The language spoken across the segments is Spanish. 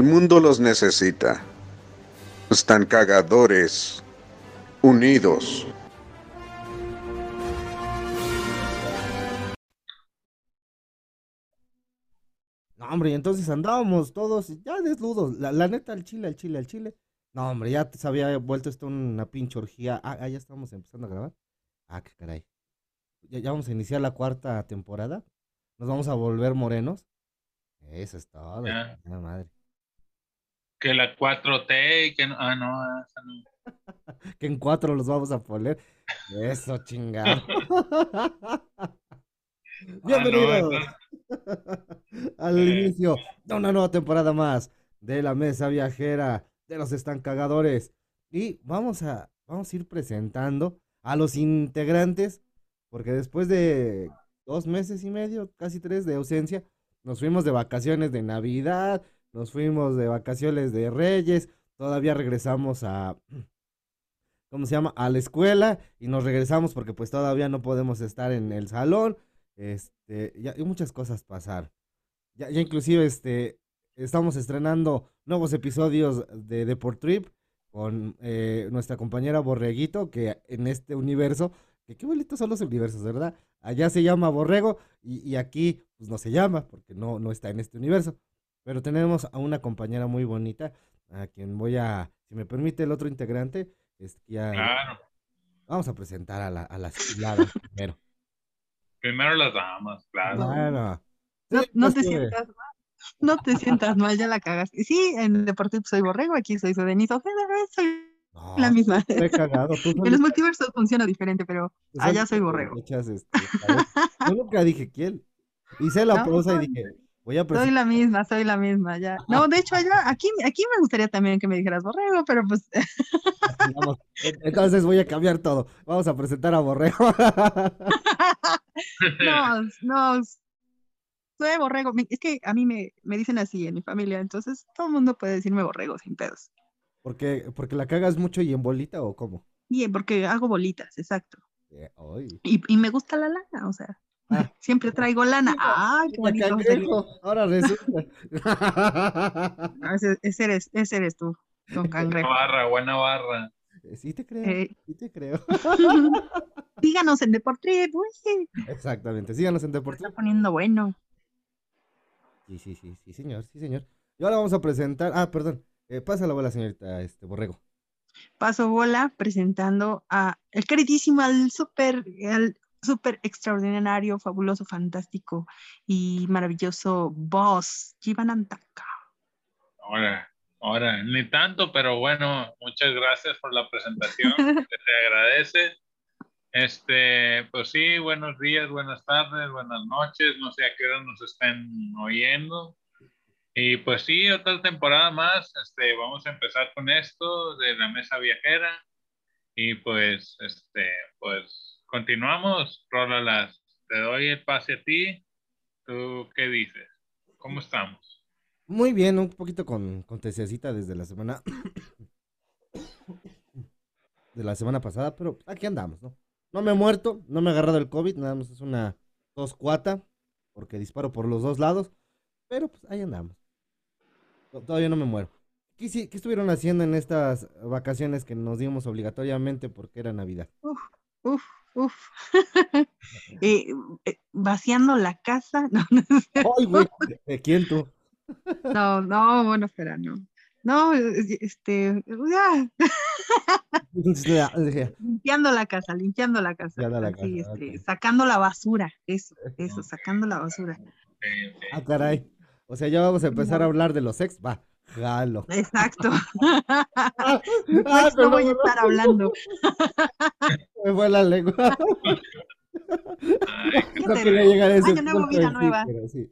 El mundo los necesita. Están cagadores, unidos. No, hombre, y entonces andábamos todos ya desnudos. La, la neta, al chile, al chile, al chile. No, hombre, ya se había vuelto esto una pinche orgía. Ah, ah, ya estamos empezando a grabar. Ah, qué caray. Ya, ya vamos a iniciar la cuarta temporada. Nos vamos a volver morenos. Eso es todo. Ya. chingada madre. Que la 4T y que no. Ah, no, esa no. Que en cuatro los vamos a poner. Eso, chingado. Bienvenidos al inicio de una nueva temporada más de la mesa viajera de los estancagadores. Y vamos a, vamos a ir presentando a los integrantes, porque después de dos meses y medio, casi tres de ausencia, nos fuimos de vacaciones de Navidad, nos fuimos de vacaciones de Reyes, todavía regresamos a, ¿cómo se llama? A la escuela y nos regresamos porque pues todavía no podemos estar en el salón. Este, ya, y muchas cosas pasaron. Ya, ya inclusive este, estamos estrenando nuevos episodios de Deport Trip con eh, nuestra compañera Borreguito, que en este universo, que qué bonitos son los universos, ¿verdad? Allá se llama Borrego y, y aquí pues no se llama porque no, no está en este universo. Pero tenemos a una compañera muy bonita, a quien voy a, si me permite el otro integrante, es que ya Claro. vamos a presentar a la, a la Silada primero. Primero las damas, claro. Claro. No, Sí, no pues, te sientas mal. No te sientas mal, ya la cagaste. Sí, en Deportivo soy Borrego, aquí soy su Denise Ojeda, soy No, la misma. he cagado. Tú En los multiversos funciona diferente, pero allá soy Borrego. este. Yo nunca dije quién. Hice la No, pausa y dije, voy a Soy la misma, soy la misma, ya. No, de hecho, allá, aquí, aquí me gustaría también que me dijeras Borrego, pero pues Vamos, Entonces voy a cambiar todo. Vamos a presentar a Borrego. no, no, soy Borrego. Es que a mí me, me dicen así en mi familia, entonces todo el mundo puede decirme Borrego sin pedos. porque, porque la cagas mucho y en bolita o cómo? Bien, porque hago bolitas, exacto. Eh. Y, y me gusta la lana, o sea, Ah. siempre traigo lana. ¡Ay, qué La bonito! cangrejo, Ahora resulta. Ese, ese eres, ese eres tú, don Buena Cangrejo. barra, buena barra. Sí te creo, Eh, sí te creo. síganos en Deportrip, se Exactamente. Síganos en Deportivo. está poniendo bueno. Sí, sí, sí, sí, señor, sí, señor. Y ahora vamos a presentar. Ah, perdón. Eh, pasa la bola, señorita este, Borrego. Paso bola presentando a el queridísimo, al súper, al súper extraordinario, fabuloso, fantástico y maravilloso boss, Jivan Antaka. Ahora, ahora, ni tanto, pero bueno, muchas gracias por la presentación. Se te agradece. Este, pues sí, buenos días, buenas tardes, buenas noches. No sé a qué hora nos estén oyendo. Y pues sí, otra temporada más. Este, vamos a empezar con esto de la mesa viajera. Y pues, este, pues continuamos. Rólalas, te doy el pase a ti. ¿Tú qué dices? ¿Cómo estamos? Muy bien, un poquito con, con tesiacita desde la semana. de la semana pasada, pero aquí andamos, ¿no? No me he muerto, no me he agarrado el COVID, nada más es una tos cuata, porque disparo por los dos lados, pero pues ahí andamos. To- Todavía no me muero. ¿Qué, hici- qué estuvieron haciendo en estas vacaciones que nos dimos obligatoriamente porque era Navidad? Uf, uf. Eh, eh, vaciando la casa. No, no, ¡Ay, güey! ¿De quién tú? no, no, bueno, espera, no. No, este, ya, limpiando la casa, limpiando la casa. Limpiando la así, casa, este, sacando la basura, eso, eso, sacando la basura. Ah, caray. O sea, ya vamos a empezar a hablar de los ex. Va, jalo. Exacto. Ah, Pues no voy a estar hablando. Me fue la lengua. ay, ¿Qué No te quería digo? llegar a ese Año nuevo, vida sí, nueva, sí.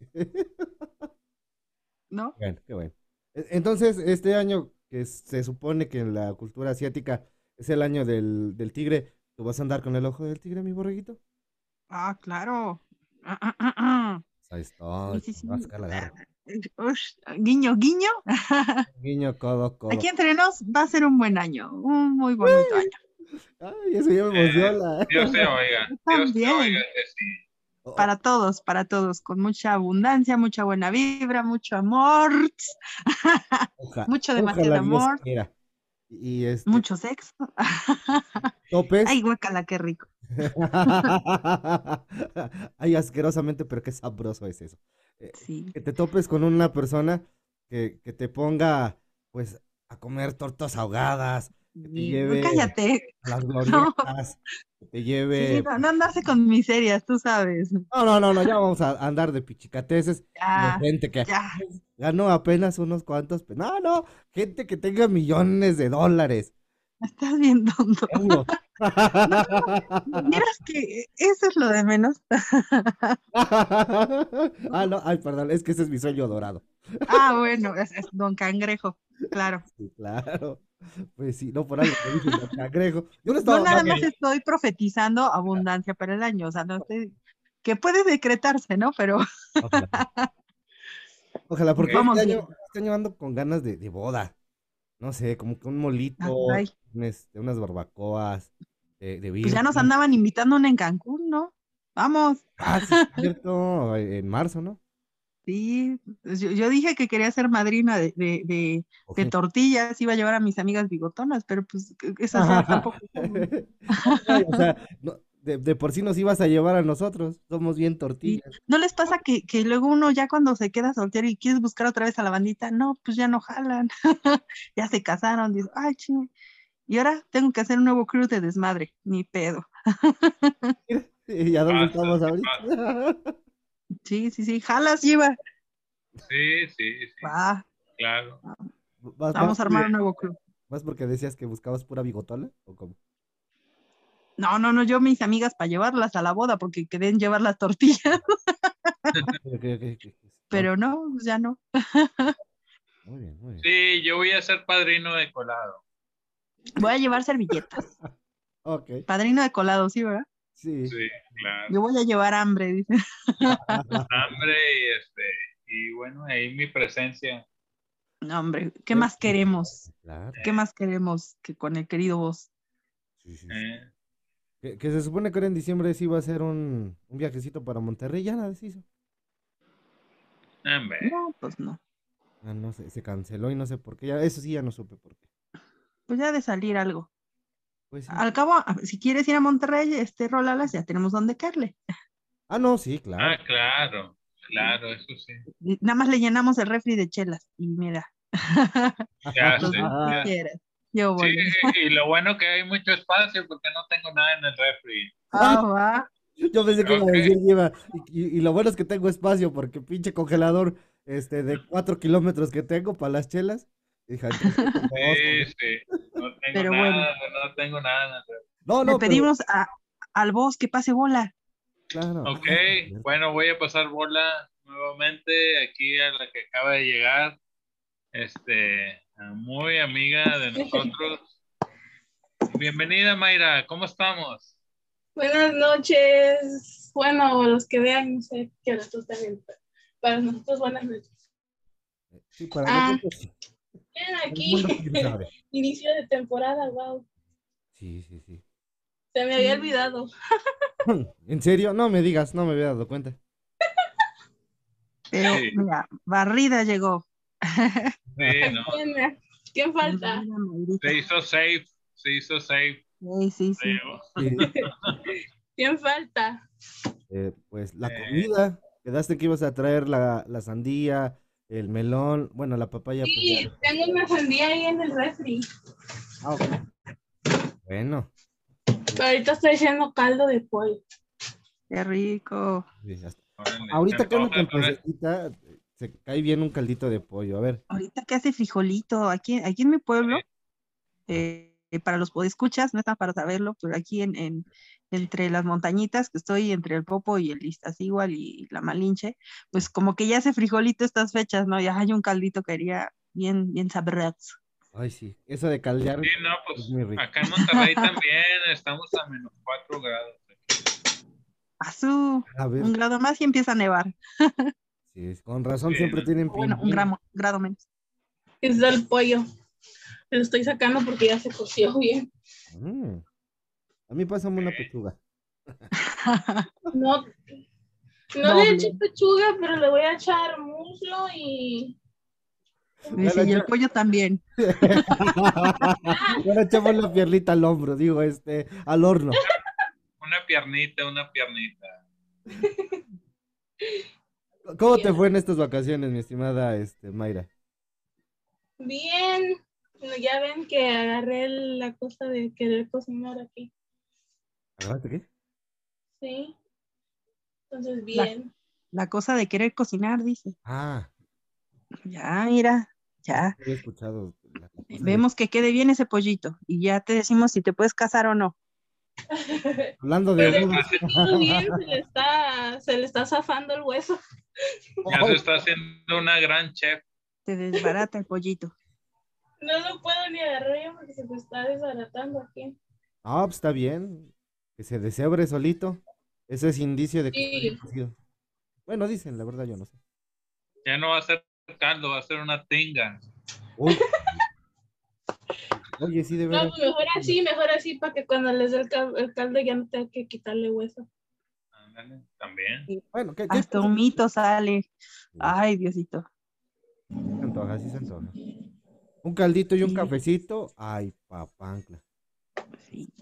¿no? Bueno, qué bueno. E- Entonces, este año que se supone que en la cultura asiática es el año del, del tigre, ¿tú vas a andar con el ojo del tigre, mi borreguito? Ah, claro. Ah, ah, ah, ah. Ahí está. Sí, sí, sí. Ush, guiño, guiño. Guiño, codo, codo. Aquí entre nos va a ser un buen año, un muy bonito año. Ay, eso ya me emociona. Dios te oiga. Dios te también. oiga que sí. para todos, para todos, con mucha abundancia, mucha buena vibra, mucho amor, Oja- mucho demasiado amor. Y este, mucho sexo. topes. Ay, guacala, qué rico. Ay, asquerosamente, pero qué sabroso es eso. Eh, Sí. que te topes con una persona que, que te ponga, pues, a comer tortas ahogadas, que te Cállate. las glorietas, que te lleve... Sí, no, no andarse con miserias, tú sabes. No, no, no, no, ya vamos a andar de pichicateces. de Ya, gente que ya. ganó apenas unos cuantos, pe- no, no, gente que tenga millones de dólares. Estás bien tonto. euros. Vieras que eso es lo de menos. ah, no, ay, perdón, es que ese es mi sueño dorado. Ah, bueno, es, es Don Cangrejo, claro. Sí, claro. Pues sí, no por algo que dije cangrejo. Yo no estaba nada más estoy profetizando abundancia para el año, o sea, no estoy, que puede decretarse, ¿no? Pero Ojalá. Ojalá, porque este año, este año ando con ganas de, de boda. No sé, como que un molito, Ay. un, este, unas barbacoas, de, de pues ya nos andaban invitando una en Cancún, ¿no? Vamos, Ah, sí, es cierto, en marzo, ¿no? Sí. pues Yo, yo dije que quería ser madrina de, de, de, tortillas, iba a llevar a mis amigas bigotonas, pero pues esas tampoco. O sea, no, de, de por sí nos ibas a llevar a nosotros. Somos bien tortillas. ¿No les pasa que, que luego uno ya cuando se queda soltero y quieres buscar otra vez a la bandita, no, pues ya no jalan, ya se casaron, dices, ay, chingue. Y ahora tengo que hacer un nuevo crew de desmadre, ni pedo. ¿Y a dónde Pasa, estamos ahorita? Sí, sí, sí, jalas, lleva. Sí, sí, sí, Va, claro. ¿Vas, vamos vas a armar un nuevo crew. ¿Vas porque decías que buscabas pura bigotona? ¿O cómo? No, no, no, yo mis amigas para llevarlas a la boda porque querían llevar las tortillas, pero no, pues ya no. Muy bien, muy bien. Sí, yo voy a ser padrino de colado. Voy a llevar servilletas. Ok, Padrino de colado, sí, ¿verdad? Sí. Sí, claro. Yo voy a llevar hambre, dice. Hambre y este, y bueno, ahí mi presencia. No, hombre, ¿qué más queremos? Claro. ¿Qué más queremos que con el querido vos? Sí, sí, sí. eh. Que, que se supone que ahora en diciembre sí iba a ser un, un viajecito para Monterrey, ya nada se hizo. Hombre, No, pues no. Ah, no sé, se canceló y no sé por qué. Ya, eso sí ya no supe por qué. Pues ya de salir algo. Pues sí. Al cabo, si quieres ir a Monterrey, este, rolalas, ya tenemos donde caerle. Ah, no, sí, claro. ah, claro, claro, eso sí. Nada más le llenamos el refri de chelas y mira, Ya Ah. ya. quieras. Yo Sí, voy. y lo bueno que hay mucho espacio porque no tengo nada en el refri. Ah, va. Yo pensé que iba a Ok. decir. Y, y- y lo bueno es que tengo espacio, porque pinche congelador este, de cuatro kilómetros que tengo para las chelas. No, Sí, sí. No tengo Pero nada, bueno. no tengo nada no, Le pero- pedimos a, al boss que pase bola. claro. Ok, bueno, voy a pasar bola nuevamente aquí a la que acaba de llegar. Este, muy amiga de nosotros. Bienvenida, Mayra, ¿cómo estamos? Buenas noches. Bueno, los que vean, no sé qué hora tú también. Para nosotros, buenas noches. Sí, para Ah, nosotros aquí, inicio de temporada, wow. Sí, sí, sí. Se me había olvidado. ¿En serio? No me digas, no me había dado cuenta. Pero mira, barrida llegó. Sí, no, ¿Quién, falta? Se hizo safe, se hizo safe. Sí, sí. Sí, ¿Quién falta? eh, pues la Eh. comida. Quedaste que ibas a traer la, la sandía, el melón, bueno, la papaya. pues, Sí, ya. tengo una sandía ahí en el refri. Ah, ok. Bueno, Pero ahorita estoy haciendo caldo de pollo. Qué rico. sí. Órale, ahorita que ando con se cae bien un caldito de pollo. A ver, Ahorita que hace frijolito, aquí, aquí en mi pueblo, eh, eh, para los podescuchas, no está para saberlo, pero aquí en, en- entre las montañitas, que estoy entre el Popo y el Iztaccíhuatl y la Malinche, pues como que ya hace frijolito estas fechas, ¿no? Ya hay un caldito que haría bien, bien sabroso. ay sí, eso de caldear. Sí, no, pues Es muy rico. acá en Monterrey también estamos a menos 4 grados. Azú, A ver, un grado más y empieza a nevar. sí, con razón Sí, siempre no. tienen Bueno, un gramo, grado menos. Es del pollo. Lo estoy sacando porque ya se coció bien. Mm. A mí pásame una pechuga. No, No le eché pechuga, pero le voy a echar muslo y. Dice, y el pollo también. Ahora echamos la piernita al hombro, digo, este, al horno. Una piernita, una piernita. ¿Cómo te fue en estas vacaciones, mi estimada este, Mayra? Bien. Ya ven que agarré la cosa de querer cocinar aquí. ¿Agarraste qué? Sí. Entonces, bien. La cosa de querer cocinar, dice. Ah, Ya, mira, ya. he escuchado. la de- Vemos que quede bien ese pollito y ya te decimos si te puedes casar o no. Hablando de Pero bien, se le está, se le está zafando el hueso. Ya se está haciendo una gran chef. Te desbarata el pollito. No lo puedo ni agarrar yo porque se me está desbaratando aquí. Ah, pues está bien. Que se deshebre solito. Eso es indicio de que está bien Sí. cocido. Bueno, dicen, la verdad yo no sé. Ya no va a ser caldo, va a ser una tinga. Uy. Oye, sí, de No, verdad. pues mejor así, mejor así para que cuando les dé el, cal- el caldo ya no tenga que quitarle hueso. Ándale, También. Bueno, ¿qué, qué Hasta un mito sale. Ay, Diosito. se antoja? Sí se antoja. Un caldito y un Sí. cafecito. Ay, papancla. Sí.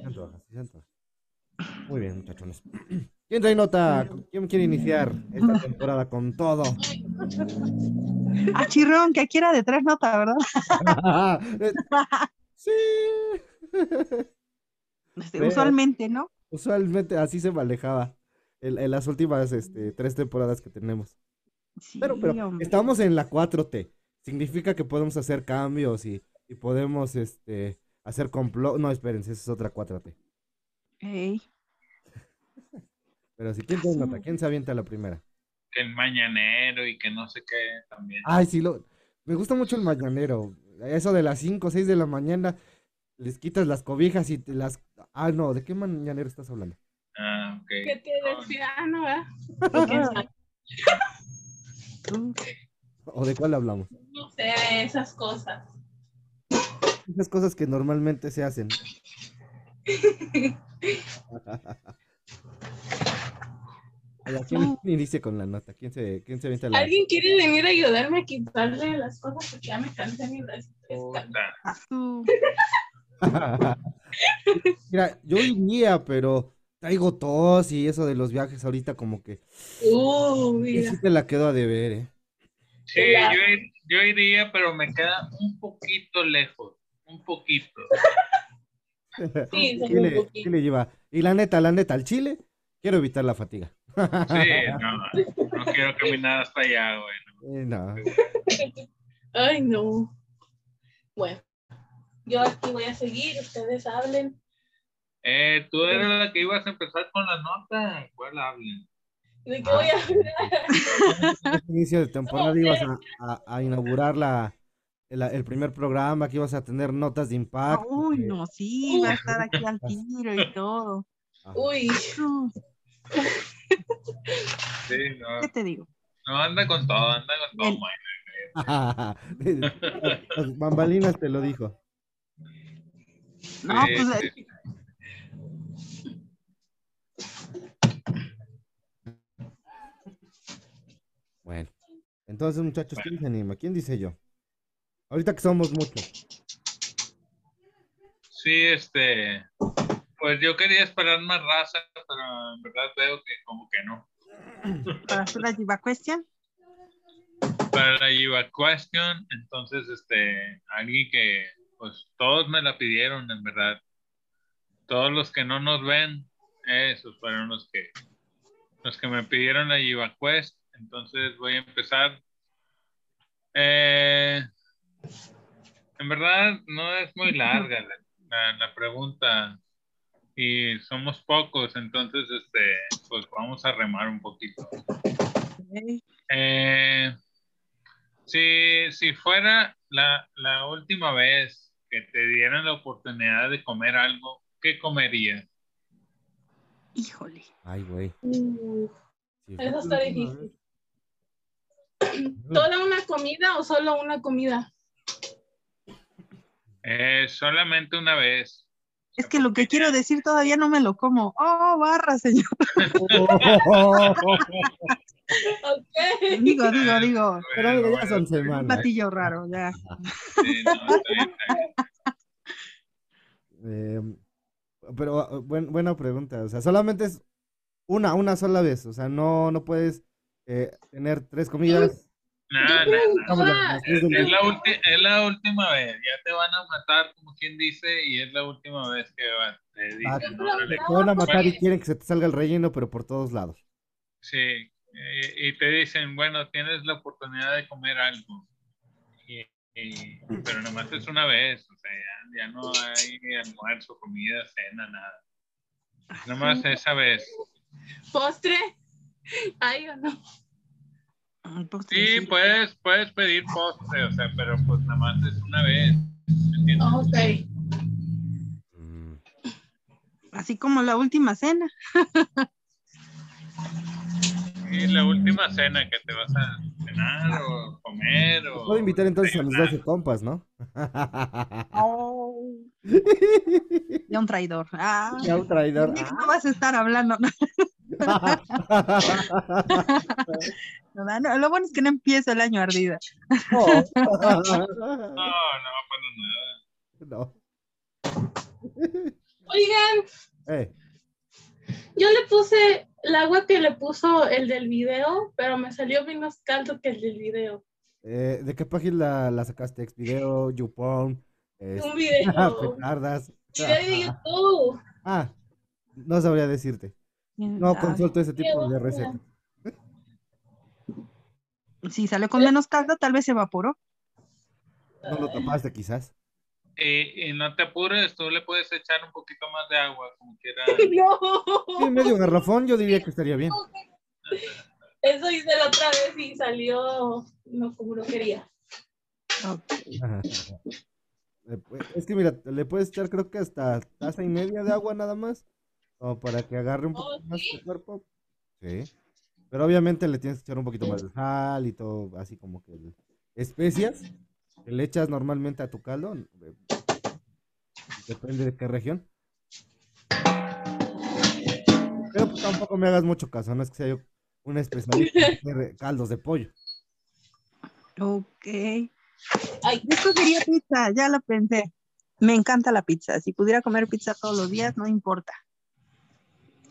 Se antoja, sí se antoja. Muy bien, muchachones. ¿Quién trae nota? ¿Quién quiere iniciar esta temporada con todo? Ah, chirrón, que aquí era de tres notas, ¿verdad? sí. Este, Usualmente, ¿no? Usualmente así se manejaba en, en las últimas este, tres temporadas que tenemos. Sí, Pero, pero hombre. estamos en la 4T. Significa que podemos hacer cambios y, y podemos este, hacer complot. No, espérense, esa es otra 4T. Ey, Pero si quién nota, ¿quién se avienta la primera? Que el mañanero y que no sé qué también. Ay, sí, lo, me gusta mucho el mañanero. Eso de las 5 o 6 de la mañana, les quitas las cobijas y te las... Ah, no, ¿de qué mañanero estás hablando? Ah, ok. Que te decía, ah, no, ¿O de cuál hablamos? No sé, esas cosas. Esas cosas que normalmente se hacen. Ay, ¿a ¿Quién inicia con la nota? ¿Quién se, quién se avienta la ¿Alguien quiere venir a ayudarme a quitarle las cosas? Porque ya me cansé Puta. ah. Mira, yo iría, pero traigo tos y eso de los viajes ahorita como que Uh, mira. sí te la quedo a deber, ¿eh? Sí, yo iría, pero me queda un poquito lejos. Un poquito. Sí, ¿Qué un le, poquito. lleva? Y la neta, la neta, al chile, quiero evitar la fatiga. Sí, no, no quiero caminar hasta allá, güey. No. Ay, no. Bueno, yo aquí voy a seguir, ustedes hablen. Eh, tú eres la que ibas a empezar con la nota. ¿Cuál hablen? ¿De qué voy a hablar? En este inicio de temporada ibas a, a- a inaugurar la, el, el primer programa, que ibas a tener notas de impacto. Uy, que- no, sí, va a estar aquí al tiro y todo. Ajá. Uy, Sí, no, ¿Qué te digo? no anda con todo, anda con todo, man. Las bambalinas te lo dijo. No, Sí, pues sí. Bueno, entonces muchachos, ¿quién se anima? ¿Quién dice yo? Ahorita que somos muchos. Sí, este, pues yo quería esperar más raza, pero en verdad veo que como que no. para hacer la diva question. Para la Iva Question, entonces, este, alguien que, pues todos me la pidieron, en verdad. Todos los que no nos ven, esos fueron los que, los que me pidieron la Iva Quest. Entonces voy a empezar. Eh, en verdad, no es muy larga la, la- la pregunta y somos pocos, entonces, este, pues vamos a remar un poquito. Eh, si, si fuera la, la última vez que te dieran la oportunidad de comer algo, ¿qué comerías? Híjole. Ay, güey. uh, Si Eso está difícil. ¿toda una comida o solo una comida? Eh, solamente una vez. Es que lo que quiero decir todavía no me lo como. Oh, barra, señor. Digo, digo, digo. Pero mira, ya Bueno, son Un semanas. platillo raro, ya. sí, no, está bien, está bien. Eh, pero ah, buen- buena pregunta. O sea, solamente es una, una sola vez. O sea, no, no puedes eh, tener tres comidas. Tres del Es la, ulti- es la última vez, ya te van a matar, como quien dice, y es la última vez que va- te Ah, dicen, órale. Te van a matar y quieren que se te salga el relleno, pero por todos lados. Sí, y, y te dicen, bueno, tienes la oportunidad de comer algo, y, y- pero nomás es una vez, o sea, ya, ya no hay almuerzo, comida, cena, nada. Nomás esa vez. ¿Postre? ¿Hay o no? Sí, puedes, puedes pedir postre, o sea, pero pues nada más es una vez, ¿me entiendes? Ok. Mm. Así como la última cena. Y la última cena que te vas a cenar o comer o... Puedo invitar entonces a mis 12 compas, ¿no? Oh. Ya un traidor. Ah, Ya un traidor. de que no vas a estar hablando. No, no, no, lo bueno es que no empieza el año ardida. No, no, para nada. No. Oigan, Eh, yo le puse el agua que le puso el del video, pero me salió menos caldo que el del video. eh, ¿de qué página la sacaste? Xvideo, YouPorn, eh, Un video. petardas. video de YouTube. Ah, no sabría decirte. No Ah, consulto ese tipo de recetas. Si salió con menos caldo, tal vez se evaporó. No lo tapaste quizás. Y, y no te apures, tú le puedes echar un poquito más de agua, como quiera. Sí, No. medio garrafón yo diría que estaría bien. Eso hice la otra vez y salió no como lo quería. Ok. Ajá. Le pu- Es que mira, le puedes echar creo que hasta taza y media de agua nada más, como para que agarre un Oh, poco más ¿sí? tu cuerpo. Sí. Pero obviamente le tienes que echar un poquito más de sal y todo, así como que el- especias que le echas normalmente a tu caldo. eh, Depende de qué región. Pero pues tampoco me hagas mucho caso, no es que sea yo un especialista en hacer caldos de pollo. Ok. Ay, Yo escogería pizza, ya lo pensé. Me encanta la pizza. Si pudiera comer pizza todos los días, no importa.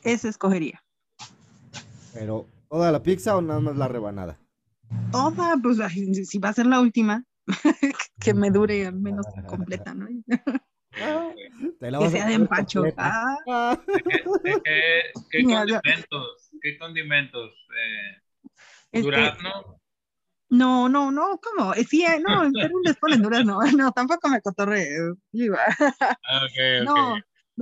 Eso escogería. Pero, ¿toda la pizza o nada más la rebanada? Toda, pues si va a ser la última, que me dure al menos completa, ¿no? Te la Que sea de empacho. Ah, Ah. ¿De qué, condimentos? ¿Qué condimentos? Eh, este, ¿Durazno? no, no, no, ¿cómo? Eh, Sí, eh, no, en Perú les ponen durazno. No, tampoco me cotorreo. Iba. Ah. No,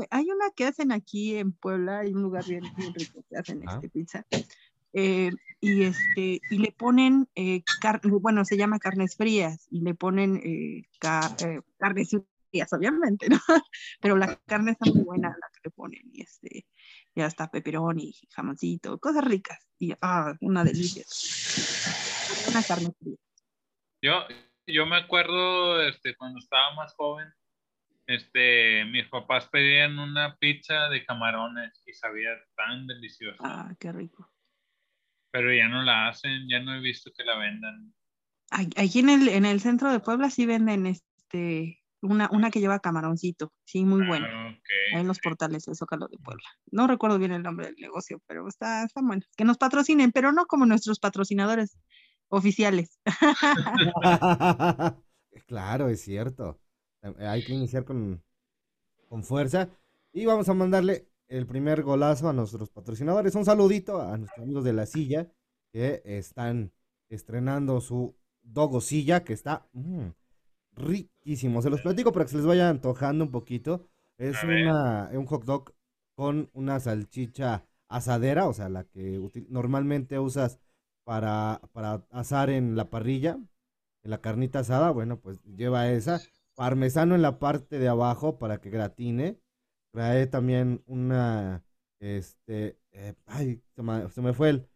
hay una que hacen aquí en Puebla, hay un lugar bien, bien rico que hacen Ah. este pizza. Eh, y este, y le ponen eh, bueno, se llama carnes frías, y le ponen eh, eh, carnes frías, obviamente, ¿no? Pero la carne está muy buena la que le ponen, y este, ya está peperón y jamoncito, cosas ricas, y ah, una delicia. Una carne fría. Yo, yo me acuerdo este, cuando estaba más joven, este, mis papás pedían una pizza de camarones y sabía tan deliciosa, Ah, qué rico. Pero ya no la hacen, ya no he visto que la vendan. Aquí en el, en el centro de Puebla sí venden este, una, una que lleva camaroncito, sí, muy buena. Ah, ok. Ahí en los portales del Zócalo de Puebla. No recuerdo bien el nombre del negocio, pero está, está bueno. Que nos patrocinen, pero no como nuestros patrocinadores oficiales. Claro, es cierto. Hay que iniciar con, con fuerza. Y vamos a mandarle el primer golazo a nuestros patrocinadores. Un saludito a nuestros amigos de la silla que están estrenando su dogosilla que está mm, riquísimo. Se los platico para que se les vaya antojando un poquito. Es una, un hot dog con una salchicha asadera, o sea, la que normalmente usas para, para asar en la parrilla, en la carnita asada, bueno, pues lleva esa. Parmesano en la parte de abajo para que gratine. Trae también una, este, eh, ay, se me, se me fue el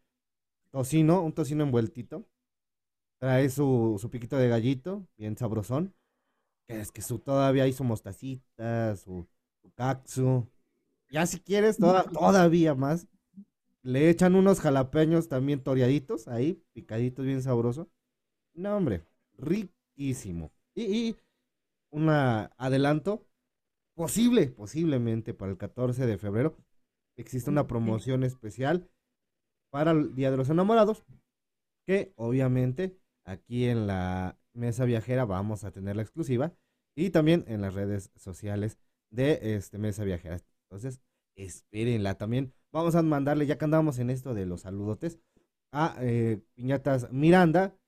tocino, un tocino envueltito. Trae su, su piquito de gallito, bien sabrosón. Que es que su, todavía hay su mostacita, su, katsu. Ya si quieres todavía más, le echan unos jalapeños también toreaditos ahí, picaditos bien sabroso. No, hombre, riquísimo. Y, y un adelanto, posible, posiblemente para el 14 de febrero, existe una promoción especial para el Día de los Enamorados, que obviamente aquí en la mesa viajera vamos a tener la exclusiva y también en las redes sociales de este Mesa Viajera. Entonces, espérenla también. Vamos a mandarle, ya que andamos en esto de los saludotes, a eh, Piñatas Miranda,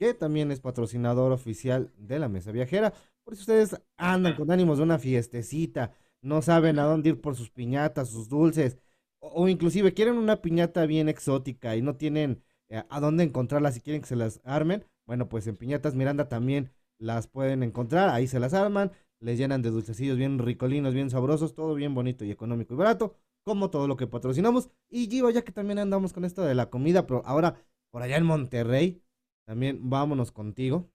que también es patrocinador oficial de la Mesa Viajera. Por si ustedes andan con ánimos de una fiestecita, no saben a dónde ir por sus piñatas, sus dulces, o, inclusive quieren una piñata bien exótica y no tienen eh, a dónde encontrarla si quieren que se las armen, bueno, pues en Piñatas Miranda también las pueden encontrar, ahí se las arman, les llenan de dulcecillos bien ricolinos, bien sabrosos, todo bien bonito y económico y barato, como todo lo que patrocinamos. Y Givo, ya que también andamos con esto de la comida, pero ahora por allá en Monterrey, también vámonos contigo.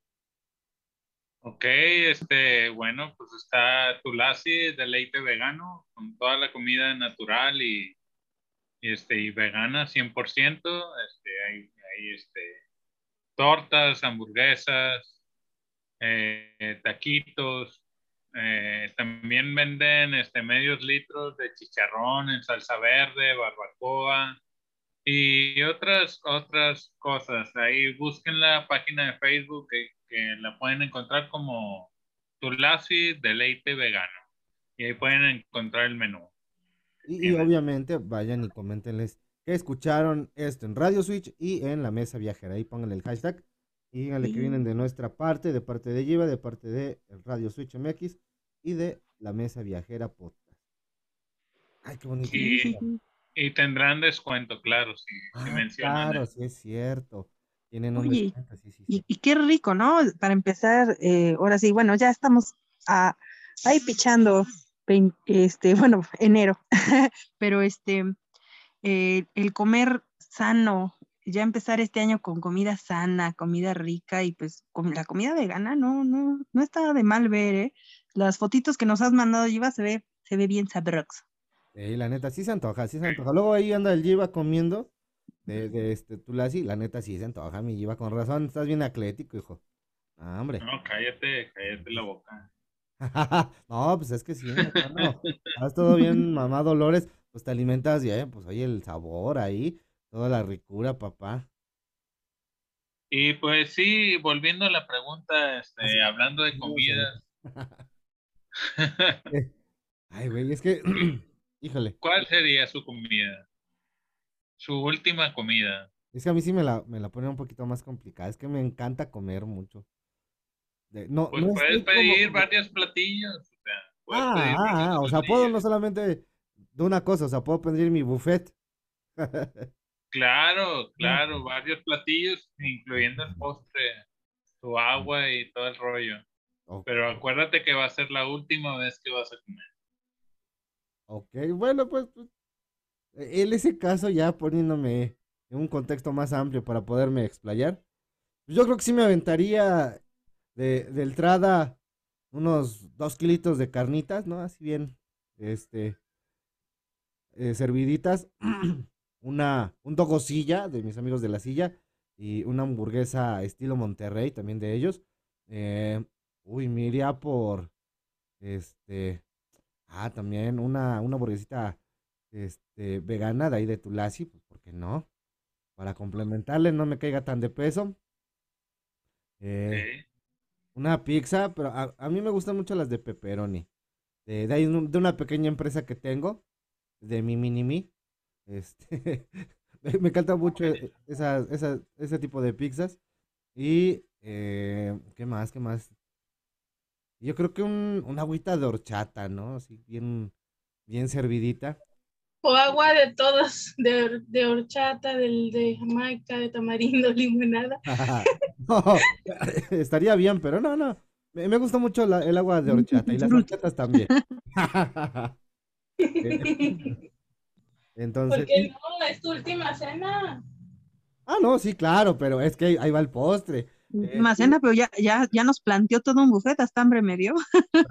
Ok, este, bueno, pues está Tulasi, deleite vegano, con toda la comida natural y, este, y vegana 100%, este, hay, hay este, tortas, hamburguesas, eh, taquitos. Eh, también venden este, medios litros de chicharrón en salsa verde, barbacoa y otras, otras cosas. Ahí busquen la página de Facebook la pueden encontrar como Tulasi Deleite Vegano. Y ahí pueden encontrar el menú. Y, obviamente vayan y coméntenles que escucharon esto en Radio Switch y en la mesa viajera. Ahí pónganle el hashtag y díganle que vienen de nuestra parte, de parte de Yiva, de parte de Radio Switch MX y de la Mesa Viajera Podcast. Ay, qué bonito. Y, tendrán descuento, claro, si, ah, mencionan. Claro, sí es cierto. Tienen un descuento, sí, sí, Y, qué rico, ¿no? Para empezar, eh, ahora sí, bueno, ya estamos ahí pichando, este, bueno, enero, pero este, eh, el comer sano, ya empezar este año con comida sana, comida rica y pues con la comida vegana no, no, no está de mal ver, ¿eh? Las fotitos que nos has mandado, Yiva, se ve, se ve bien sabrox. Sí, la neta, sí se antoja, sí se antoja. Luego ahí anda el Yiva comiendo de, de este Tulasi, la neta sí se antoja, mi Yiva, con razón, estás bien atlético, hijo. Ah, hombre. No, cállate, cállate la boca. no, pues es que sí, no, estás todo bien, mamá Dolores, pues te alimentas ya, pues oye el sabor ahí, Toda la ricura, papá. Y pues sí, volviendo a la pregunta, este, hablando de comida. Eh, ay, güey, es que, híjole. ¿Cuál sería su comida? Su última comida. Es que a mí sí me la, me la pone un poquito más complicada. Es que me encanta comer mucho. no, pues puedes pedir varios platillos. O sea, ah, ah, o sea, puedo no solamente de una cosa, o sea, puedo pedir mi buffet. Claro, claro, varios platillos, incluyendo el postre, su agua y todo el rollo. Pero acuérdate que va a ser la última vez que vas a comer. Ok, bueno, pues, pues en ese caso ya poniéndome en un contexto más amplio para poderme explayar, yo creo que sí me aventaría de, de entrada unos dos kilitos de carnitas, ¿no? Así bien, este, eh, serviditas. una, un dogosilla de mis amigos de la silla y una hamburguesa estilo Monterrey también de ellos. Eh, uy, me iría por, este, ah, también una, una hamburguesita, este, vegana de ahí de Tulasi, pues, ¿por qué no? Para complementarle, no me caiga tan de peso. Eh, una pizza, pero a, mí me gustan mucho las de pepperoni. De, de, ahí, de una pequeña empresa que tengo, de mi mini mi. Este, me encanta mucho e, esa, ese tipo de pizzas. Y, eh, ¿qué más? ¿Qué más? Yo creo que un, una agüita de horchata, ¿no? Así bien, bien servidita. O agua de todos, de, de horchata, del, de jamaica, de tamarindo, limonada. estaría bien, pero no, no. Me, me gusta mucho el agua de horchata y las horchatas también. Entonces. Porque no, es tu última cena. Ah, no, sí, claro, pero es que ahí va el postre. Más cena, pero ya, ya, ya nos planteó todo un buffet, hasta hambre me dio.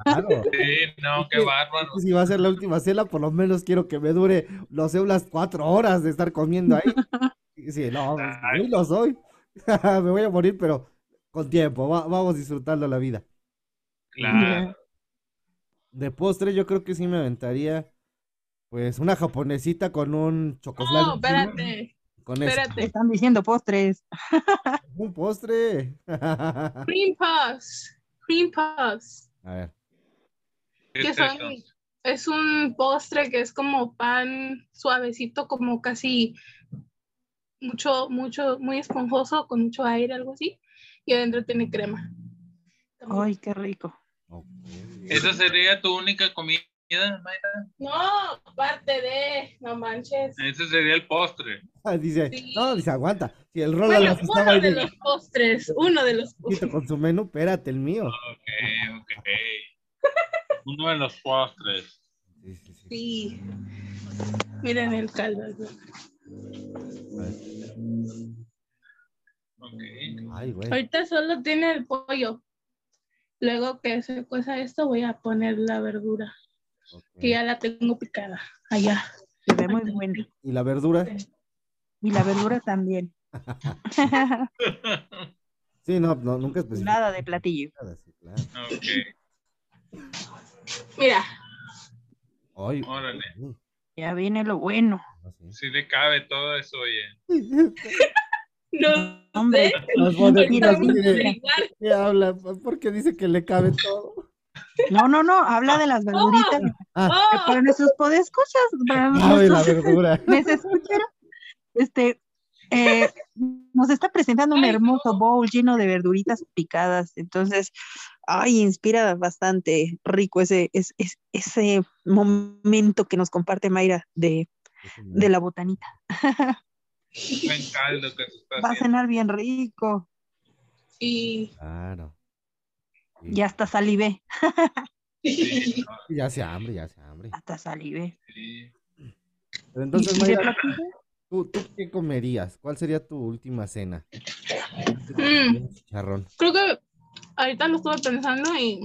Claro. Sí, no, qué bárbaro. Si va a ser la última cena, por lo menos quiero que me dure, no sé, unas cuatro horas de estar comiendo ahí. Sí, no, pues, Ay. sí lo soy. Me voy a morir, pero con tiempo, va- vamos disfrutando la vida. Claro. De postre, yo creo que sí me aventaría, pues, una japonesita con un chocoflan. No, espérate. Con eso. espérate. Están diciendo postres. Un postre. A Cream puffs. Cream puffs. ver. ¿Qué que es son, eso? es un postre que es como pan suavecito, como casi mucho, mucho, muy esponjoso, con mucho aire, algo así. Y adentro tiene crema. También. Ay, qué rico. ¿Esa sería tu única comida, Mayra? No, parte de, no manches. Ese sería el postre. Ah, Dice, Sí. no, dice, aguanta. Si el Roland Bueno, las estaba uno ahí de los postres, uno de los postres. con su menú, espérate, el mío. Ok, ok. Uno de los postres. Sí, sí, sí. Sí. Miren el caldo. A ver. Ok. Ay, güey. Ahorita solo tiene el pollo. Luego que se cueza esto, voy a poner la verdura, que ya la tengo picada allá. Se ve muy bueno. ¿Y la verdura? Y la verdura también. Sí, no, no nunca especifico. Nada de platillo. nada, sí, claro. Mira, Ay, Órale. Ya viene lo bueno. no sé. Si le cabe todo eso, oye. no Hombre. ¿Qué habla? ¿Por qué dice que le cabe todo? No, no, no, habla de las verduritas. Ah, Que Oh, Para nuestros podescuchas, para cabe la verdura. ¿Les escucharon? Este, eh, nos está presentando un Ay, hermoso bowl lleno de verduritas picadas. Entonces, ay, inspira bastante rico ese, es- es- ese momento que nos comparte Mayra de, de la botanita. Buen caldo que se está Va a cenar bien rico. y Claro. Ya hasta salivé, Sí, no, Ya se hambre, ya se hambre. hasta salivé. sí. Pero entonces, ¿Y de Mayra? ¿tú, tú qué comerías? ¿Cuál sería tu última cena? Mm. Creo que ahorita lo estuve pensando y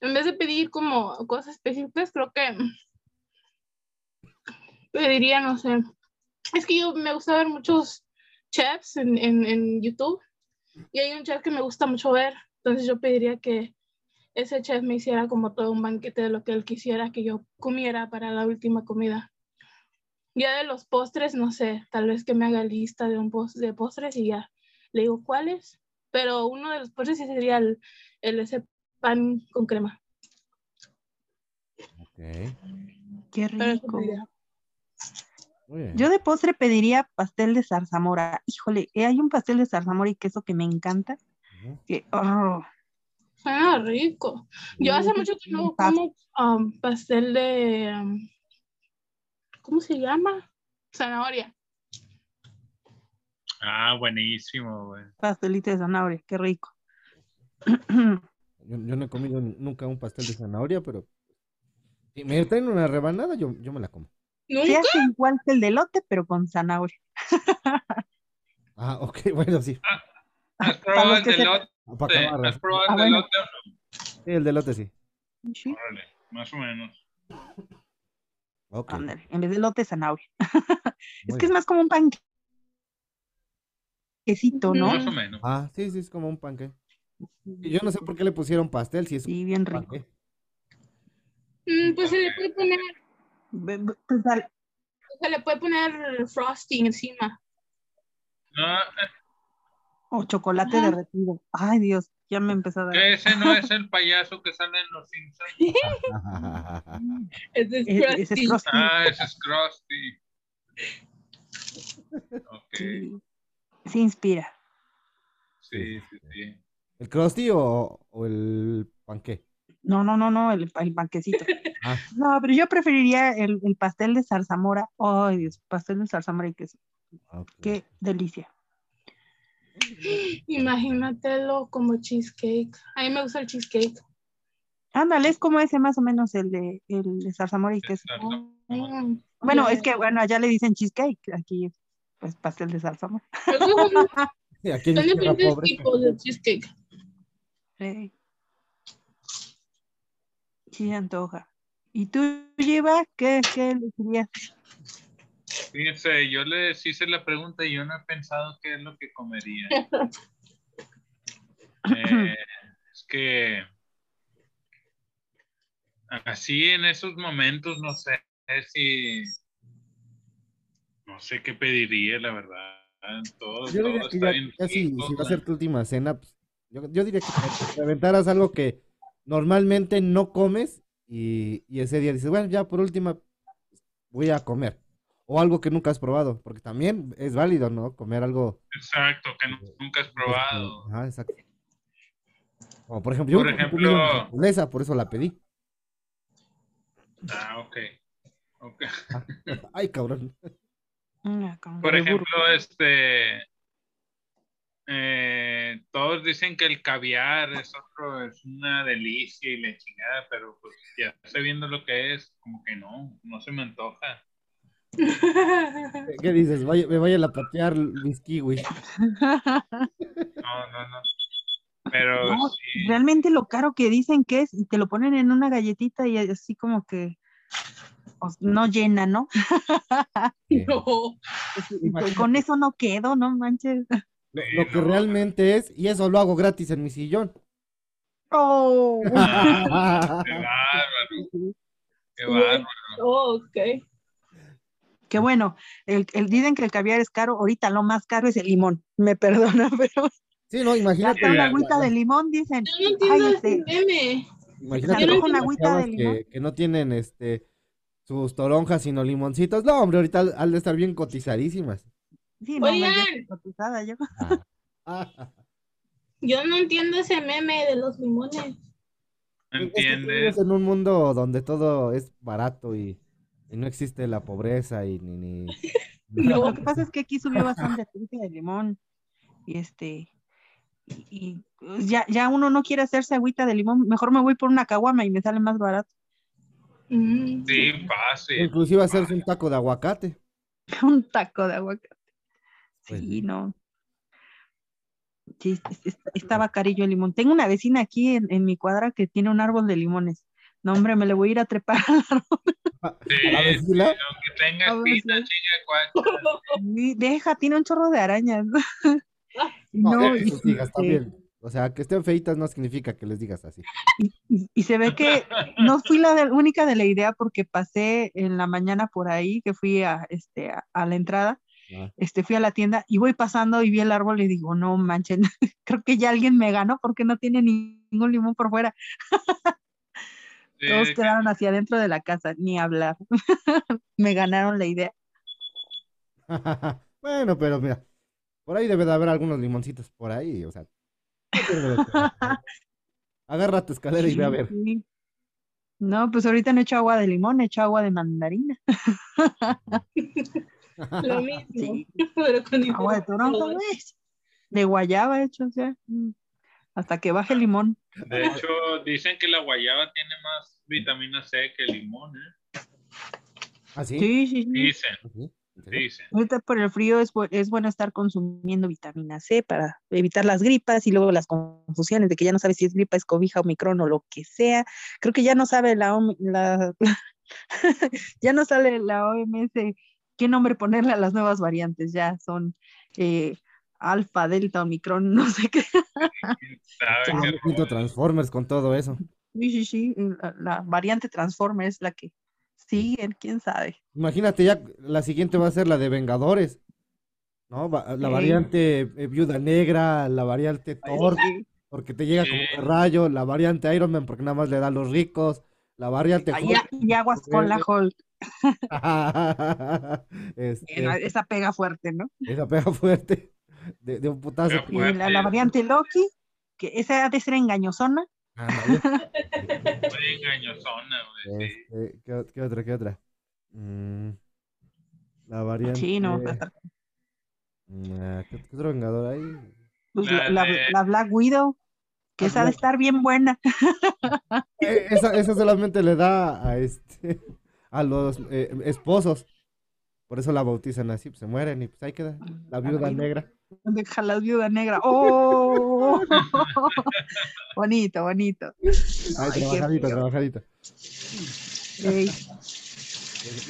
en vez de pedir como cosas específicas, creo que pediría, no sé. Es que yo me gusta ver muchos chefs en, en, en YouTube y hay un chef que me gusta mucho ver, entonces yo pediría que ese chef me hiciera como todo un banquete de lo que él quisiera que yo comiera para la última comida. Ya de los postres, no sé, tal vez que me haga lista de un de postres y ya le digo cuáles, pero uno de los postres sí sería el, el ese pan con crema. Ok. Qué rico. Yo de postre pediría pastel de zarzamora. Híjole, eh, hay un pastel de zarzamora y queso que me encanta. Que, oh, Suena rico. Yo hace mucho que no como um, pastel de. um, ¿Cómo se llama? Zanahoria. Ah, buenísimo, güey. pastelito de zanahoria, qué rico. Yo, yo no he comido nunca un pastel de zanahoria, pero si me traen una rebanada, yo, yo me la como. Se ¿Nunca? hace igual que el de lote, pero con zanahoria. Ah, ok, bueno, sí. ¿Has probado los el se- delote? ¿Has probado Ah, el bueno. delote o no? Sí, el delote sí. Sí, Órale, más o menos. Ok. ándale, en vez de lote, zanahoria. Es que es más como un panquecito, ¿no? Más o menos. Ah, sí, sí, es como un panque. Y yo no sé por qué le pusieron pastel si es Sí, bien rico. panque. Mm, pues se le puede poner, pues, se le puede poner frosting encima. No, O chocolate Ajá. derretido. Ay, Dios, ya me empezó a dar. ese no es el payaso que sale en los Simpsons. Ese es E- Ese es frosting. frosting. Ah, ese es Krusty. Ok, Sí, sí inspira. sí, sí, sí. ¿El crusty o, o el panque? No, no, no, no, el, el panquecito. Ah. No, pero yo preferiría el, el pastel de zarzamora. Ay, Dios, pastel de zarzamora y queso. Ok. Qué delicia. Imagínatelo como cheesecake. A mí me gusta el cheesecake. Ándale, es como ese más o menos el de, el de zarzamora y queso. Bueno, es que, bueno, allá le dicen cheesecake, aquí pues pastel de zarzamora. Un- Aquí Son diferentes tipos de cheesecake. Sí. Sí, antoja. ¿Y tú, Lleva? ¿Qué, qué elegirías? Fíjense, yo les hice la pregunta y yo no he pensado qué es lo que comería. Eh, es que así en esos momentos no sé si no sé qué pediría, la verdad. Todo, Yo diría todo que está ya, bien ya si, rico, si va a ser tu última cena, pues, yo, yo diría que te- te aventaras algo que normalmente no comes y, y ese día dices, bueno, ya por última voy a comer. O algo que nunca has probado, porque también es válido, ¿no? Comer algo. Exacto, que nu- nunca has probado. Ajá, exacto. Como por ejemplo, yo Por una ejemplo- hamburguesa, por eso la pedí. Ah, ok. Ok. Ay, cabrón. Una Por ejemplo, burro. este, eh, todos dicen que el caviar es otro, es una delicia y la chingada, pero pues ya sé viendo lo que es, como que no, no se me antoja. ¿Qué, dices? Vaya, me vayan a patear mis kiwis. No, no, no. Pero No, sí, realmente lo caro que dicen que es, y te lo ponen en una galletita y así como que pues, no llena, ¿no? No. Pues, Con eso no quedo, no manches. Lo, Sí, lo que no. realmente es, y eso lo hago gratis en mi sillón. Oh. qué bárbaro, qué bárbaro. Oh, ok. Qué bueno, el, el- dicen que el caviar es caro, ahorita lo más caro es el limón, me perdona, pero Sí, no, imagínate. una la- agüita la- de limón dicen, Yo no entiendo Ay, ese este- meme. Imagínate no agüita de limón. que, que no tienen este sus toronjas sino limoncitos. No, hombre, ahorita han- de estar bien cotizadísimas. sí, no, me Oigan. cotizada yo. Ah, Yo no entiendo ese meme de los limones. ¿Me es que ¿Entiendes? en un mundo donde todo es barato y, y no existe la pobreza y ni... ni... No. Lo que pasa es que aquí subió bastante el aceite de limón y este y, y, pues, ya, ya uno no quiere hacerse agüita de limón, mejor me voy por una caguama y me sale más barato. Mm. Sí, fácil. Inclusive hacerse un taco de aguacate. Un taco de aguacate. Pues Sí, no. Sí, es- es- estaba carillo el limón. Tengo una vecina aquí en, en mi cuadra que tiene un árbol de limones. No, hombre, me le voy a ir a trepar árbol. Sí, ¿La sí, vecina? aunque tenga A cuacha. Y Deja, tiene un chorro de arañas. No, No, y, sus hijas este, también. O sea, que estén feitas no significa que les digas así. y- y se ve que no fui la de- única de la idea porque pasé en la mañana por ahí, que fui a, este, a, a la entrada, Ah. este, fui a la tienda y voy pasando y vi el árbol y digo, no manchen, creo que ya alguien me ganó porque no tiene ni- ningún limón por fuera. Sí, Todos que- quedaron hacia adentro de la casa, ni hablar. me ganaron la idea. bueno, pero mira, por ahí debe de haber algunos limoncitos por ahí, o sea. Agarra tu escalera y ve a ver. Sí. No, pues ahorita no he hecho agua de limón, he hecho agua de mandarina. Lo mismo. Sí. Pero con Agua de toronja, güey. De guayaba he hecho, o sea, mm, hasta que baje el limón. De hecho, dicen que la guayaba tiene más vitamina C que el limón, ¿eh? ¿Ah, sí? Sí, sí, sí. Dicen, dicen. Ahorita por el frío es, es bueno estar consumiendo vitamina C para evitar las gripas y luego las confusiones de que ya no sabes si es gripa, es cobija, omicron o lo que sea. Creo que ya no sabe la, la ya no sale la OMS qué nombre ponerle a las nuevas variantes, ya son eh, alfa, delta, omicron, no sé qué. ¿Sabe Transformers con todo eso. Sí, sí, sí, la, la variante Transformer es la que sigue, quién sabe. Imagínate ya, la siguiente va a ser la de Vengadores. ¿No? La Sí. variante eh, Viuda Negra, la variante Thor, Sí. porque te llega como Sí. de rayo, la variante Iron Man, porque nada más le da a los ricos, la variante Ay, Hulk. ya- y aguas con la Hulk. Este, Esa pega fuerte, ¿no? esa pega fuerte de, de un putazo. Y la, variante Loki, que esa ha de ser engañosona. Muy engañosona, güey. sí. Este, ¿qué, otra? ¿Qué otra? Mm, la variante. Sí, no. ¿qué, qué otro vengador hay? pues, La la, la- de- la Black Widow, que esa ha de estar bien buena. Eh, esa, esa solamente le da a este a los eh, esposos. Por eso la bautizan así, pues se mueren y pues ahí queda la viuda negra. Deja la viuda negra. ¡Oh! bonito, bonito. Ay, trabajadito, trabajadito.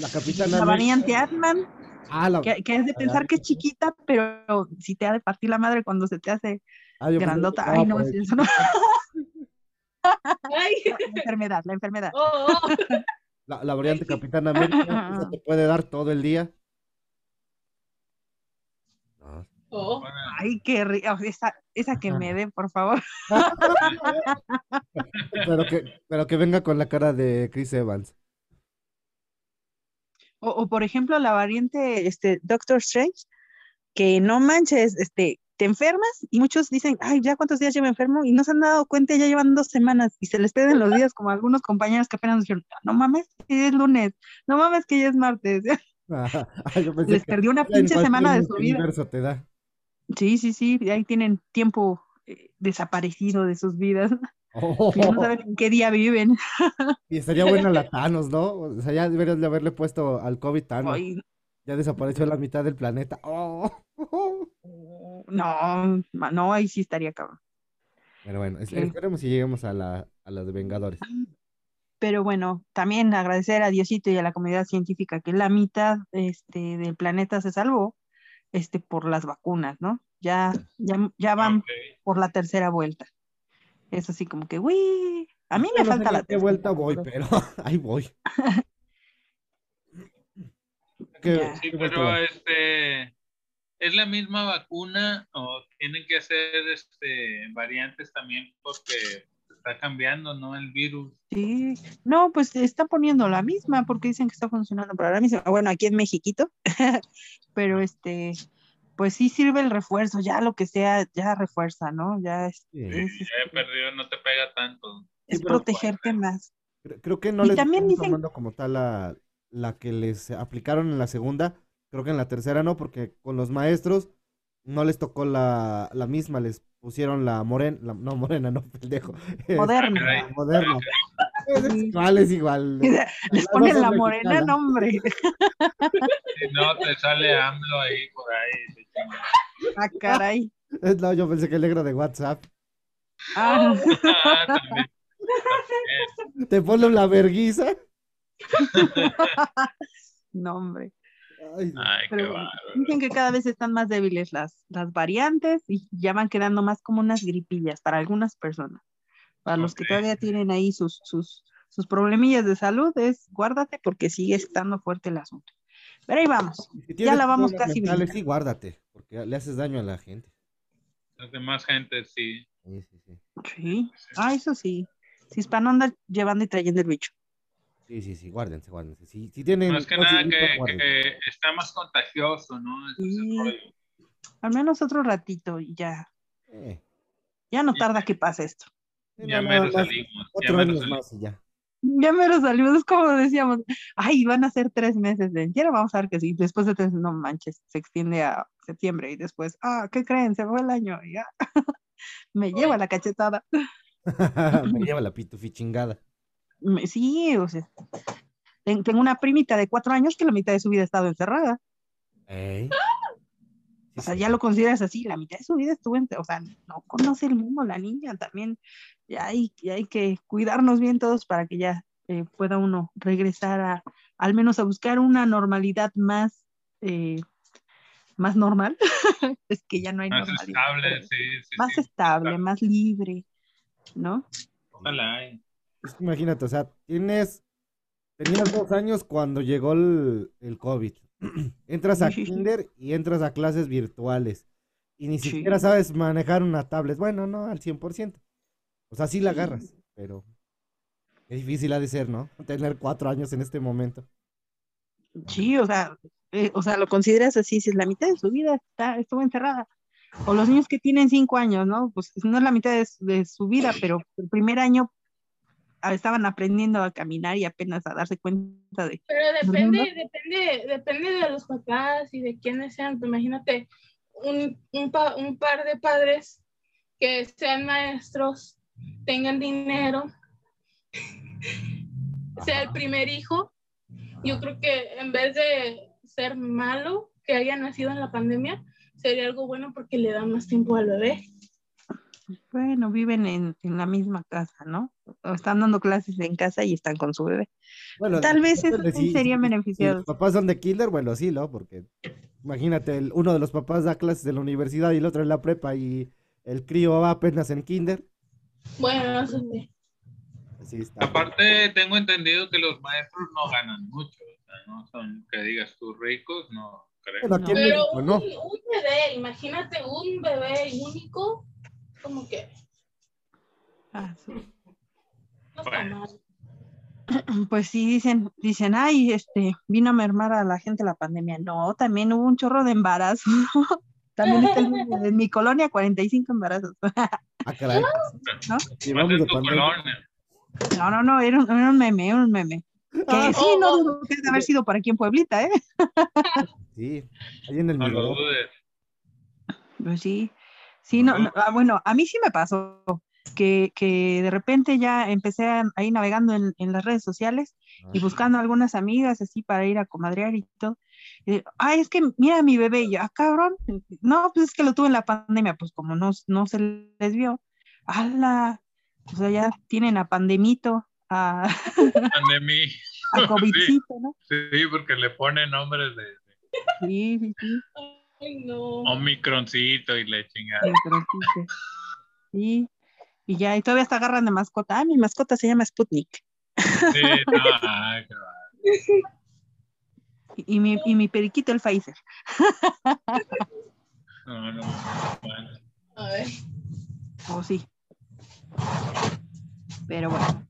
La capitana. La variante Atman. Ah, la... que, que, es de pensar que es chiquita, pero si te ha de partir la madre cuando se te hace ah, grandota. Ay, no, sí, eso no. Ay. La enfermedad, la enfermedad. Oh, oh. La, la, variante Capitán América, ¿eso te puede dar todo el día? Oh. Ay, qué rico. Esa, esa que me dé, por favor. pero, que, pero que venga con la cara de Chris Evans. O, o, por ejemplo, la variante este, Doctor Strange, que no manches, este, te enfermas y muchos dicen, ay, ya cuántos días llevo enfermo y no se han dado cuenta, ya llevan dos semanas y se les piden los días como algunos compañeros que apenas dijeron, no mames, que es lunes, no mames que ya es martes. les perdió una pinche semana de su vida. Te da. Sí, sí, sí, ahí tienen tiempo eh, desaparecido de sus vidas. Oh. no saben en qué día viven. y estaría buena la Thanos, ¿no? O sea, ya deberías de haberle puesto al COVID Thanos. Ya desapareció la mitad del planeta. Oh. No, no, ahí sí estaría cabrón. Pero bueno, esperemos si lleguemos a la, a de Vengadores. Pero bueno, también agradecer a Diosito y a la comunidad científica que la mitad este, del planeta se salvó este, por las vacunas, ¿no? Ya, ya, ya van por la tercera vuelta. Es así como que, uy, a mí me falta la tercera vuelta voy, pero ahí voy. sí, pero este, ¿es la misma vacuna o tienen que hacer este, variantes también porque está cambiando, ¿no? El virus. Sí, no, pues está poniendo la misma porque dicen que está funcionando para la misma. Bueno, aquí en Mexiquito, pero este, pues sí sirve el refuerzo, ya lo que sea, ya refuerza, ¿no? Ya es. Sí, he perdido, no te pega tanto. Es protegerte más. Creo, que no les también dicen... como tal la, la que les aplicaron en la segunda, creo que en la tercera no, porque con los maestros no les tocó la, la misma, les pusieron la morena, no morena, no, pendejo. Moderna. moderna. Es igual, es igual. Les ponen la morena, no, hombre. Si no, te sale AMLO ahí por ahí. Ah, caray. No, yo pensé que el negro de WhatsApp. Ah. ah te pone la verguiza. no, hombre. Ay, dicen que cada vez están más débiles las, las variantes y ya van quedando más como unas gripillas para algunas personas. Para los que todavía tienen ahí sus, sus, sus problemillas de salud, es guárdate porque sigue estando fuerte el asunto. Pero ahí vamos. ya la vamos casi bien. Sí, guárdate, porque le haces daño a la gente. Las demás gente, sí. Sí, sí, sí. Sí, ah, eso sí. Si es para no andar llevando y trayendo el bicho. Sí, sí, sí, guárdense, guárdense. Si, si tienen, más que nada que, está más contagioso, ¿no? al menos otro ratito y ya. Eh. Ya no tarda que pase esto. Ya me lo salimos. Otro año más y ya. Ya me lo salimos, es como decíamos, ay, van a ser tres meses de encierro, vamos a ver que sí, después de tres, no manches, se extiende a septiembre y después, ah, ¿qué creen? Se fue el año y ya, me lleva la cachetada. me lleva la pitufi chingada. Sí, o sea, tengo una primita de cuatro años que la mitad de su vida ha estado encerrada. O sea, ya lo consideras así, la mitad de su vida estuvo, en, o sea, no conoce el mundo la niña también. Ya hay, hay que cuidarnos bien todos para que ya eh, pueda uno regresar a, al menos a buscar una normalidad más, eh, más normal. es que ya no hay más normalidad. Estable, sí, sí, más estable, más libre, ¿no? Ojalá. hay. Imagínate, o sea, tienes, tenías dos años cuando llegó el, el COVID. entras a Kinder y entras a clases virtuales. Y ni siquiera sabes manejar una tablet. Bueno, no al 100%. O sea, sí la agarras, pero es difícil ha de ser, ¿no? Tener cuatro años en este momento. Sí, o sea, eh, o sea, lo consideras así, si es la mitad de su vida está, estuvo encerrada. O los niños que tienen cinco años, ¿no? Pues no es la mitad de, su vida, pero el primer año estaban aprendiendo a caminar y apenas a darse cuenta de. Pero depende, depende, depende de los papás y de quiénes sean. Pues imagínate un, un, un par de padres que sean maestros, tengan dinero, sea el primer hijo. Yo creo que en vez de ser malo que haya nacido en la pandemia, sería algo bueno porque le da más tiempo al bebé. Bueno, viven en, en la misma casa, ¿no? O están dando clases en casa y están con su bebé. Bueno, Tal vez eso si- serían si- si beneficiados. los papás son de kinder, bueno, sí, ¿no? Porque imagínate, el- uno de los papás da clases en la universidad y el otro en la prepa y el crío va apenas en kinder. Bueno, eso sí. Así está. Aparte, tengo entendido que los maestros no ganan mucho. O sea, no son que digas tú ricos, no creo. Bueno, aquí en Pero México, un, ¿no? un bebé, imagínate un bebé único, como que Ah, sí. Bueno. Pues sí, dicen, dicen, ay, este, vino a mermar a la gente la pandemia. No, también hubo un chorro de embarazos. También mismo, en mi colonia 45 embarazos. Ah, caray. ¿No? De en colonia. No, no, no, era un, era un meme, era un meme. Que Ah, sí, oh, no oh. dudo que de haber sido por aquí en Pueblita, ¿eh? Sí, ahí en el No. Pues sí, sí, no, no, ah, bueno, a mí sí me pasó que, que de repente ya empecé a- ahí navegando en, en las redes sociales y buscando algunas amigas así para ir a comadrear y todo. Y, Ay, es que mira a mi bebé, y yo, ah, cabrón, no, pues es que lo tuve en la pandemia, pues como no, no se les vio, ala, o sea, ya tienen a pandemito, a, Pandemia. a covidcito, ¿no? Sí, porque le ponen nombres de, de Sí, sí, sí. Ay, no. Omicroncito y le chingada. Sí, y ya, y todavía hasta agarran de mascota. Ah, mi mascota se llama Sputnik. Sí, no, ay, qué. Y, y mi, y mi periquito el Pfizer. No, no, bueno. A ver. Oh, sí. Pero bueno,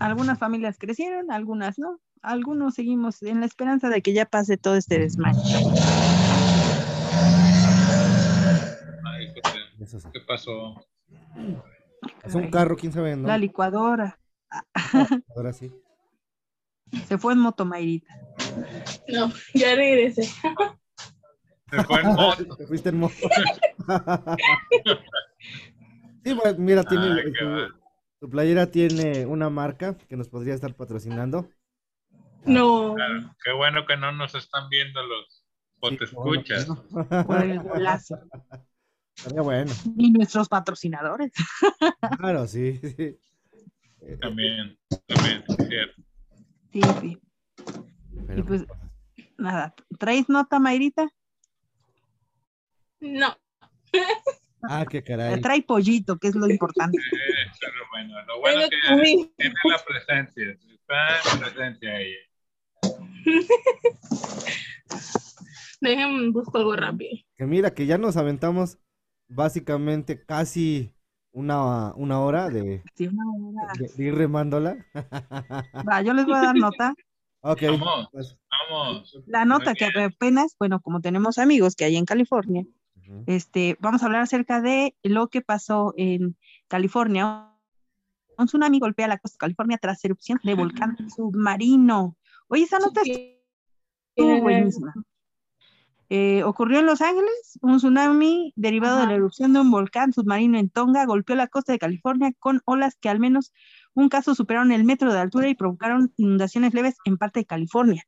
algunas familias crecieron, algunas no. Algunos seguimos en la esperanza de que ya pase todo este desmayo. Ay, Eso sí. ¿qué pasó? Es un carro, quién sabe, ¿no? La licuadora Ahora sí. se fue en motomairita. No, ya regresé. Se fue en moto. Te fuiste en moto. Sí, pues, mira, tiene, Ay, va. tu playera tiene una marca que nos podría estar patrocinando. No. Claro, qué bueno que no nos están viendo los o Sí, bueno, escuchas. bueno. Por el golazo. Estaría bueno. Y nuestros patrocinadores. Claro, sí. sí. También, también, es cierto. Sí, sí. pero- Y pues, nada. ¿Traes nota, Mayrita? No. Ah, qué caray. Trae pollito, que es lo importante. Eh, Eso es lo bueno. Lo bueno que tiene la presencia. Está en presencia ella. Déjenme busco algo rápido. Que mira, que ya nos aventamos básicamente casi una, una hora de, Sí, una hora. de- de ir remándola. Va, yo les voy a dar nota. Ok. Vamos, pues, vamos. La nota que apenas, bueno, como tenemos amigos que hay en California, este, vamos a hablar acerca de lo que pasó en California. Un tsunami golpea la costa de California tras erupción de volcán submarino. Oye, esa nota estuvo buenísima. Eh, ocurrió en Los Ángeles, un tsunami derivado de la erupción de un volcán submarino en Tonga golpeó la costa de California con olas que al menos un caso superaron el metro de altura y provocaron inundaciones leves en parte de California.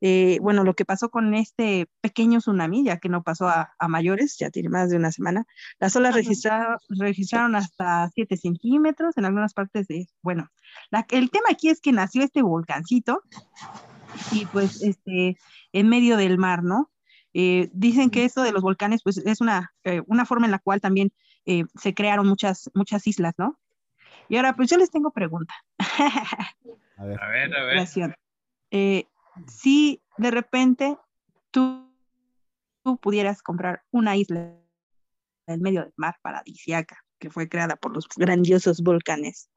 Eh, bueno, lo que pasó con este pequeño tsunami, ya que no pasó a, a mayores, ya tiene más de una semana, las olas registraron, registraron hasta 7 centímetros en algunas partes de, bueno, la- el tema aquí es que nació este volcancito y pues este, en medio del mar, ¿no? Eh, dicen que esto de los volcanes, pues es una, eh, una forma en la cual también eh, se crearon muchas, muchas islas, ¿no? Y ahora, pues yo les tengo pregunta. A ver. A ver, a ver. Eh, si de repente tú, tú pudieras comprar una isla en medio del mar paradisiaca que fue creada por los grandiosos volcanes,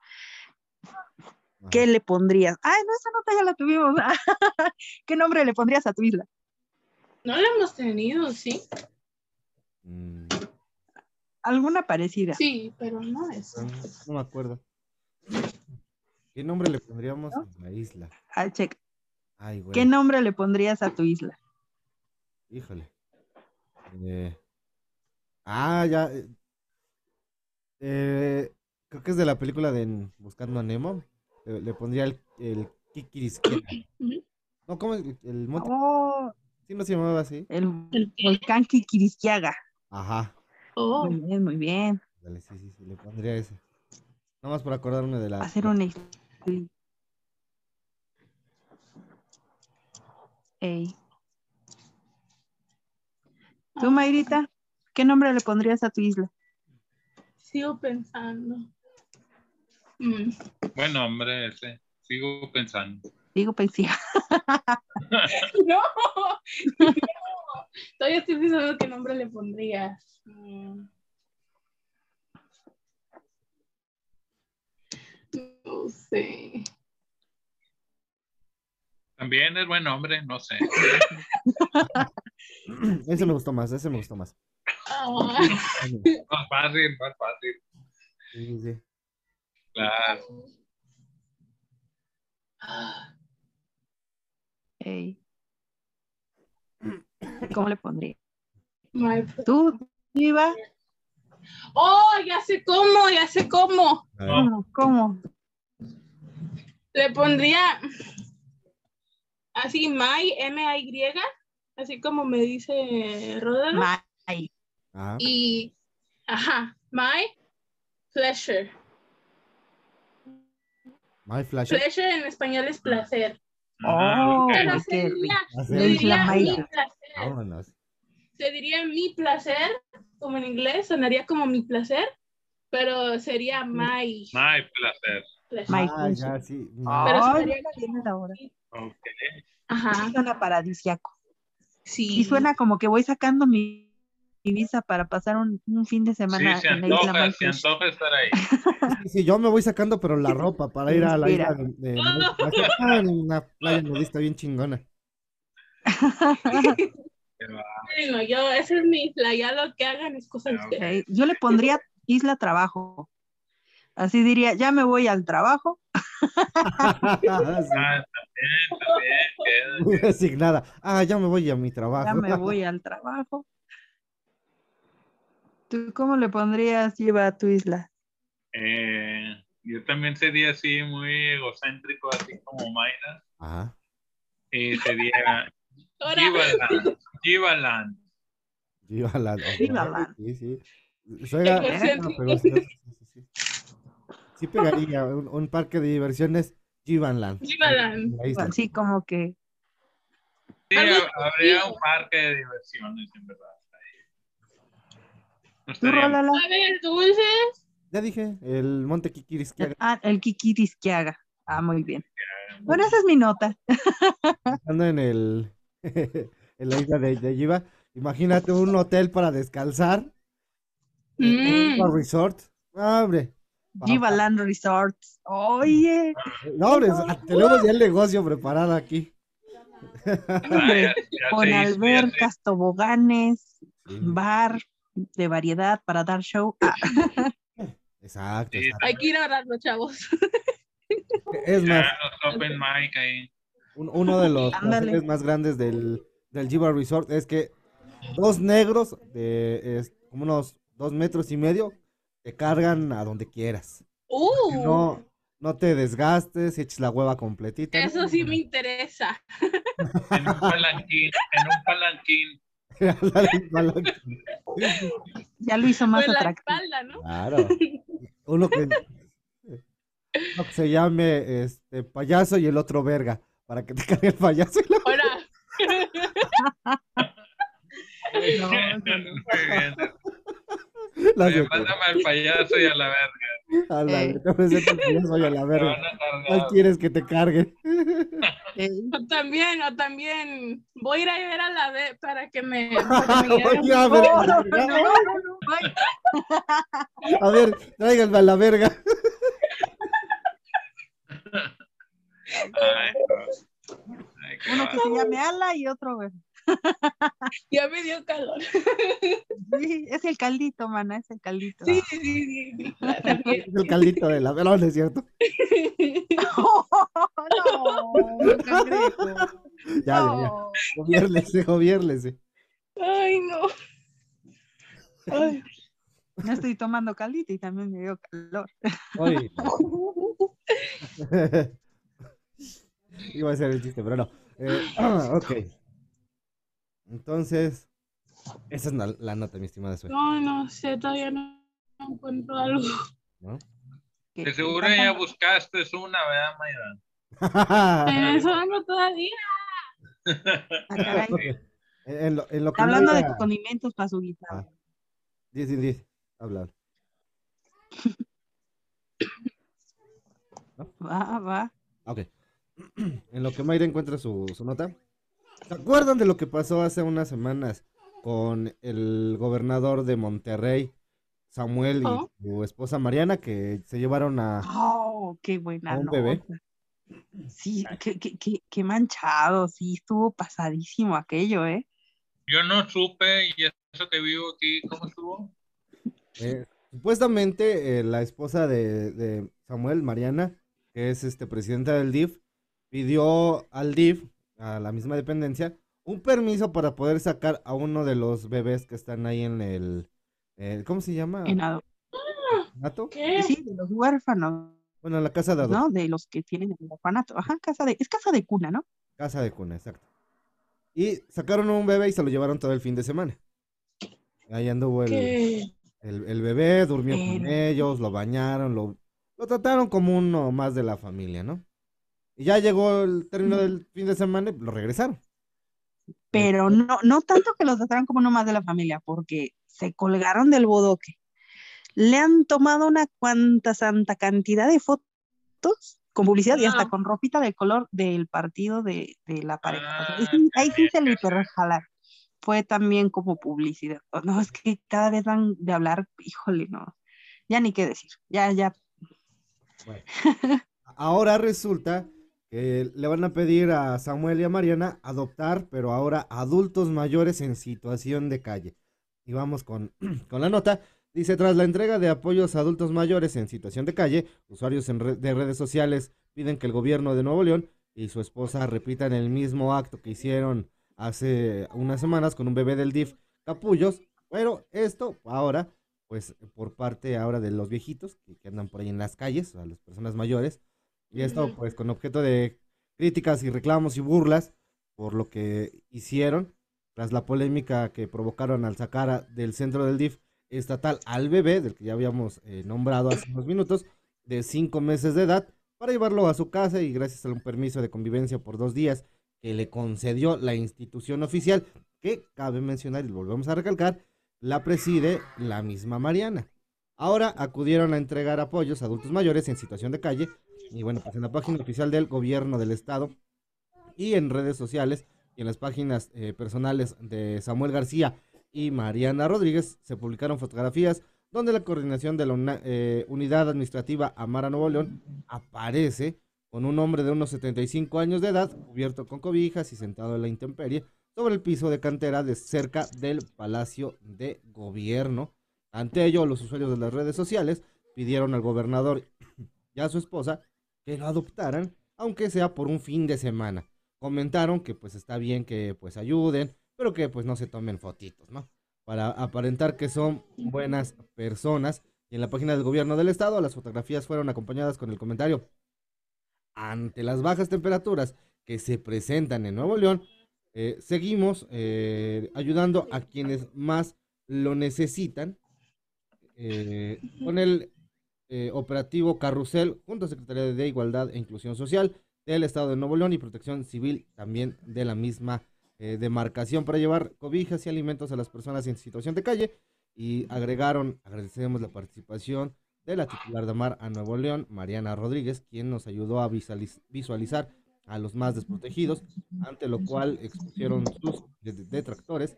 ¿qué le pondrías? Ay, no, esa nota ya la tuvimos. ¿Qué nombre le pondrías a tu isla? No lo hemos tenido, sí. Mm, Alguna parecida. Sí, pero no es. no, no me acuerdo. ¿Qué nombre le pondríamos a la isla? Ah. Ay, güey. ¿Qué nombre le pondrías a tu isla? Híjole. Eh, Ah, ya. eh, eh, creo que es de la película de Buscando a Nemo. Le, le pondría el, el Kikirisquera. No, ¿cómo es? El, el monte. Oh, ¿Sí no se llamaba así? El volcán Quiquiriquiaga. Ajá. Oh, Muy bien, muy bien. Dale, sí, sí, sí, le pondría ese. Nada más por acordarme de la. Hacer una isla. Ey. ¿Tú, Mayrita? ¿Qué nombre le pondrías a tu isla? sigo pensando. Mm, Bueno, hombre, ese. Sigo pensando. Digo, pensé. No, no. Todavía estoy pensando qué nombre le pondrías. Mm. No sé. También es buen hombre, no sé. Ese me gustó más, ese me gustó más. Ah, Más fácil, más fácil. Sí, sí, sí. Claro. Ey. ¿Cómo le pondría? my- ¿Tú, Iva? Oh, ya sé cómo, ya sé cómo. ¿Cómo? ¿Cómo? Le pondría así, My, M-A-Y, así como me dice Rodalo. May. ajá. Y, ajá, My Pleasure. My Flash. Pleasure en español es placer. Oh. Pero mi placer. Vámonos. Se diría mi placer, como en inglés, sonaría como mi placer, pero sería my My placer. pleasure. My Ah, ya, sí. Pero sonaría ya viene la hora. Ok. Ajá, Suena paradisiaco. sí. Y suena como que voy sacando mi, mi visa para pasar un, un fin de Sí, semana se en la isla antoja, se Mayfish. antoja estar ahí. Sí, sí, yo me voy sacando, pero la ropa para ir a la isla de, de- Ah, en una playa nudista bien chingona. Que. Bueno, yo, esa es mi isla, ya lo que hagan es cosa de Ah, ustedes. Ok, Yo le pondría isla trabajo. Así diría, ya me voy al trabajo. Sí, Ah, también, también. muy resignada. Ah, ya me voy a mi trabajo. Ya me voy al trabajo. ¿Tú cómo le pondrías lleva a tu isla? Eh, yo también sería así muy egocéntrico, así como Mayra. Ajá. Y sería Ahora, Jivaland. Jivaland. Vivaland. Vivaland. Sí, sí. Suena- pero sí, sí, sí, sí. Sí pegaría un, un parque de diversiones la isla. Así como que Sí, habría un parque de diversiones, en verdad. Tú, Rolala. a ver, dulces. Ya dije, el Monte Kikiris que Ah, el Kikiris que haga. Ah, muy bien. Bueno, esa es mi nota. anda en el en la isla de, de. Imagínate un hotel para descansar. Mm. Un resort. Ah, hombre. Jivaland Resorts. Oye, No, hombre, tenemos ya el negocio preparado aquí. Ah, hombre, ya- ya con albercas, toboganes, Sí, bar de variedad para dar show. Ah, exacto, Sí, exacto. Hay que ir a darlo, chavos. Es más, Ya, los open mic ahí. un- uno de los placeres más grandes del, del Jiva Resort es que dos negros de es, como unos dos metros y medio te cargan a donde quieras. Uh, No, no te desgastes, eches la hueva completita. eso sí me interesa. En un palanquín, en un palanquín. Ya lo hizo más Pues la atractivo. espalda, ¿no? Claro. Uno que, uno que se llame este payaso y el otro verga. Para que te cargue el payaso y la Ahora, No, no, no. La Eh, Mándame al payaso y a la verga. Eh. te presento el payaso y a la verga. a ¿Cuál quieres que te cargue? Eh, o también, o también, voy a ir a ver a la vez para que me. para que me Voy hagan- a ver, a la no, verga. no, no, no, ay, A ver, tráiganme a la verga. Ay, Uno que se llame Ala y otro. eh, Ya me dio calor. Sí, es el caldito, mana, es el caldito. Sí, sí, sí, sí, también. Es el caldito de la no, no es cierto. no, cangrejo. Ya, ya, ya. No. Gobiérnese, gobiérnese. Ay, no. Ay. No estoy tomando caldito y también me dio calor. Oye. Iba a ser el chiste, pero no. Eh, ok. Entonces, esa es la, la nota, mi estimada Sue. No, no sé, todavía no encuentro algo. ¿no? Que- De que seguro ya buscaste una, ¿verdad, Mayra? Eso no todavía. Ah. En lo, en lo que Hablando de condimentos para su guitarra. Ah. 10 10 10. Habla. Va, va. Ok. En lo que Mayra encuentra su, su nota. ¿Se acuerdan de lo que pasó hace unas semanas con el gobernador de Monterrey, Samuel, y Oh. su esposa Mariana, que se llevaron a... Oh, qué buena ¿A un bebé? nota. Sí, qué, qué, qué, qué manchado, sí, estuvo pasadísimo aquello, ¿eh? Yo no supe, y eso que vivo aquí, ¿cómo estuvo? eh, supuestamente eh, la esposa de, de Samuel, Mariana, que es este presidenta del DIF, pidió al DIF, a la misma dependencia, un permiso para poder sacar a uno de los bebés que están ahí en el... eh, ¿Cómo se llama? En ado- ¿Orfanato? ¿Qué? sí, de los huérfanos, Bueno, la casa de adopción. ¿no? De los que tienen el orfanato. Ajá, casa de, es casa de cuna, ¿no? Casa de cuna, exacto. Y sacaron un bebé y se lo llevaron todo el fin de semana. Ahí anduvo el, el, el bebé, durmió con ellos, lo bañaron, lo, lo trataron como uno más de la familia, ¿no? Y ya llegó el término del fin de semana y lo regresaron. Pero no, no tanto que los trataran como uno más de la familia, porque se colgaron del bodoque. Le han tomado una cuanta santa cantidad de fotos con publicidad y hasta Ah. con ropita de color del partido de, de la pareja. O sea, ahí Ah, sí- ahí sí se le hizo jalar. Fue también como publicidad. No, es que cada vez dan de hablar, híjole, no. Ya ni qué decir. Ya, ya. Ahora resulta que le van a pedir a Samuel y a Mariana adoptar, pero ahora adultos mayores en situación de calle. Y vamos con, con la nota. Dice, tras la entrega de apoyos a adultos mayores en situación de calle, usuarios en re- de redes sociales piden que el gobierno de Nuevo León y su esposa repitan el mismo acto que hicieron hace unas semanas con un bebé del DIF Capullos, pero esto ahora, pues por parte ahora de los viejitos que, andan por ahí en las calles, a las personas mayores, y esto pues con objeto de críticas y reclamos y burlas por lo que hicieron tras la polémica que provocaron al sacar a- del centro del DIF estatal al bebé, del que ya habíamos eh, nombrado hace unos minutos, de cinco meses de edad, para llevarlo a su casa y gracias a un permiso de convivencia por dos días que le concedió la institución oficial, que cabe mencionar y volvemos a recalcar, la preside la misma Mariana. Ahora acudieron a entregar apoyos a adultos mayores en situación de calle y bueno, pues en la página oficial del gobierno del estado y en redes sociales y en las páginas eh, personales de Samuel García y Mariana Rodríguez se publicaron fotografías donde la coordinación de la una- eh, unidad administrativa Amara Nuevo León aparece con un hombre de unos 75 años de edad, cubierto con cobijas y sentado en la intemperie, sobre el piso de cantera de cerca del Palacio de Gobierno. Ante ello, los usuarios de las redes sociales pidieron al gobernador y a su esposa que lo adoptaran, aunque sea por un fin de semana. Comentaron que pues está bien que pues ayuden, pero que pues no se tomen fotitos, ¿no? Para aparentar que son buenas personas. Y en la página del gobierno del estado, las fotografías fueron acompañadas con el comentario. Ante las bajas temperaturas que se presentan en Nuevo León, eh, seguimos eh, ayudando a quienes más lo necesitan eh, con el eh, operativo Carrusel junto a Secretaría de Igualdad e Inclusión Social del Estado de Nuevo León y Protección Civil también de la misma eh, demarcación para llevar cobijas y alimentos a las personas en situación de calle. Y agregaron, agradecemos la participación de la titular de Mar a Nuevo León, Mariana Rodríguez, quien nos ayudó a visualiz- visualizar a los más desprotegidos, ante lo cual expusieron sus de- de- detractores,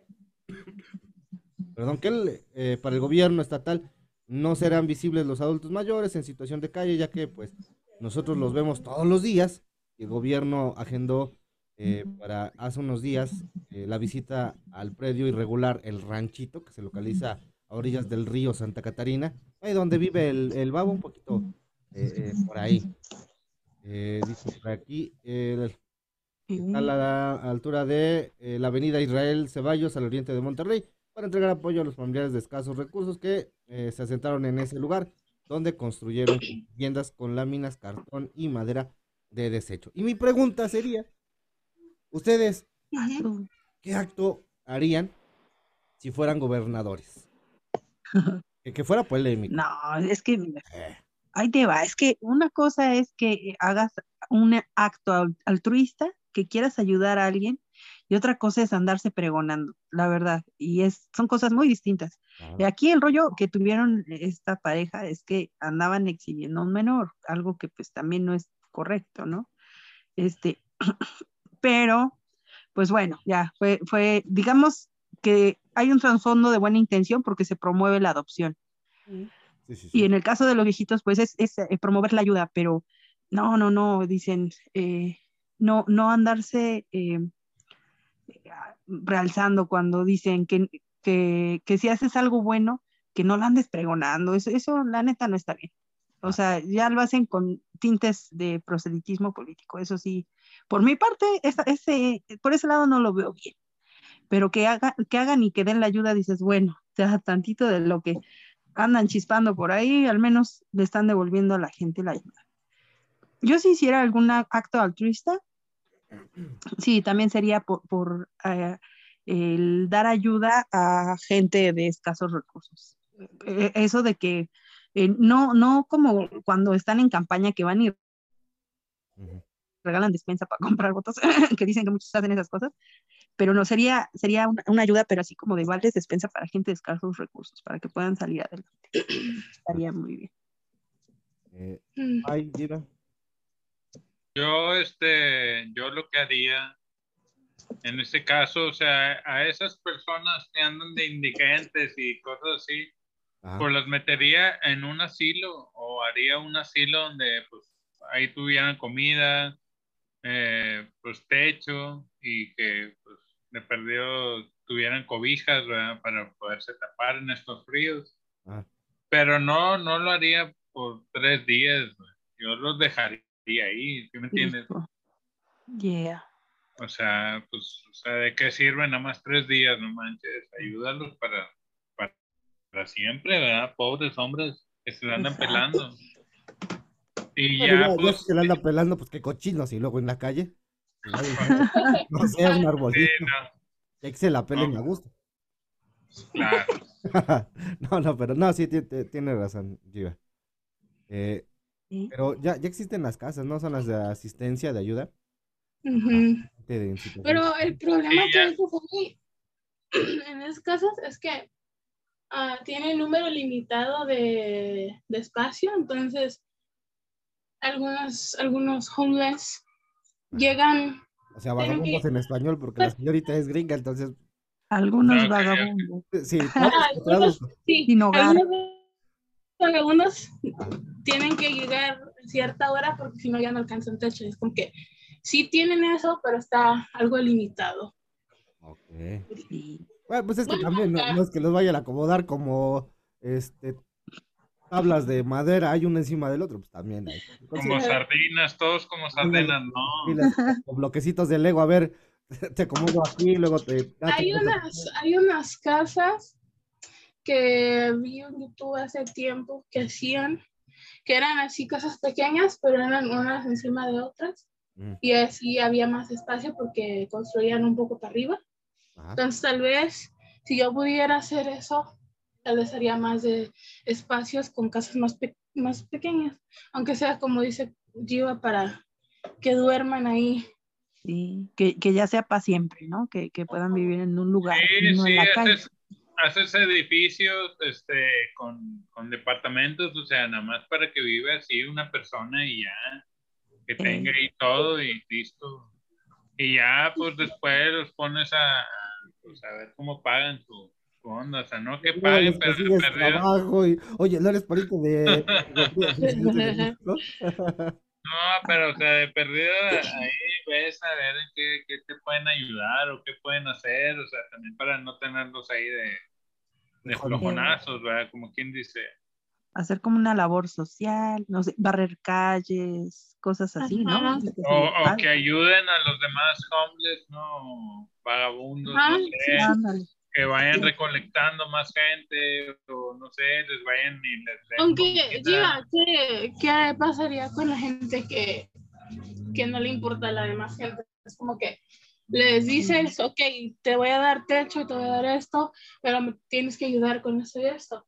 perdón, que eh, para el gobierno estatal no serán visibles los adultos mayores en situación de calle, ya que pues nosotros los vemos todos los días. El gobierno agendó eh, para hace unos días eh, la visita al predio irregular El Ranchito, que se localiza a orillas del río Santa Catarina, ahí donde vive el, el babo, un poquito eh, eh, por ahí. Eh, dice por aquí, a la altura de la avenida Israel Ceballos, al oriente de Monterrey, para entregar apoyo a los familiares de escasos recursos que eh, se asentaron en ese lugar, donde construyeron viviendas con láminas, cartón y madera de desecho. Y mi pregunta sería, ustedes. ¿qué acto harían si fueran gobernadores? que, fuera polémico. No, es que eh. ahí te va, es que una cosa es que hagas un acto altruista, que quieras ayudar a alguien, y otra cosa es andarse pregonando, la verdad, y es, son cosas muy distintas. Y Aquí el rollo que tuvieron esta pareja es que andaban exhibiendo a un menor, algo que pues también no es correcto, ¿no? Este, pero, pues bueno, ya fue, fue, digamos que hay un trasfondo de buena intención porque se promueve la adopción. Y en el caso de los viejitos, pues es, eh, promover la ayuda, pero no, no, no, dicen, eh, no, no andarse eh, realzando cuando dicen que, que, que, si haces algo bueno, que no lo andes pregonando, eso, eso la neta no está bien. O sea, ya lo hacen con tintes de proselitismo político. Eso sí, por mi parte, ese, por ese lado no lo veo bien. Pero que, haga, que hagan y que den la ayuda, dices, bueno, sea tantito de lo que andan chispando por ahí, al menos le están devolviendo a la gente la ayuda. Yo si hiciera algún acto altruista, sí, también sería por, eh, el dar ayuda a gente de escasos recursos. E, eso de que eh, no, no como cuando están en campaña que van y regalan despensa para comprar votos, que dicen que muchos hacen esas cosas, pero no, sería, sería una, ayuda, pero así como de vales despensa para gente de escasos recursos, para que puedan salir adelante. Estaría muy bien. Eh, mm. ay, Yo, este, yo lo que haría en este caso, o sea, a esas personas que andan de indigentes y cosas así, pues las metería en un asilo o haría un asilo donde pues ahí tuvieran comida, eh, pues techo y que pues de perdido tuvieran cobijas para poderse tapar en estos fríos. Ah. Pero no, no lo haría por tres días. Yo los dejaría ahí, ¿sí me entiendes? Yeah. O sea, pues, o sea, ¿de qué sirve nada más tres días? No manches, ayúdalos para, para, siempre, ¿verdad? Pobres hombres que se andan pelando. Y ya, pues, se la anda pelando, pues qué cochinos, y luego en la calle. no sé, un arbolito. Sí, que se la pelen a gusto. Claro. no, no, pero no, sí, tiene razón, Giva. Eh, pero ya, ya existen las casas, ¿no? Son las de asistencia, de ayuda. Pero el problema que en esas casas es que uh, tiene número limitado de, de espacio, entonces algunos, algunos homeless llegan. O sea, vagabundos en español, porque la señorita es gringa, entonces. Algunos vagabundos. Sí, sí vagabundos tienen que llegar a cierta hora porque si no ya no alcanzan techo. Es como que sí tienen eso, pero está algo limitado. Ok. Bueno, pues es que también no, es que los vayan a acomodar como este tablas de madera, hay uno encima del otro, pues también hay. como sardinas, todos como sardinas, no. bloquecitos de Lego, a ver, te acomodo aquí, luego te... hay, unas, hay unas casas que vi en YouTube hace tiempo que hacían, que eran así casas pequeñas, pero eran unas encima de otras. Mm. Y así había más espacio porque construían un poco para arriba. Entonces tal vez si yo pudiera hacer eso, tal vez haría más de espacios con casas más, más pequeñas, aunque sea como dice Giva, para que duerman ahí. Sí, que, que ya sea para siempre, ¿no? Que, que, puedan vivir en un lugar, no en la calle. Haces, edificios este, con, con, departamentos, o sea, nada más para que viva así una persona y ya, que tenga ahí todo y listo. Y ya, pues después los pones a, pues, a ver cómo pagan su, onda, o sea, no que paguen, pero trabajo y, oye, no eres pariente de... no, pero, o sea, de perdido ahí ves a ver en qué, qué, te pueden ayudar o qué pueden hacer, o sea, también para no tenerlos ahí de, de flojonazos, ¿verdad? Como quien dice. Hacer como una labor social, no sé, barrer calles, cosas así, ¿no? O, o, que ayuden a los demás homeless, ¿no? Vagabundos, no sé que vayan recolectando más gente o no sé, les vayan y les Aunque, ya, ¿qué, ¿qué, pasaría con la gente que, que no le importa a la demás gente? Es como que les dices, ok, te voy a dar techo, te voy a dar esto, pero me tienes que ayudar con esto y esto.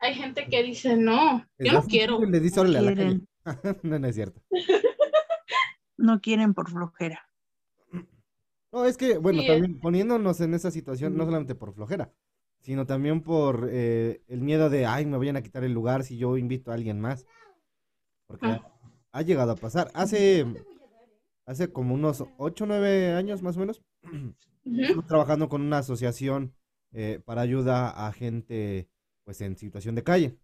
Hay gente que dice, no, yo no quiero. Le dice, órale a la calle. No, no es cierto. No quieren por flojera. No, es que, bueno, Sí, también poniéndonos en esa situación, no solamente por flojera, sino también por eh, el miedo de, ay, me vayan a quitar el lugar si yo invito a alguien más. Porque Ah. ha llegado a pasar. Hace, hace como unos 8 o 9 años más o menos, trabajando con una asociación eh, para ayuda a gente pues en situación de calle.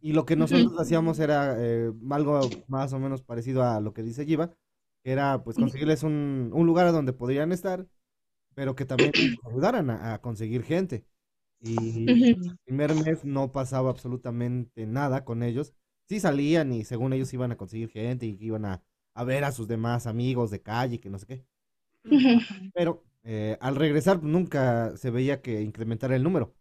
Y lo que nosotros hacíamos era eh, algo más o menos parecido a lo que dice Giva, que era pues conseguirles un, un lugar a donde podrían estar, pero que también ayudaran a, a conseguir gente. Y el primer mes no pasaba absolutamente nada con ellos. Sí salían y según ellos iban a conseguir gente y iban a, a ver a sus demás amigos de calle, que no sé qué. Pero eh, al regresar pues, nunca se veía que incrementara el número.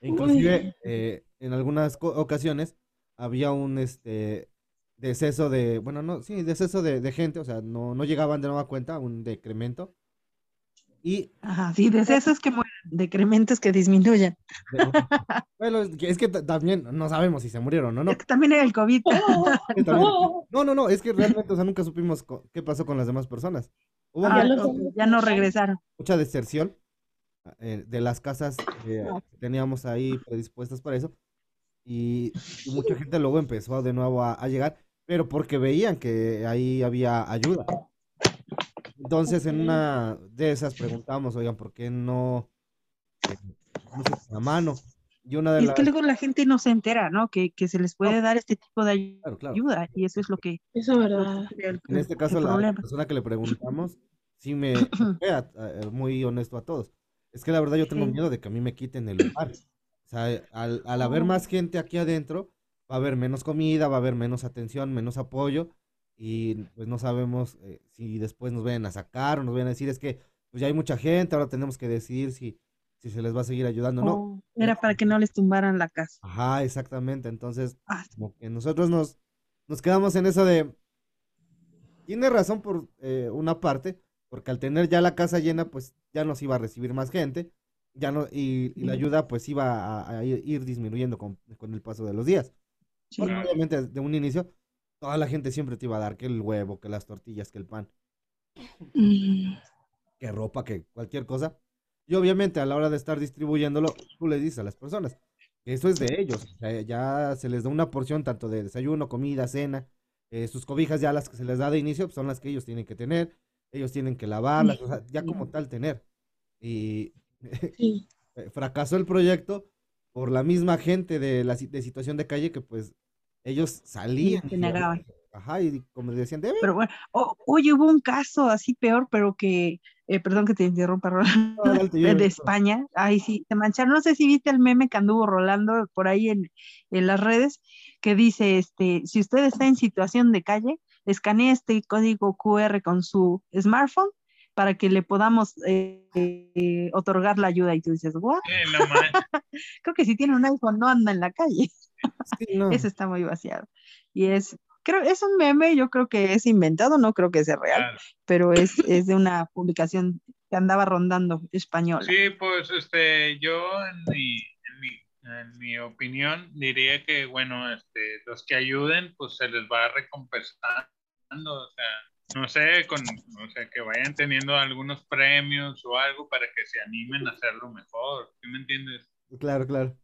E Inclusive eh, en algunas co- ocasiones había un este deceso de, bueno, no, sí, deceso de, de gente, o sea, no, no llegaban de nueva cuenta, un decremento. Y Ajá, sí, de esos que mueren, decrementes que disminuyen. de- bueno, es que, también no sabemos si se murieron o no. Es que también era el COVID. que también- no, no, no, es que realmente, o sea, nunca supimos qué pasó con las demás personas. Hubo Ah, Ya mu- lo ok, ya no regresaron. mucha deserción eh, de las casas eh, que teníamos ahí predispuestas para eso. Y, y mucha gente luego empezó de nuevo a, a llegar, pero porque veían que ahí había ayuda. Entonces, en una de esas preguntamos, oigan, ¿por qué no, la mano? Y una de Y es las... que luego la gente no se entera, ¿no? Que, que se les puede dar este tipo de ay- Claro, claro. ayuda. Y eso es lo que Eso es verdad. el, En este caso, la problema. persona que le preguntamos, sí me fue a- a- muy honesto a todos. Es que la verdad yo tengo Sí. miedo de que a mí me quiten el lugar. O sea, al, al haber más gente aquí adentro, va a haber menos comida, va a haber menos atención, menos apoyo. Y pues no sabemos eh, si después nos vayan a sacar o nos vayan a decir, es que pues ya hay mucha gente, ahora tenemos que decidir si, si se les va a seguir ayudando o no. Oh, era para que no les tumbaran la casa. Ajá, exactamente. Entonces, Ah, como que nosotros nos, nos quedamos en eso de, tiene razón por eh, una parte, porque al tener ya la casa llena, pues ya nos iba a recibir más gente, ya no, y, y la ayuda pues iba a, a ir, ir disminuyendo con, con el paso de los días. sí. Porque obviamente de un inicio, toda la gente siempre te iba a dar que el huevo, que las tortillas, que el pan, Mm. que ropa, que cualquier cosa. Y obviamente a la hora de estar distribuyéndolo, tú le dices a las personas que eso es de ellos. o sea, ya se les da una porción tanto de desayuno, comida, cena. eh, sus cobijas ya las que se les da de inicio pues, son las que ellos tienen que tener. Ellos tienen que lavarlas, o sea, ya como tal tener. Y Sí. eh, fracasó el proyecto por la misma gente de la de situación de calle que pues ellos salían. se negaban. Ajá, y como decían, debe. Pero bueno, o- oye, hubo un caso así peor, pero que, eh, perdón que te interrumpa, Rolando, Adelante, de, España. Ay, sí, se mancharon. No sé si viste el meme que anduvo rolando por ahí en, en las redes, que dice, este, si usted está en situación de calle, escanee este código QR con su smartphone para que le podamos eh, eh, otorgar la ayuda. Y tú dices, ¿what? Eh. Creo que si tiene un iPhone no anda en la calle. Sí, no. Eso está muy vaciado. Y es, creo, es un meme, yo creo que es inventado, no creo que sea real, Claro. pero es, es de una publicación que andaba rondando española. Sí, pues este, yo en mi, en mi, en mi opinión diría que, bueno, este, los que ayuden, pues se les va recompensando, o sea, no sé, con, o sea, que vayan teniendo algunos premios o algo para que se animen a hacerlo mejor, ¿sí me entiendes? Claro, claro.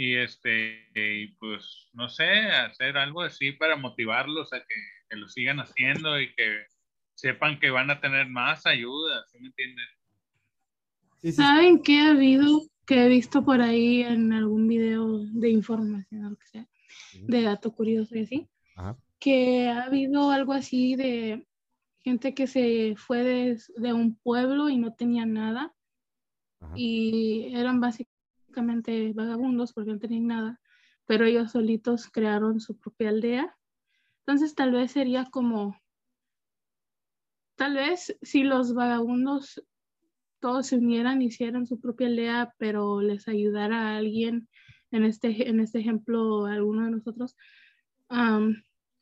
Y este, y pues, no sé, hacer algo así para motivarlos a que, que lo sigan haciendo y que sepan que van a tener más ayuda, ¿sí me? Sí, sí, ¿Saben qué ha habido? Que he visto por ahí en algún video de información o lo que sea, de dato curioso y así, Ajá. que ha habido algo así de gente que se fue de, de un pueblo y no tenía nada Ajá. y eran básicamente vagabundos porque no tenían nada, pero ellos solitos crearon su propia aldea. Entonces tal vez sería como, tal vez si los vagabundos todos se unieran, hicieran su propia aldea, pero les ayudara a alguien, en este, en este ejemplo, alguno de nosotros,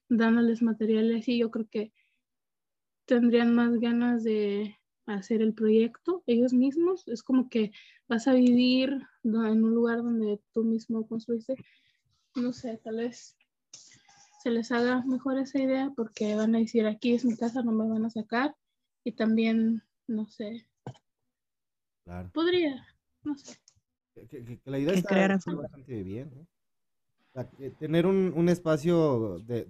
dándoles materiales y yo creo que tendrían más ganas de, hacer el proyecto ellos mismos. Es como que vas a vivir en un lugar donde tú mismo construiste. No sé, tal vez se les haga mejor esa idea porque van a decir aquí es mi casa, no me van a sacar. Y también, no sé. Claro. Podría, no sé. Que, la idea está, bastante bien. tener un, un espacio de,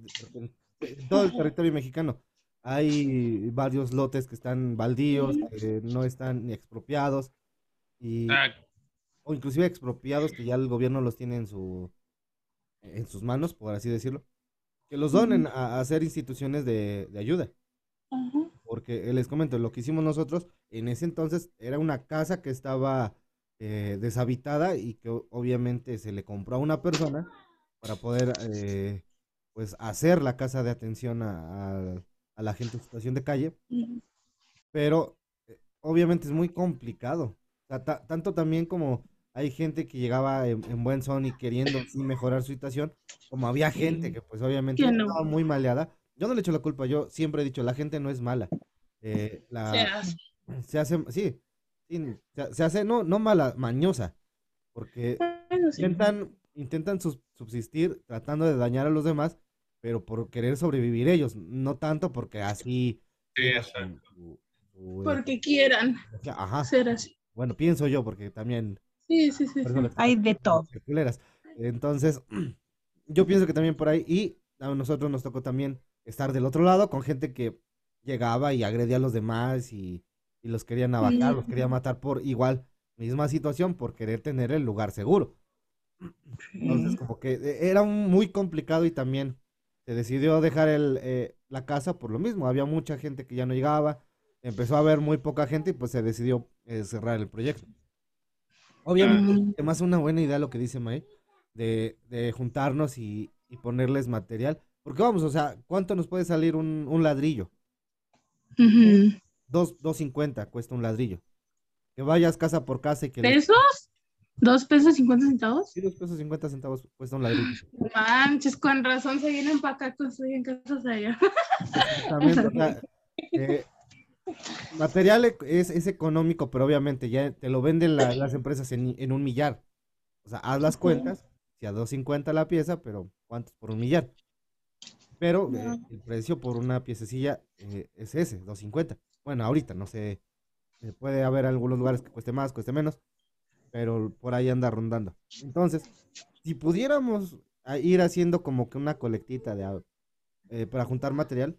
todo el territorio mexicano. Hay varios lotes que están baldíos, que no están ni expropiados, y, o inclusive expropiados que ya el gobierno los tiene en, su, en sus manos, por así decirlo, que los donen a, hacer instituciones de, ayuda. Porque eh, les comento, lo que hicimos nosotros en ese entonces era una casa que estaba eh, deshabitada y que obviamente se le compró a una persona para poder eh, pues hacer la casa de atención a, la gente en situación de calle. Pero obviamente es muy complicado. tanto también como hay gente que llegaba en, buen son y queriendo mejorar su situación, como había gente que pues obviamente estaba muy maleada. Yo no le echo la culpa, yo siempre he dicho, la gente no es mala. la, se hace. Se hace, sí, se, hace, no, no mala, mañosa, porque intentan, intentan subsistir tratando de dañar a los demás, pero por querer sobrevivir ellos, no tanto porque así... porque quieran Ajá. ser así. Bueno, pienso yo, porque también... Sí, sí, sí. Hay de todo. Entonces, yo pienso que también por ahí, y a nosotros nos tocó también estar del otro lado con gente que llegaba y agredía a los demás y y los querían abajar, los querían matar por igual, misma situación, por querer tener el lugar seguro. Entonces, como que eh, era muy complicado y también se decidió dejar el, eh, la casa por lo mismo. Había mucha gente que ya no llegaba, empezó a haber muy poca gente y pues se decidió eh, cerrar el proyecto. Obviamente, además una buena idea lo que dice May, de, de juntarnos y, y, ponerles material. Porque vamos, o sea, ¿cuánto nos puede salir un, un ladrillo? 2.50 cuesta un ladrillo. Que vayas casa por casa y que... ¿Pesos? ¿Dos pesos cincuenta centavos? Sí, dos pesos cincuenta centavos cuesta un ladrillo. Manches, con razón se vienen para acá, construyen casas allá. Eh, material e, es, es, económico, pero obviamente ya te lo venden las empresas en, un millar. O sea, haz las cuentas, si a 2.50 la pieza, pero ¿cuántos por un millar? Pero eh, el precio por una piececilla eh, es ese, 2.50. Bueno, ahorita, no sé. Puede haber algunos lugares que cueste más, cueste menos, pero por ahí anda rondando. Entonces, si pudiéramos ir haciendo como que una colectita de eh, para juntar material,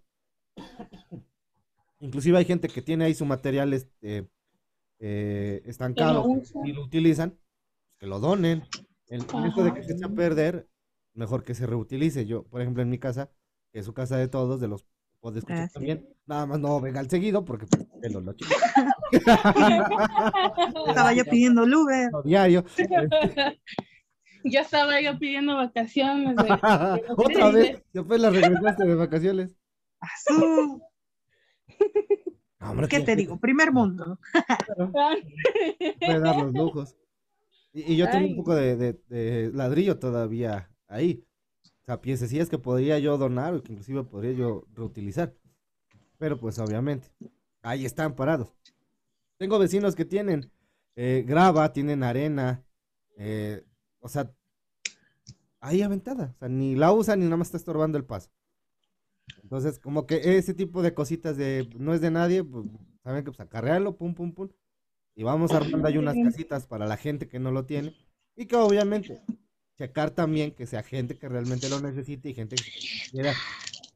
inclusive hay gente que tiene ahí su material este, eh, estancado y lo utilizan, pues que lo donen. El hecho de que se eche a perder, mejor que se reutilice. Yo, por ejemplo, en mi casa, que es su casa de todos, de los Puedes escuchar ah, también. Nada más no venga al seguido porque pues, lo, lo Estaba yo pidiendo el Uber. diario. Ya estaba yo pidiendo vacaciones. Otra vez, después la regresaste de vacaciones. Azul. ¿Qué te digo? Primer mundo. Puede dar los lujos. Y, yo tengo un poco de, de, ladrillo todavía ahí sea, piececillas que podría yo donar o que inclusive podría yo reutilizar. Pero pues obviamente, ahí están parados. Tengo vecinos que tienen eh, grava, tienen arena, eh, o sea, ahí aventada. O sea, ni la usan ni nada más está estorbando el paso. Entonces, como que ese tipo de cositas de no es de nadie, pues saben que pues acarrearlo, pum, pum, pum. Y vamos armando ahí unas casitas para la gente que no lo tiene. Y que obviamente checar también que sea gente que realmente lo necesite y gente que quiera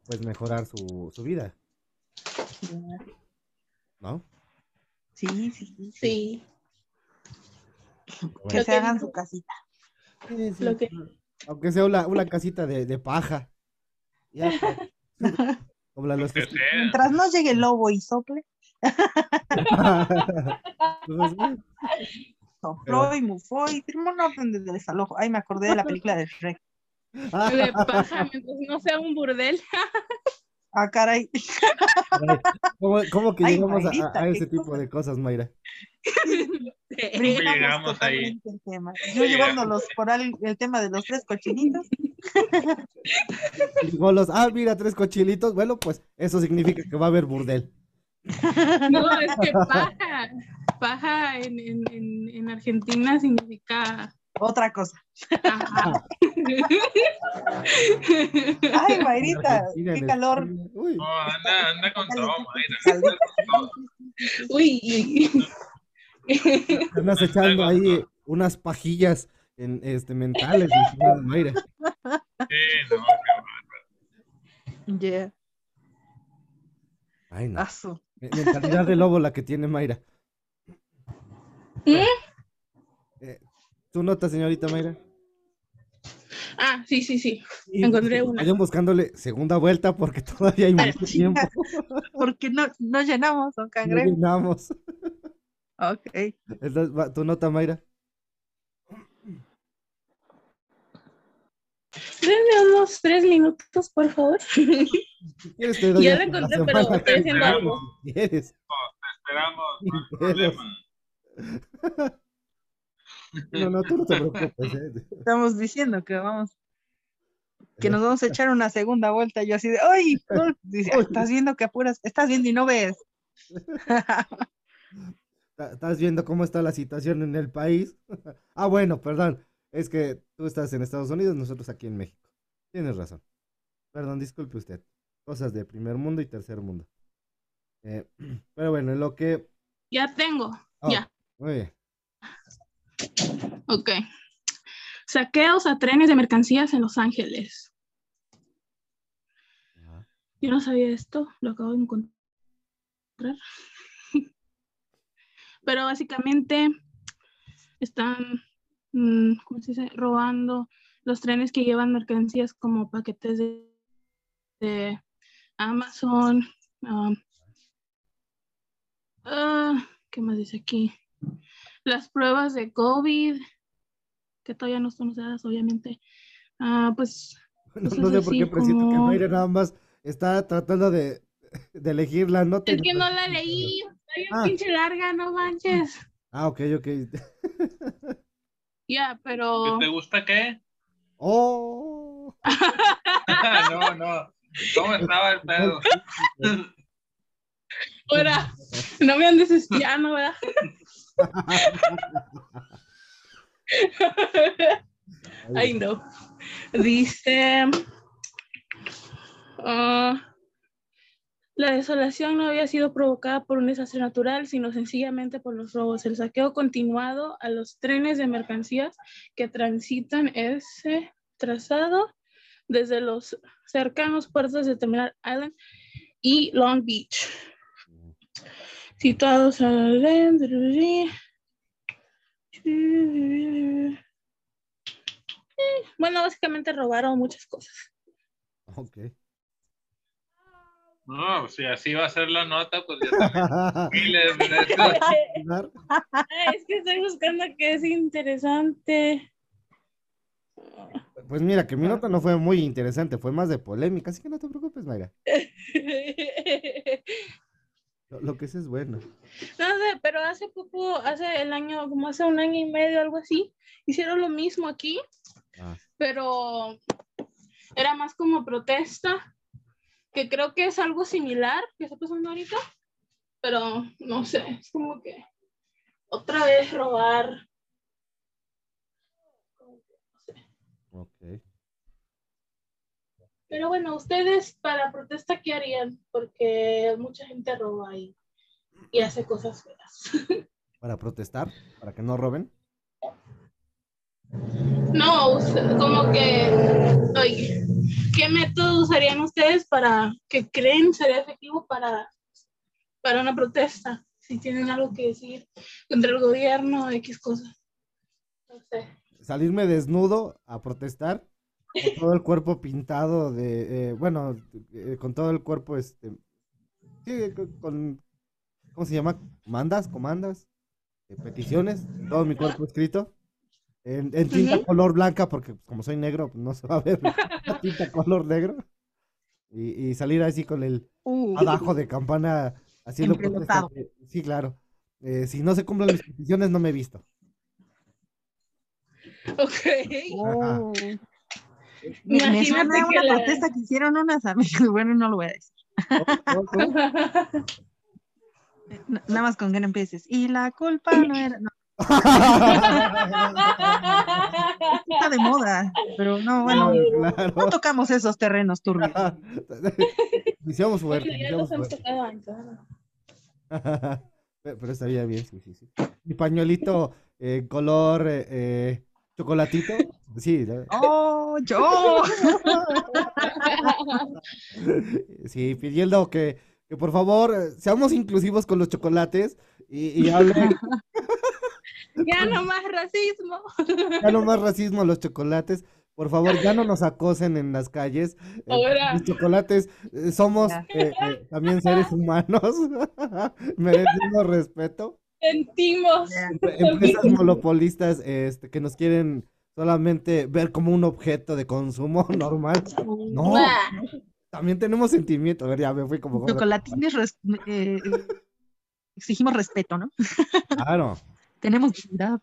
pues mejorar su, su vida. ¿No? Sí, sí, sí. Que se hagan su casita. Aunque sea una, una casita de, de paja. Ya, Como la los Mientras no llegue el lobo y sople. sopló y mufó y firmó una orden de desalojo. Ay, me acordé de la película de Shrek. De paja, mientras no sea un burdel. Ah, caray. ¿Cómo, cómo que llegamos a, ese tipo de cosas, Mayra? Llegamos ahí. El tema. Yo llevándolos por el, el, tema de los tres cochinitos. los, ah, mira, tres cochinitos. Bueno, pues eso significa que va a haber burdel. No, es que paja. Paja en, en, en Argentina significa. Otra cosa. Ajá. Ay, Mayrita, qué calor. Uy, No, anda, anda con todo, Mayra. anda con todo. Uy. andas echando ahí unas pajillas en, este, mentales encima de Mayra. Sí, no, qué Yeah. Ay, no. Mentalidad de lobo la que tiene Mayra. Eh, ¿Tú notas, señorita Mayra? Ah, sí, sí, sí. Encontré una. Vayan buscándole segunda vuelta porque todavía hay mucho tiempo. Porque no, no llenamos, don No Cangrejo. llenamos. Ok. Entonces, ¿tú nota, Mayra? Denme unos tres minutos, por favor. Quieres, te doy Ya la encontré, pero estoy haciendo algo. quieres. Esperamos, no hay problema. No, no, tú no te preocupes. eh. Estamos diciendo que vamos, que nos vamos a echar una segunda vuelta. Yo así de, ¡ay! no", Dice, Uy. estás viendo que apuras, estás viendo y no ves. Estás viendo cómo está la situación en el país. Ah, bueno, perdón. Es que tú estás en Estados Unidos, nosotros aquí en México. Tienes razón. Perdón, disculpe usted. Cosas de primer mundo y tercer mundo. Eh, pero bueno, en lo que... Ya tengo. Oh, Ya. Muy bien. Ok. Saqueos a trenes de mercancías en Los Ángeles. Yo no sabía esto, lo acabo de encontrar. Pero básicamente están, mm. Robando los trenes que llevan mercancías como paquetes de, de Amazon. um, ah, ¿Qué más dice aquí? Las pruebas de COVID, que todavía no son usadas, obviamente. Ah, pues No, Cosas no sé por qué presiento que como- Mayra nada más está tratando de, de elegir la nota. Es que no la leí, está bien Ah. pinche larga, no manches. Ah, ok, ok. Ya, pero ¿Te gusta qué? Oh. no, no. ¿Cómo estaba el pedo? ahora no me andes espiando, ¿verdad? Ay, no. Dice, ah, la desolación no había sido provocada por un desastre natural, sino sencillamente por los robos. El saqueo continuado a los trenes de mercancías que transitan ese trazado desde los cercanos puertos de Terminal Island y Long Beach. Situados adentro. Bueno, básicamente robaron muchas cosas. Ok. No, si así va a ser la nota, pues ya también. miles de es que estoy buscando que es interesante. Pues mira, que mi nota no fue muy interesante, fue más de polémica, así que no te preocupes, Mayra. Lo, que sí es bueno. No sé, pero hace poco, hace el año, como hace un año y medio, algo así, hicieron lo mismo aquí, Ah, pero era más como protesta, que creo que es algo similar que está pasando ahorita, pero no sé, es como que otra vez robar. ok. Pero bueno, ustedes para protesta, ¿qué harían? Porque mucha gente roba y, y hace cosas feas. Para protestar, para que no roben. No, como que, oye, ¿qué método usarían ustedes para que creen sería efectivo para, para una protesta? Si tienen algo que decir contra el gobierno, X cosas. No sé. Salirme desnudo a protestar, con todo el cuerpo pintado de, eh, bueno, eh, con todo el cuerpo, este, sí, con, con- ¿cómo se llama? ¿Mandas? ¿Comandas? eh, peticiones, todo mi cuerpo escrito. En, en tinta color blanca, porque pues, como soy negro, pues, no se va a ver la tinta color negro. Y, y salir así con el Uh, abajo de campana haciendo Sí, claro. Eh, si no se cumplen mis peticiones, no me he visto. Ok. Me, suena una la- protesta que hicieron unas amigas. Bueno, no lo voy a decir. Nada más con que no empieces. Y la culpa no era. No, está de moda. Pero no, bueno, no Claro. tocamos esos terrenos turbios. Iniciamos fuerte, iniciamos fuerte. Pero pero estaría bien, sí, sí, sí. Mi pañuelito en color eh, eh, chocolatito. Sí. ¡Oh, yo! sí, pidiendo que, que por favor eh, seamos inclusivos con los chocolates y, y hablen Ya no más racismo. ya no más racismo a los chocolates. Por favor, ya no nos acosen en las calles. Eh, Ahora. los chocolates eh, somos eh, eh, también seres humanos. Merecemos respeto. Sentimos. Empresas monopolistas este, que nos quieren solamente ver como un objeto de consumo normal. No, también tenemos sentimientos. A ver, ya me fui como... Chocolatines, res- eh, exigimos respeto, ¿no? Claro. Tenemos dignidad.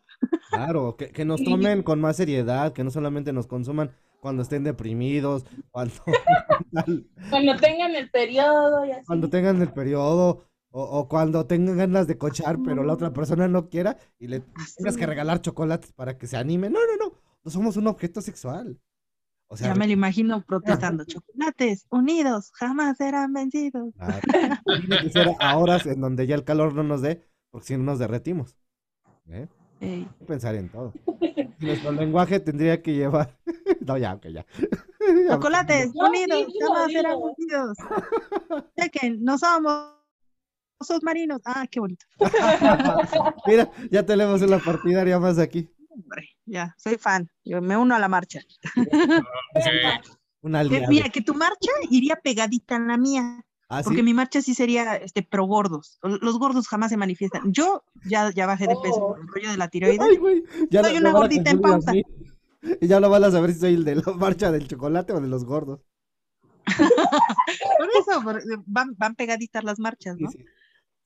Claro, que, que nos tomen con más seriedad, que no solamente nos consuman cuando estén deprimidos, cuando, Cuando tengan el periodo y así. cuando tengan el periodo o, o cuando tengan ganas de cochar, pero la otra persona no quiera y le tengas que regalar chocolates para que se anime. No, no, no, no somos un objeto sexual. O sea, Ya me lo imagino protestando. Chocolates unidos jamás serán vencidos. claro, tiene que ser a horas en donde ya el calor no nos dé, porque si no nos derretimos. ¿eh? Ey. Hay que Pensar en todo. Nuestro lenguaje tendría que llevar. No, ya, ok, ya. Chocolates No, unidos jamás serán vencidos. Chequen, no somos submarinos. Ah, qué bonito. Mira, ya tenemos una partidaria más aquí. Hombre, ya, soy fan. Yo me uno a la marcha. Una aliada. mira, que tu marcha iría pegadita a la mía. Ah, Porque sí. mi marcha sí sería este pro gordos. Los gordos jamás se manifiestan. Yo ya, ya bajé de peso Oh. por el rollo de la tiroides. Ay, güey. Ya Soy una gordita en pausa. Y ya lo van a saber si soy el de la marcha del chocolate o de los gordos. Por eso, por- van, van pegaditas las marchas, Sí, ¿no? sí.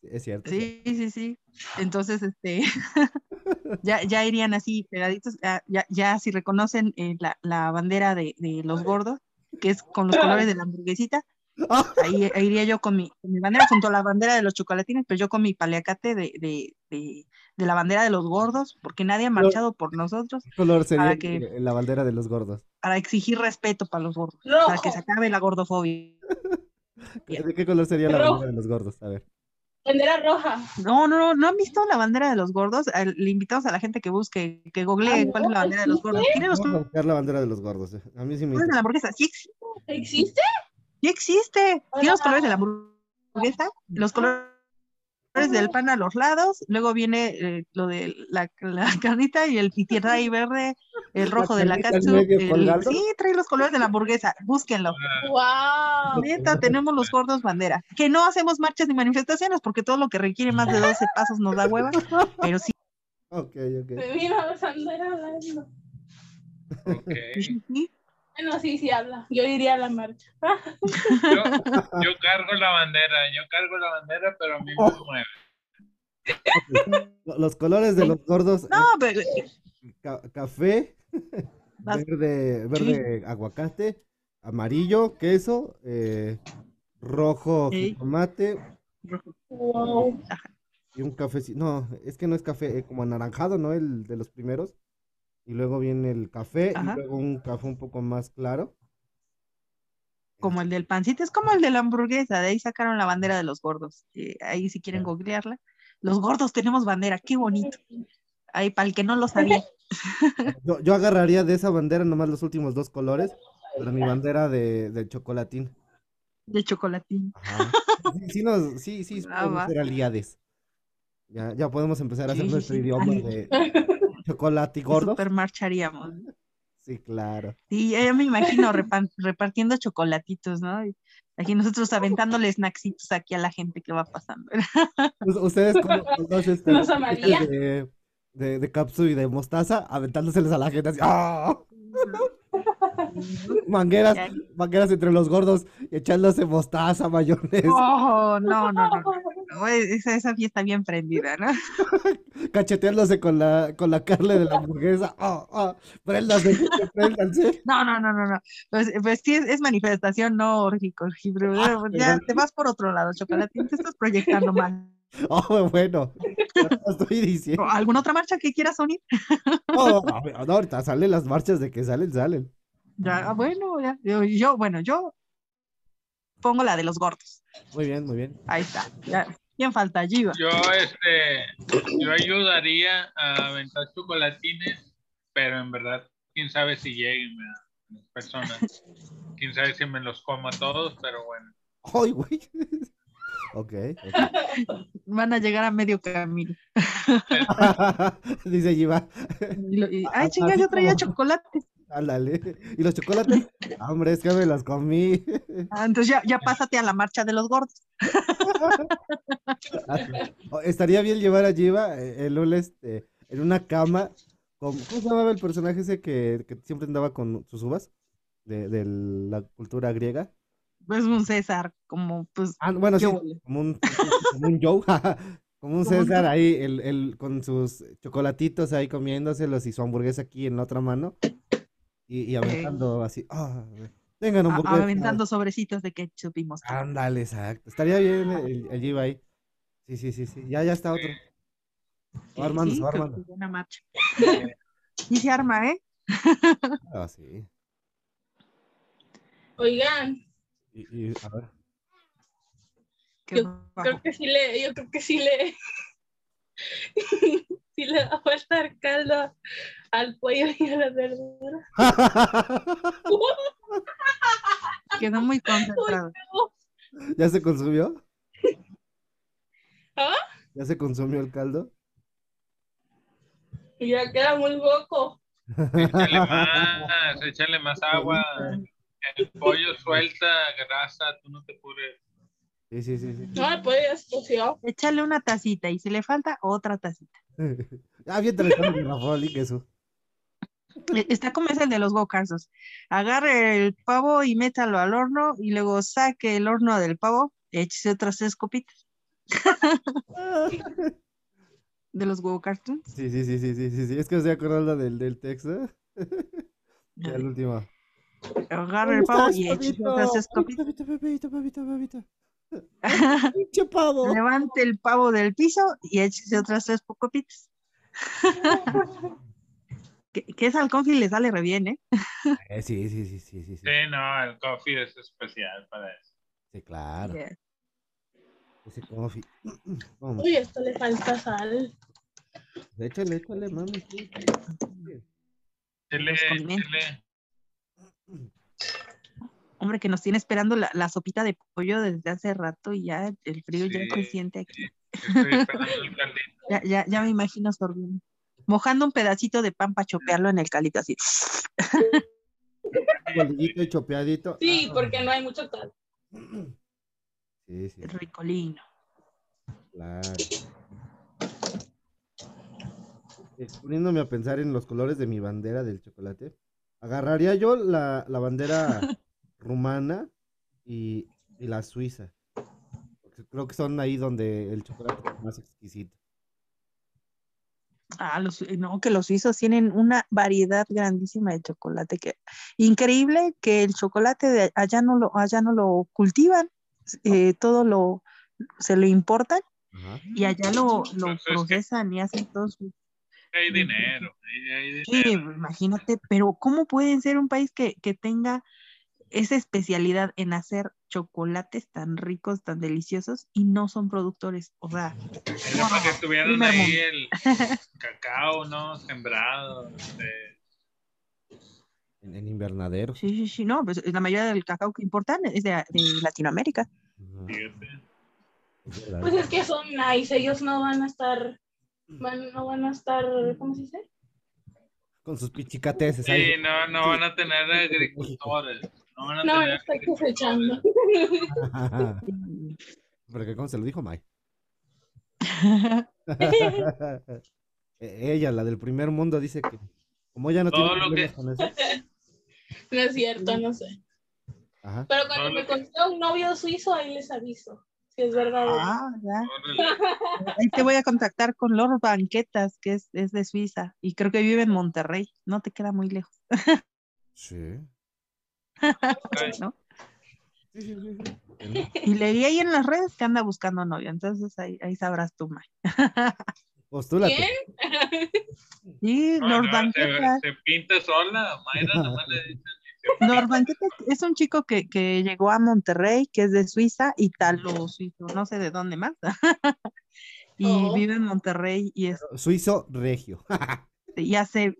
Es cierto. Sí, sí, sí. Entonces, este, ya, ya irían así pegaditos. Ya, ya, ya si reconocen eh, la, la bandera de, de los gordos, que es con los colores de la hamburguesita, Ah, ahí, ahí iría yo con mi, con mi bandera junto a la bandera de los chocolatines, pero yo con mi paliacate de, de, de, de la bandera de los gordos, porque nadie ha marchado por nosotros ¿Qué color sería Para que- el- la bandera de los gordos? para exigir respeto para los gordos, para que se acabe la gordofobia. ¿De qué color sería la bandera de los gordos? A ver. Bandera roja. No, no, no, ¿no han visto la bandera de los gordos? Al- Le invitamos a la gente que busque, que googlee Ah, cuál es la bandera de los gordos. ¿Tiene los Vamos a buscar la bandera de los gordos. eh. A mí sí me colores de la hamburguesa? Sí, ex- ¿Existe? sí existe. Tiene los colores de la hamburguesa, los colores del pan a los lados, luego viene eh, lo de la, la carnita y el y tierra y verde, el rojo de la medio el- sí, trae los colores de la hamburguesa, búsquenlo. ¡Wow! Neta, tenemos los gordos bandera. Que no hacemos marchas ni manifestaciones porque todo lo que requiere más de 12 pasos nos da hueva, pero sí. Ok, ok. Me vino la bandera hablando. Ok. sí. Bueno, sí, sí habla. Yo iría a la marcha. Yo, yo cargo la bandera, yo cargo la bandera, pero a mí me mueve. Lo- Los colores de los gordos. No, pero es ca- café, Verde, verde aguacate, amarillo, queso, eh, rojo Sí. tomate Wow. y un cafecito. No, es que no es café, eh, como anaranjado, ¿no? El de los primeros. Y luego viene el café Ajá. y luego un café un poco más claro. como el del pancito, es como el de la hamburguesa, de ahí sacaron la bandera de los gordos. eh, ahí si quieren googlearla. Los gordos tenemos bandera, qué bonito. Ahí, para el que no lo sabía. Yo, yo agarraría de esa bandera nomás los últimos dos colores, pero mi bandera de, de chocolatín. De chocolatín. Ajá. Sí, sí, nos- sí, sí, Ah, podemos ser aliades. Ya, ya podemos empezar a hacer Sí, nuestro sí. idioma de chocolate y gordo. Super marcharíamos. Sí, claro. Sí, ya me imagino repartiendo chocolatitos, ¿no? Y aquí nosotros aventándole snacksitos aquí a la gente que va pasando. Us- Ustedes con con dos este, Nos paquetes amaría. de, de, de capsu y de mostaza, aventándoseles a la gente así. ¡ah! Mangueras, mangueras entre los gordos y echándose mostaza, mayonesa. Oh, no, no, no. Esa, esa fiesta bien prendida, ¿no? Cacheteándose con la, con la carne de la hamburguesa. Oh, oh, préndanse, préndanse. No, no, no, no, no. Pues, pues sí, es, es manifestación, no orgico, Ah, Ya te vas por otro lado, Chocolatín, te estás proyectando mal. Oh, bueno, no estoy diciendo. ¿Alguna otra marcha que quieras unir? Oh, no, ahorita salen las marchas de que salen, salen. Ya, ah, bueno, ya. Yo, yo, bueno, yo pongo la de los gordos. Muy bien, muy bien. Ahí está. Ya. ¿Quién falta? Giva. Yo, este, yo ayudaría a aventar chocolatines, pero en verdad, quién sabe si lleguen ¿verdad? las personas. Quién sabe si me los como a todos, pero bueno. Ay, güey. Ok. ok. Van a llegar a medio camino. Dice Giva. Y lo- y- ay, chinga, yo traía como- chocolate. Ándale. ¿Y los chocolates? Ah, Hombre, es que me los comí. Ah, entonces ya, ya pásate a la marcha de los gordos. Oh, Estaría bien llevar a Giva eh, el lunes este, en una cama. con- ¿Cómo se llamaba el personaje ese que, que siempre andaba con sus uvas? De, de la cultura griega. Es un César, como pues. Ah, bueno, sí, como un, como un Joe, como un César ahí, el, el, con sus chocolatitos ahí comiéndoselos y su hamburguesa aquí en la otra mano. Y, y aventando así, ah, tengan a- aventando sobrecitos de ketchup y mostaza. Ándale, exacto. Estaría bien el, el Giva ahí. Sí, sí, sí, sí. Ya, ya está otro. Va armando, Sí, se va armando. buena marcha. Y se arma, ¿eh? Ah, sí. Oigan, Y, y, a ver. Yo creo que sí le, yo creo que sí le, sí le va a faltar caldo al pollo y a las verduras. Quedó muy concentrado. ¿Ya se consumió? ¿Ah? ¿Ya se consumió el caldo? Y ya queda muy poco. Échale más, échale más agua. El pollo suelta grasa, tú no te pures. Sí, sí, sí, sí. No, el pollo ya se coció. Échale una tacita y si le falta, otra tacita. Ah, bien, te le Rafael y queso. E- Está como es el de los go-karts. Agarre el pavo y métalo al horno y luego saque el horno del pavo, échese otras tres copitas de los go-karts. Sí, sí, sí, sí, sí, sí, sí. Es que estoy acordando del, del texto. Ya el último. Agarre el ¿Cómo pavo y échese otras tres copitas. Pavo. Levante el pavo del piso y échese otras tres copitas. Que, que ese al confit le sale re bien, ¿eh? Eh, sí, sí, sí, sí, sí, sí. Sí, no, el coffee es especial para eso. Sí, claro. Yeah. Ese coffee. Vamos, Uy, esto le falta sal. échale, échale, mami. condimentos. chile. Hombre, que nos tiene esperando la, la sopita de pollo desde hace rato y ya el frío ya Sí, se siente aquí. Estoy esperando el caldito. Ya, ya, ya me imagino sorbiendo. Mojando un pedacito de pan para chopearlo en el calito así. Bolillito y chopeadito. Sí, Ah, porque no hay mucho caldo. Sí, sí, Ricolino. claro. Eh, Poniéndome a pensar en los colores de mi bandera del chocolate, agarraría yo la, la bandera rumana y, y la suiza. Porque creo que son ahí donde el chocolate es más exquisito. Ah, los, no, que los suizos tienen una variedad grandísima de chocolate. Que, increíble que el chocolate de allá no lo, allá no lo cultivan, eh, todo lo se lo importan Ajá. y allá lo, lo es que- procesan y hacen todo su Hay dinero, hay, hay Sí, dinero. imagínate, pero ¿cómo pueden ser un país que, que tenga esa especialidad en hacer chocolates tan ricos, tan deliciosos y no son productores? O sea, Era para que tuvieran ahí el cacao, ¿no? Sembrado. este, En, en invernadero. sí, sí, sí, no, pues la mayoría del cacao que importan es de, de Latinoamérica. Pues es que son nice, ellos no van a estar, van, no van a estar, ¿cómo se dice? Con sus pichicateses Sí, ahí. no, no van a tener agricultores. No van a No, no tener estoy cosechando. Porque como se lo dijo Mike. E- Ella, la del primer mundo, dice que como ella no Todo tiene lo que- con eso. No es cierto, no sé. Ajá. Pero cuando me que- consiga un novio suizo, ahí les aviso. si es verdad. Ah, ya. Ahí te voy a contactar con Lord Banquetas, que es, es de Suiza y creo que vive en Monterrey. No te queda muy lejos, Sí. Y leí ahí en las redes que anda buscando novia, entonces ahí, ahí sabrás tú, May. Postúlate. ¿Quién? Sí, No, se, se pinta sola, Mayra nomás le dice. Lord Banquetas es un chico que, que llegó a Monterrey, que es de Suiza, Italo suizo, no sé de dónde más. y Oh. vive en Monterrey y es Suizo regio. y hace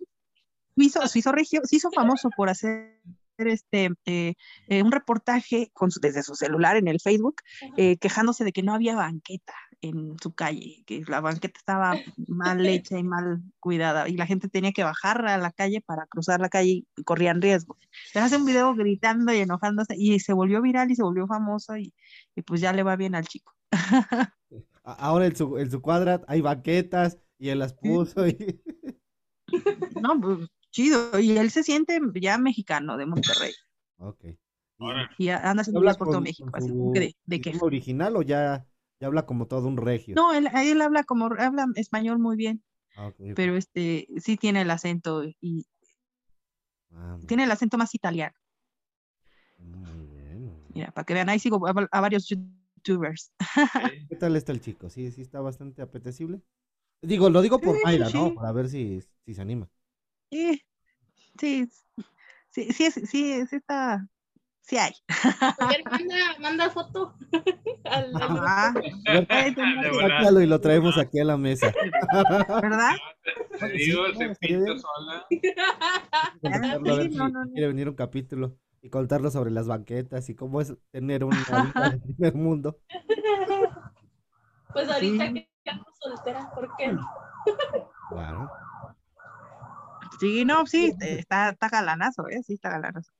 suizo, suizo regio, se hizo famoso por hacer este eh, eh, un reportaje con su- desde su celular en el Facebook eh, quejándose de que no había banqueta en su calle, que la banqueta estaba mal hecha y mal cuidada y la gente tenía que bajar a la calle para cruzar la calle y corrían riesgo. Se hace un video gritando y enojándose y se volvió viral y se volvió famoso y, y pues ya le va bien al chico. Ahora en su, en su cuadra hay baquetas y él las puso y... No, pues chido. Y él se siente ya mexicano de Monterrey. Ok. Y anda haciendo ¿Habla videos por todo México, así su de, de original o ya, ya habla como todo un regio? No, él, él habla como, habla español muy bien, Ah, pero este sí tiene el acento y Ah, tiene el acento más italiano. muy bien. Mira, para que vean, ahí sigo a, a varios youtubers. ¿Qué tal está el chico? Sí, sí está bastante apetecible. Digo, lo digo por Sí, Mayra, ¿no? Para ver si, si se anima. Sí, sí, sí, sí, es- sí, sí está, sí hay. Manda, manda foto. al, al volada. Sácalo y lo traemos aquí a la mesa. ¿verdad? Te Sí, digo, se pinta sola. Sí, quiere venir un capítulo y contarlo sobre las banquetas y cómo es tener de primer mundo. Pues ahorita Sí. que ando soltera, ¿por qué no? Claro. Sí, no, sí, te- está, está galanazo, ¿eh? Sí, está galanazo.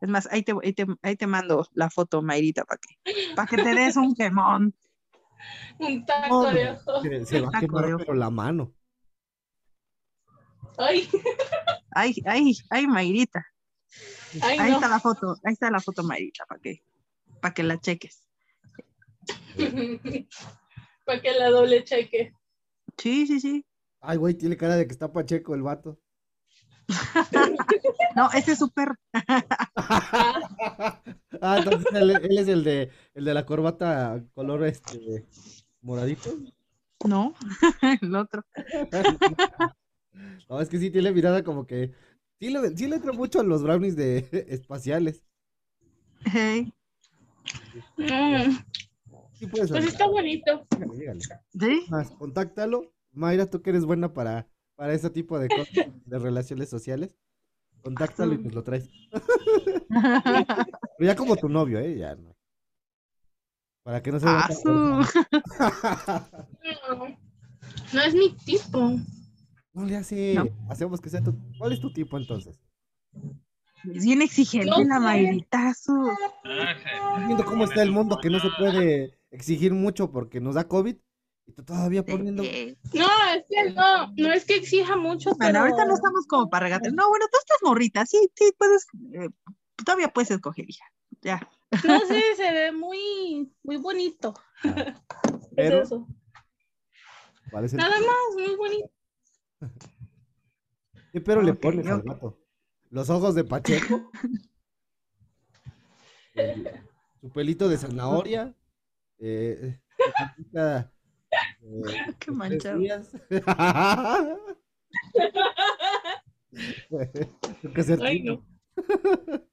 Es más, ahí te, ahí te, ahí te mando la foto, Mayrita, para que, para que te des un quemón. Un taco de ojo. se, se va a quemar pero la mano. Ay, Ay, ay, ay, Mayrita. ay, Ahí no. está la foto, ahí está la foto, Mayrita, para que, para que la cheques. Para que la doble cheque. Sí, sí, sí. Ay, güey, tiene cara de que está pacheco el vato. No, ese es súper. ah, entonces él, él es el de el de la corbata color este moradito. No, el otro. No, es que sí tiene mirada como que sí le, sí le entra mucho a los brownies de espaciales. Hey, Mm, Sí puedes pues está bonito. Llégale, llégale. ¿Sí? Más, contáctalo. Mayra, tú que eres buena para, para ese tipo de cosas, de relaciones sociales. Contáctalo y nos lo traes. Pero ya como tu novio, ¿eh? Ya no. Para que no se vea Ah. No, no es mi tipo. No le hace. No. Hacemos que sea tu. ¿Cuál es tu tipo entonces? Es bien exigente No la sé. Mayrita. su- sí. Estás viendo cómo está el mundo, que no se puede exigir mucho porque nos da COVID. Y tú todavía poniendo. No, es que no, no es que exija mucho, Bueno, pero ahorita no estamos como para regatear. No, bueno, tú estás morrita, sí, sí, puedes, eh, todavía puedes escoger, hija. Ya. no sé, se ve muy, muy bonito. Ah, Es eso. ¿cuál es el- Nada más, muy bonito. ¿Qué pero le pones al ok. gato? ¿Los ojos de Pacheco? ¿Su pelito de zanahoria? Eh, Qué manchado. Ay, no.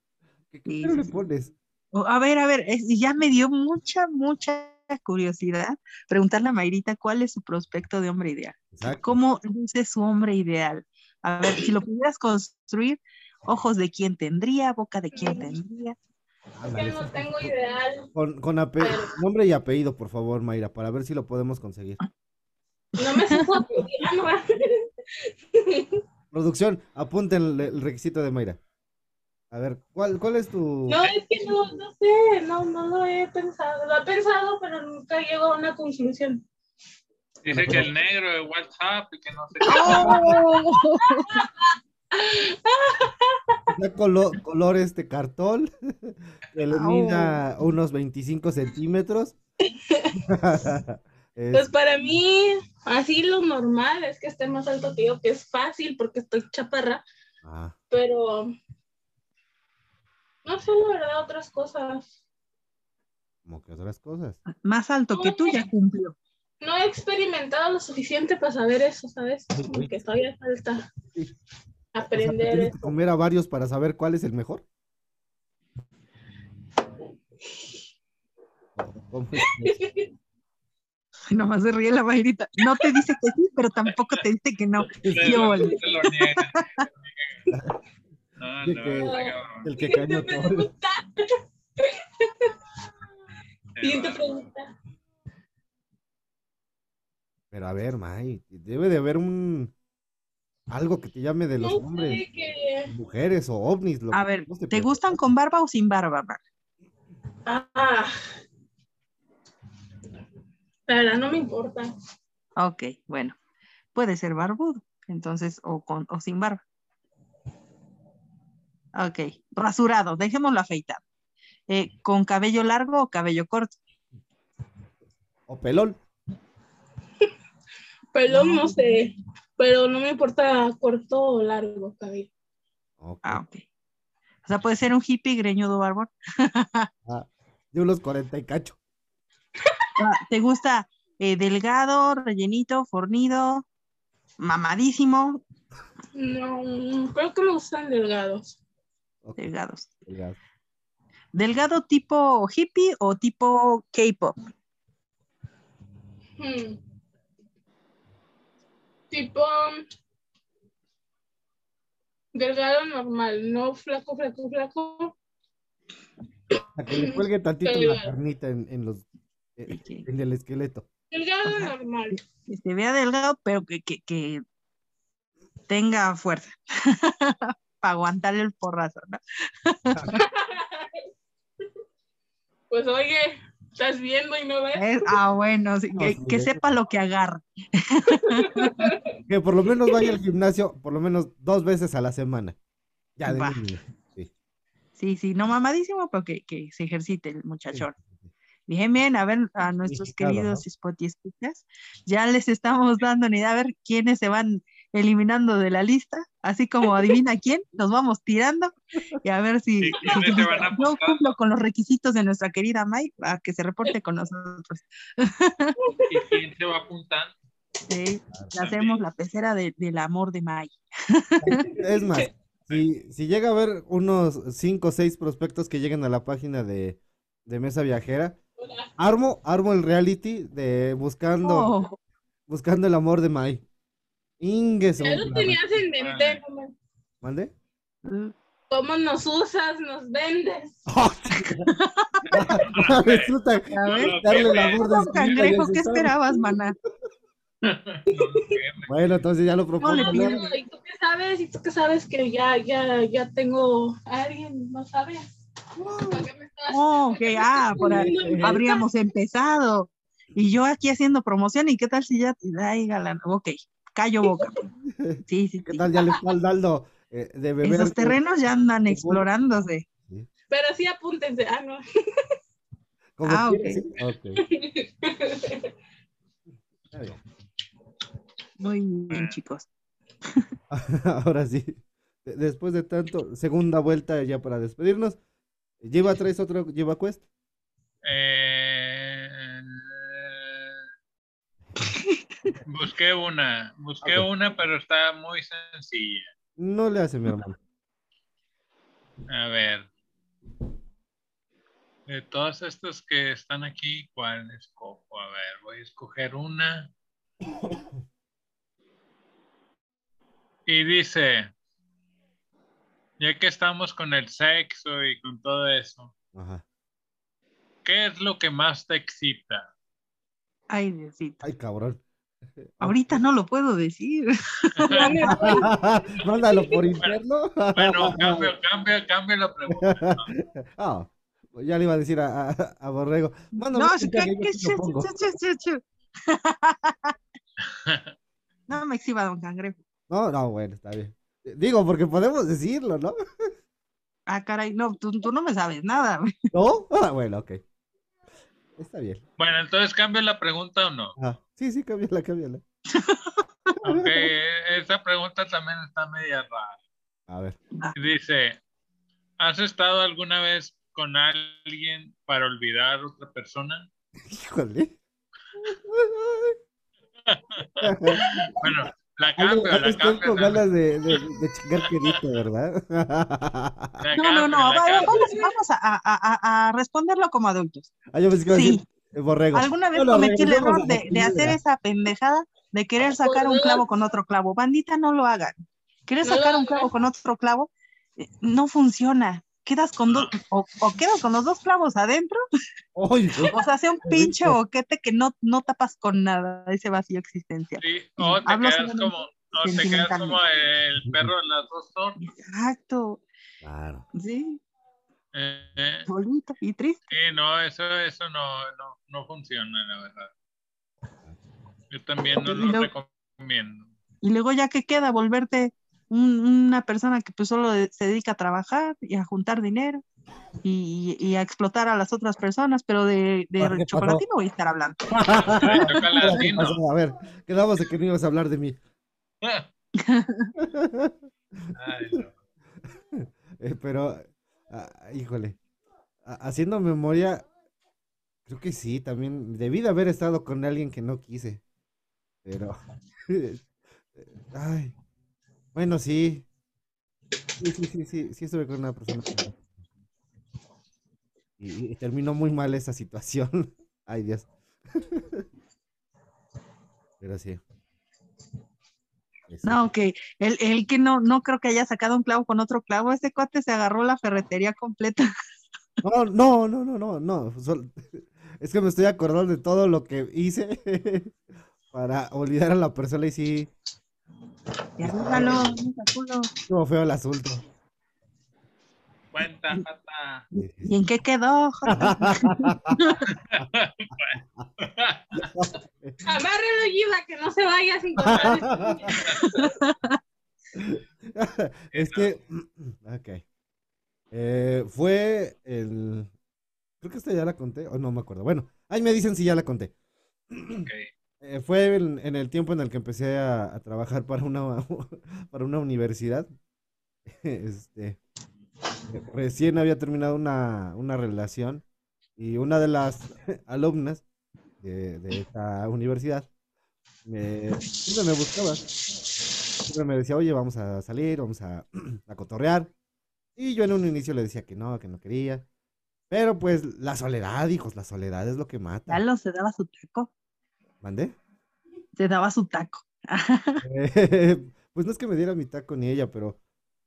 ¿Qué, qué Sí, pero sí, le pones? A ver, a ver, es- ya me dio mucha, mucha curiosidad preguntarle a Mayrita cuál es su prospecto de hombre ideal. Exacto. ¿Cómo luce su hombre ideal? A ver, si lo pudieras construir, ojos de quién tendría, boca de quién tendría. Ándale, Que no tengo ideal. Con, con ape- nombre y apellido, por favor, Mayra, para ver si lo podemos conseguir. No me supo. Producción, apunten el, el requisito de Mayra. A ver, ¿cuál, cuál es tu...? No, es que no, no sé, no, no lo he pensado. Lo he pensado, pero nunca llego a una conclusión. Dice que el negro de WhatsApp y que no sé ¡Oh! Ya colo- color este cartón, que mida unos 25 centímetros, Es- Pues para mí, así lo normal es que esté más alto que yo, que es fácil porque estoy chaparra, Ah, pero no sé la verdad otras cosas. como que otras cosas. Más alto que tú ya cumplió. No he experimentado lo suficiente para saber eso, ¿sabes? Como que todavía falta Sí. O sea, aprender ¿tienes que comer a varios para saber cuál es el mejor? ¿Cómo es que- Nomás se ríe la Mayrita. No te dice que sí, pero tampoco te dice que no. No, no, que- cabrón. El que cañó todo. Siguiente pregunta. Pero a ver, May, debe de haber un algo que te llame de los No hombres, que... mujeres o ovnis. Lo A que ver, ¿te gustan con barba o sin barba? Mar? Ah. La verdad no me importa. Ok, bueno. Puede ser barbudo, entonces, o con o sin barba. Ok, rasurado, dejémoslo afeitado. Eh, ¿Con cabello largo o cabello corto? O pelón. Pelón no sé, pero no me importa corto o largo cabello. Ok. Ah, ok. O sea, puede ser un hippie greñudo barbón. Ah, de unos 40 y cacho. Ah, ¿Te gusta eh, delgado, rellenito, fornido, mamadísimo? No, creo que me gustan delgados. Ok, Delgados. delgado. ¿Delgado tipo hippie o tipo K-pop? Hmm. Tipo delgado normal, no flaco, flaco, flaco. A que le cuelgue tantito la Delgado. carnita en, en los eh, en el esqueleto. Delgado Ajá. normal. Que se vea delgado, pero que, que, que tenga fuerza para aguantarle el porrazo, ¿no? Pues oye, estás viendo y no ves. Es- ah, bueno, sí, No, que, sí, que sepa lo que agarra. Que por lo menos vaya al gimnasio por lo menos dos veces a la semana. Ya de. Sí. Sí, sí, no mamadísimo, pero que, que se ejercite el muchachón. Bien, bien, a ver, a nuestros queridos ¿no? Spotty escuchas, ya les estamos dando una idea a ver quiénes se van eliminando de la lista, así como adivina quién, nos vamos tirando y a ver si, ¿Y quiénes se van yo cumplo con los requisitos de nuestra querida May para que se reporte con nosotros. ¿Y quién se va apuntando? Sí, hacemos la pecera de- del amor de May. Es más, si, si llega a haber unos 5 o 6 prospectos que lleguen a la página de, de Mesa Viajera, armo, armo el reality de buscando, Oh, buscando el amor de Mai. Ya lo tenías en mente, ¿Mande? ¿Cómo nos usas, nos vendes? Resulta a ver, darle vida y cangrejo, ¿qué esperabas, maná? Bueno, entonces ya lo propongo. ¿Y tú qué sabes? ¿Y tú qué sabes que ya, ya, ya tengo a alguien? ¿No sabes? ¿Para qué me estás- Oh, ok, ah, por ahí habríamos empezado. Y yo aquí haciendo promoción, ¿y qué tal si ya? Ay, galán, ok, callo boca. Sí, sí, ¿Qué sí. tal? Ya le está dando eh, de beber. Esos terrenos ya andan explorándose. Pero sí apúntense. Ah, no. como Ah, ok. ¿sí? Ok. Está bien. Muy bien, chicos. Ahora sí. de- Después de tanto, segunda vuelta ya para despedirnos. ¿Lleva tres otro lleva quest? Eh, busqué una, busqué una, pero está muy sencilla. No le hace mi hermano. A ver. De todas estas que están aquí, ¿cuál escojo? A ver, voy a escoger una. Y dice, ya que estamos con el sexo y con todo eso, Ajá. ¿qué es lo que más te excita? Ay, Diosito. Ay, cabrón. Ahorita no lo puedo decir. Mándalo por interno. Bueno, cambio, cambio, cambio la pregunta. Ah, ya le iba a decir a, a, a Borrego. No, que- yo que- te lo pongo. chu, chu, chu, chu. No me exhiba, don Cangrejo. No, no, bueno, está bien. Digo, porque podemos decirlo, ¿no? Ah, caray, no, tú, tú no me sabes nada. ¿No? Ah, bueno, ok. Está bien. Bueno, entonces cambio la pregunta o no. Ah, sí, sí, cámbiala, cámbiala. Aunque esa pregunta también está media rara. A ver. Dice, ¿has estado alguna vez con alguien para olvidar a otra persona? Híjole. Bueno, la cambio, la estoy cambio. con también. ganas de, de, de chingar quedito, ¿verdad? No, no, no, vamos, vamos a, a- a- responderlo como adultos. Ah, yo pensé que iba a Sí. Borrego. ¿Alguna vez No, cometí el error de, hacer esa pendejada de querer sacar un clavo con otro clavo? Bandita, no lo hagan. Lo sacar un clavo con otro clavo eh, no funciona. Quedas con dos, o, o quedas con los dos clavos adentro, Ay, o sea, hace un pinche boquete que no, no tapas con nada ese vacío existencial. Sí, o te Hablo quedas solamente como, o te quedas sentimentalmente. como el perro de las dos tortas. Exacto, Claro. sí, Eh, eh, bonito y triste. sí, no, eso, eso no, no, no funciona, la verdad. Yo también no Y lo luego- recomiendo. Y luego ya que queda, volverte un- una persona que pues solo se dedica a trabajar y a juntar dinero y, y a explotar a las otras personas, pero de, de chocolatino voy a estar hablando. A ver, quedamos de que no ibas a hablar de mí. Ay, no. Eh, pero, ah, híjole, ha- haciendo memoria, creo que sí, también debí de haber estado con alguien que no quise. Pero, ay, bueno, sí. Sí, sí, sí, sí, sí estuve con una persona. y terminó muy mal esa situación. Ay, Dios. Pero sí. No, que el, el que no, no creo que haya sacado un clavo con otro clavo, ese cuate se agarró la ferretería completa. No, no, no, no, no, no. sol- Es que me estoy acordando de todo lo que hice para olvidar a la persona y sí, Y arrúgalo, nunca culo. estuvo feo el asunto. Cuenta, ¿Y en qué quedó? Jota? Agárrelo, Giva, que no se vaya sin contar. Es que, ok. Eh, fue el, creo que esta ya la conté, o no me acuerdo. Bueno, ahí me dicen si ya la conté. Eh, fue en, en el tiempo en el que empecé a, a trabajar para una, para una universidad. Este, recién había terminado una, una relación y una de las alumnas de, de esta universidad me, siempre me buscaba. Siempre me decía, oye, vamos a salir, vamos a, a cotorrear. Y yo en un inicio le decía que no, que no quería. Pero pues la soledad, hijos, la soledad es lo que mata. Lalo se daba su taco, ¿Mandé? se daba su taco. Eh, pues no es que me diera mi taco ni ella, pero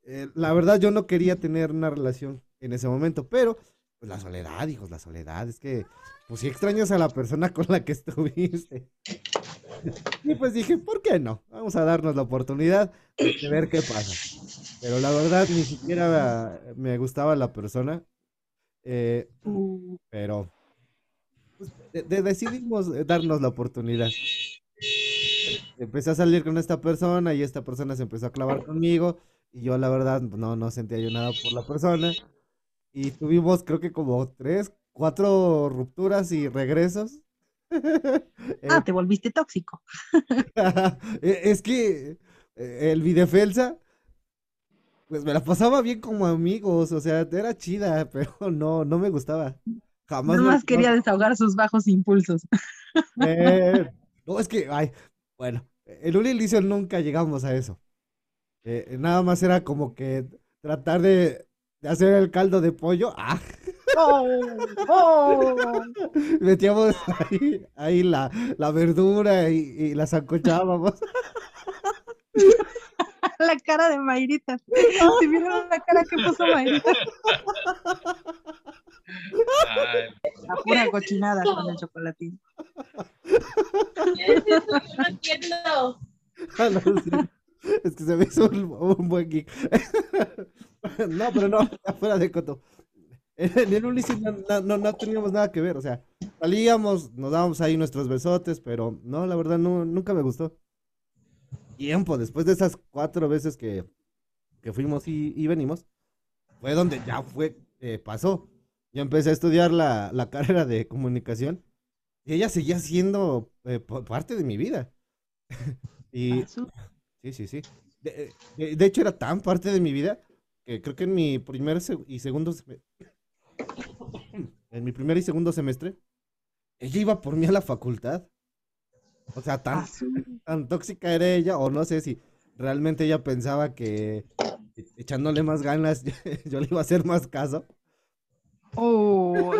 eh, la verdad yo no quería tener una relación en ese momento, pero pues la soledad, hijos, la soledad, es que pues si extrañas a la persona con la que estuviste. Y pues dije, ¿por qué no? Vamos a darnos la oportunidad de ver qué pasa. Pero la verdad ni siquiera me gustaba la persona, eh, pero pues, de- de- decidimos darnos la oportunidad. Empecé a salir con esta persona y esta persona se empezó a clavar conmigo y yo la verdad no, no sentía yo nada por la persona y tuvimos creo que como tres, cuatro rupturas y regresos. Ah, te volviste tóxico. eh, es que eh, el Videfelsa pues me la pasaba bien como amigos, o sea, era chida, pero no, no me gustaba. Jamás Nada me- más quería desahogar sus bajos impulsos. Eh, no, es que, ay, bueno, en un inicio nunca llegamos a eso. Eh, nada más era como que tratar de, de hacer el caldo de pollo. Ah, ¡Oh! ¡Oh! metíamos ahí, ahí la, la verdura y, y la zancochábamos. La cara de Mayrita. ¿Se vieron la cara que puso Mayrita? Ay, La pura cochinada con el chocolatín. ¿Qué es eso? Yo no entiendo. Es que se me hizo un, buen geek. No, pero no, afuera de coto. En un inicio no, no, no- teníamos nada que ver, o sea, salíamos, nos dábamos ahí nuestros besotes, pero no, la verdad no, nunca me gustó. Tiempo, después de esas cuatro veces que, que fuimos y, y venimos, fue donde ya fue, eh, pasó. yo empecé a estudiar la, la carrera de comunicación y ella seguía siendo eh, pa- parte de mi vida. Y Ah, sí, sí, sí. De, de- de hecho, era tan parte de mi vida que creo que en mi primer y segundo en mi primer y segundo semestre, ella iba por mí a la facultad. O sea, tan, ah, tan tóxica era ella, o no sé si realmente ella pensaba que echándole más ganas yo le iba a hacer más caso. Oh,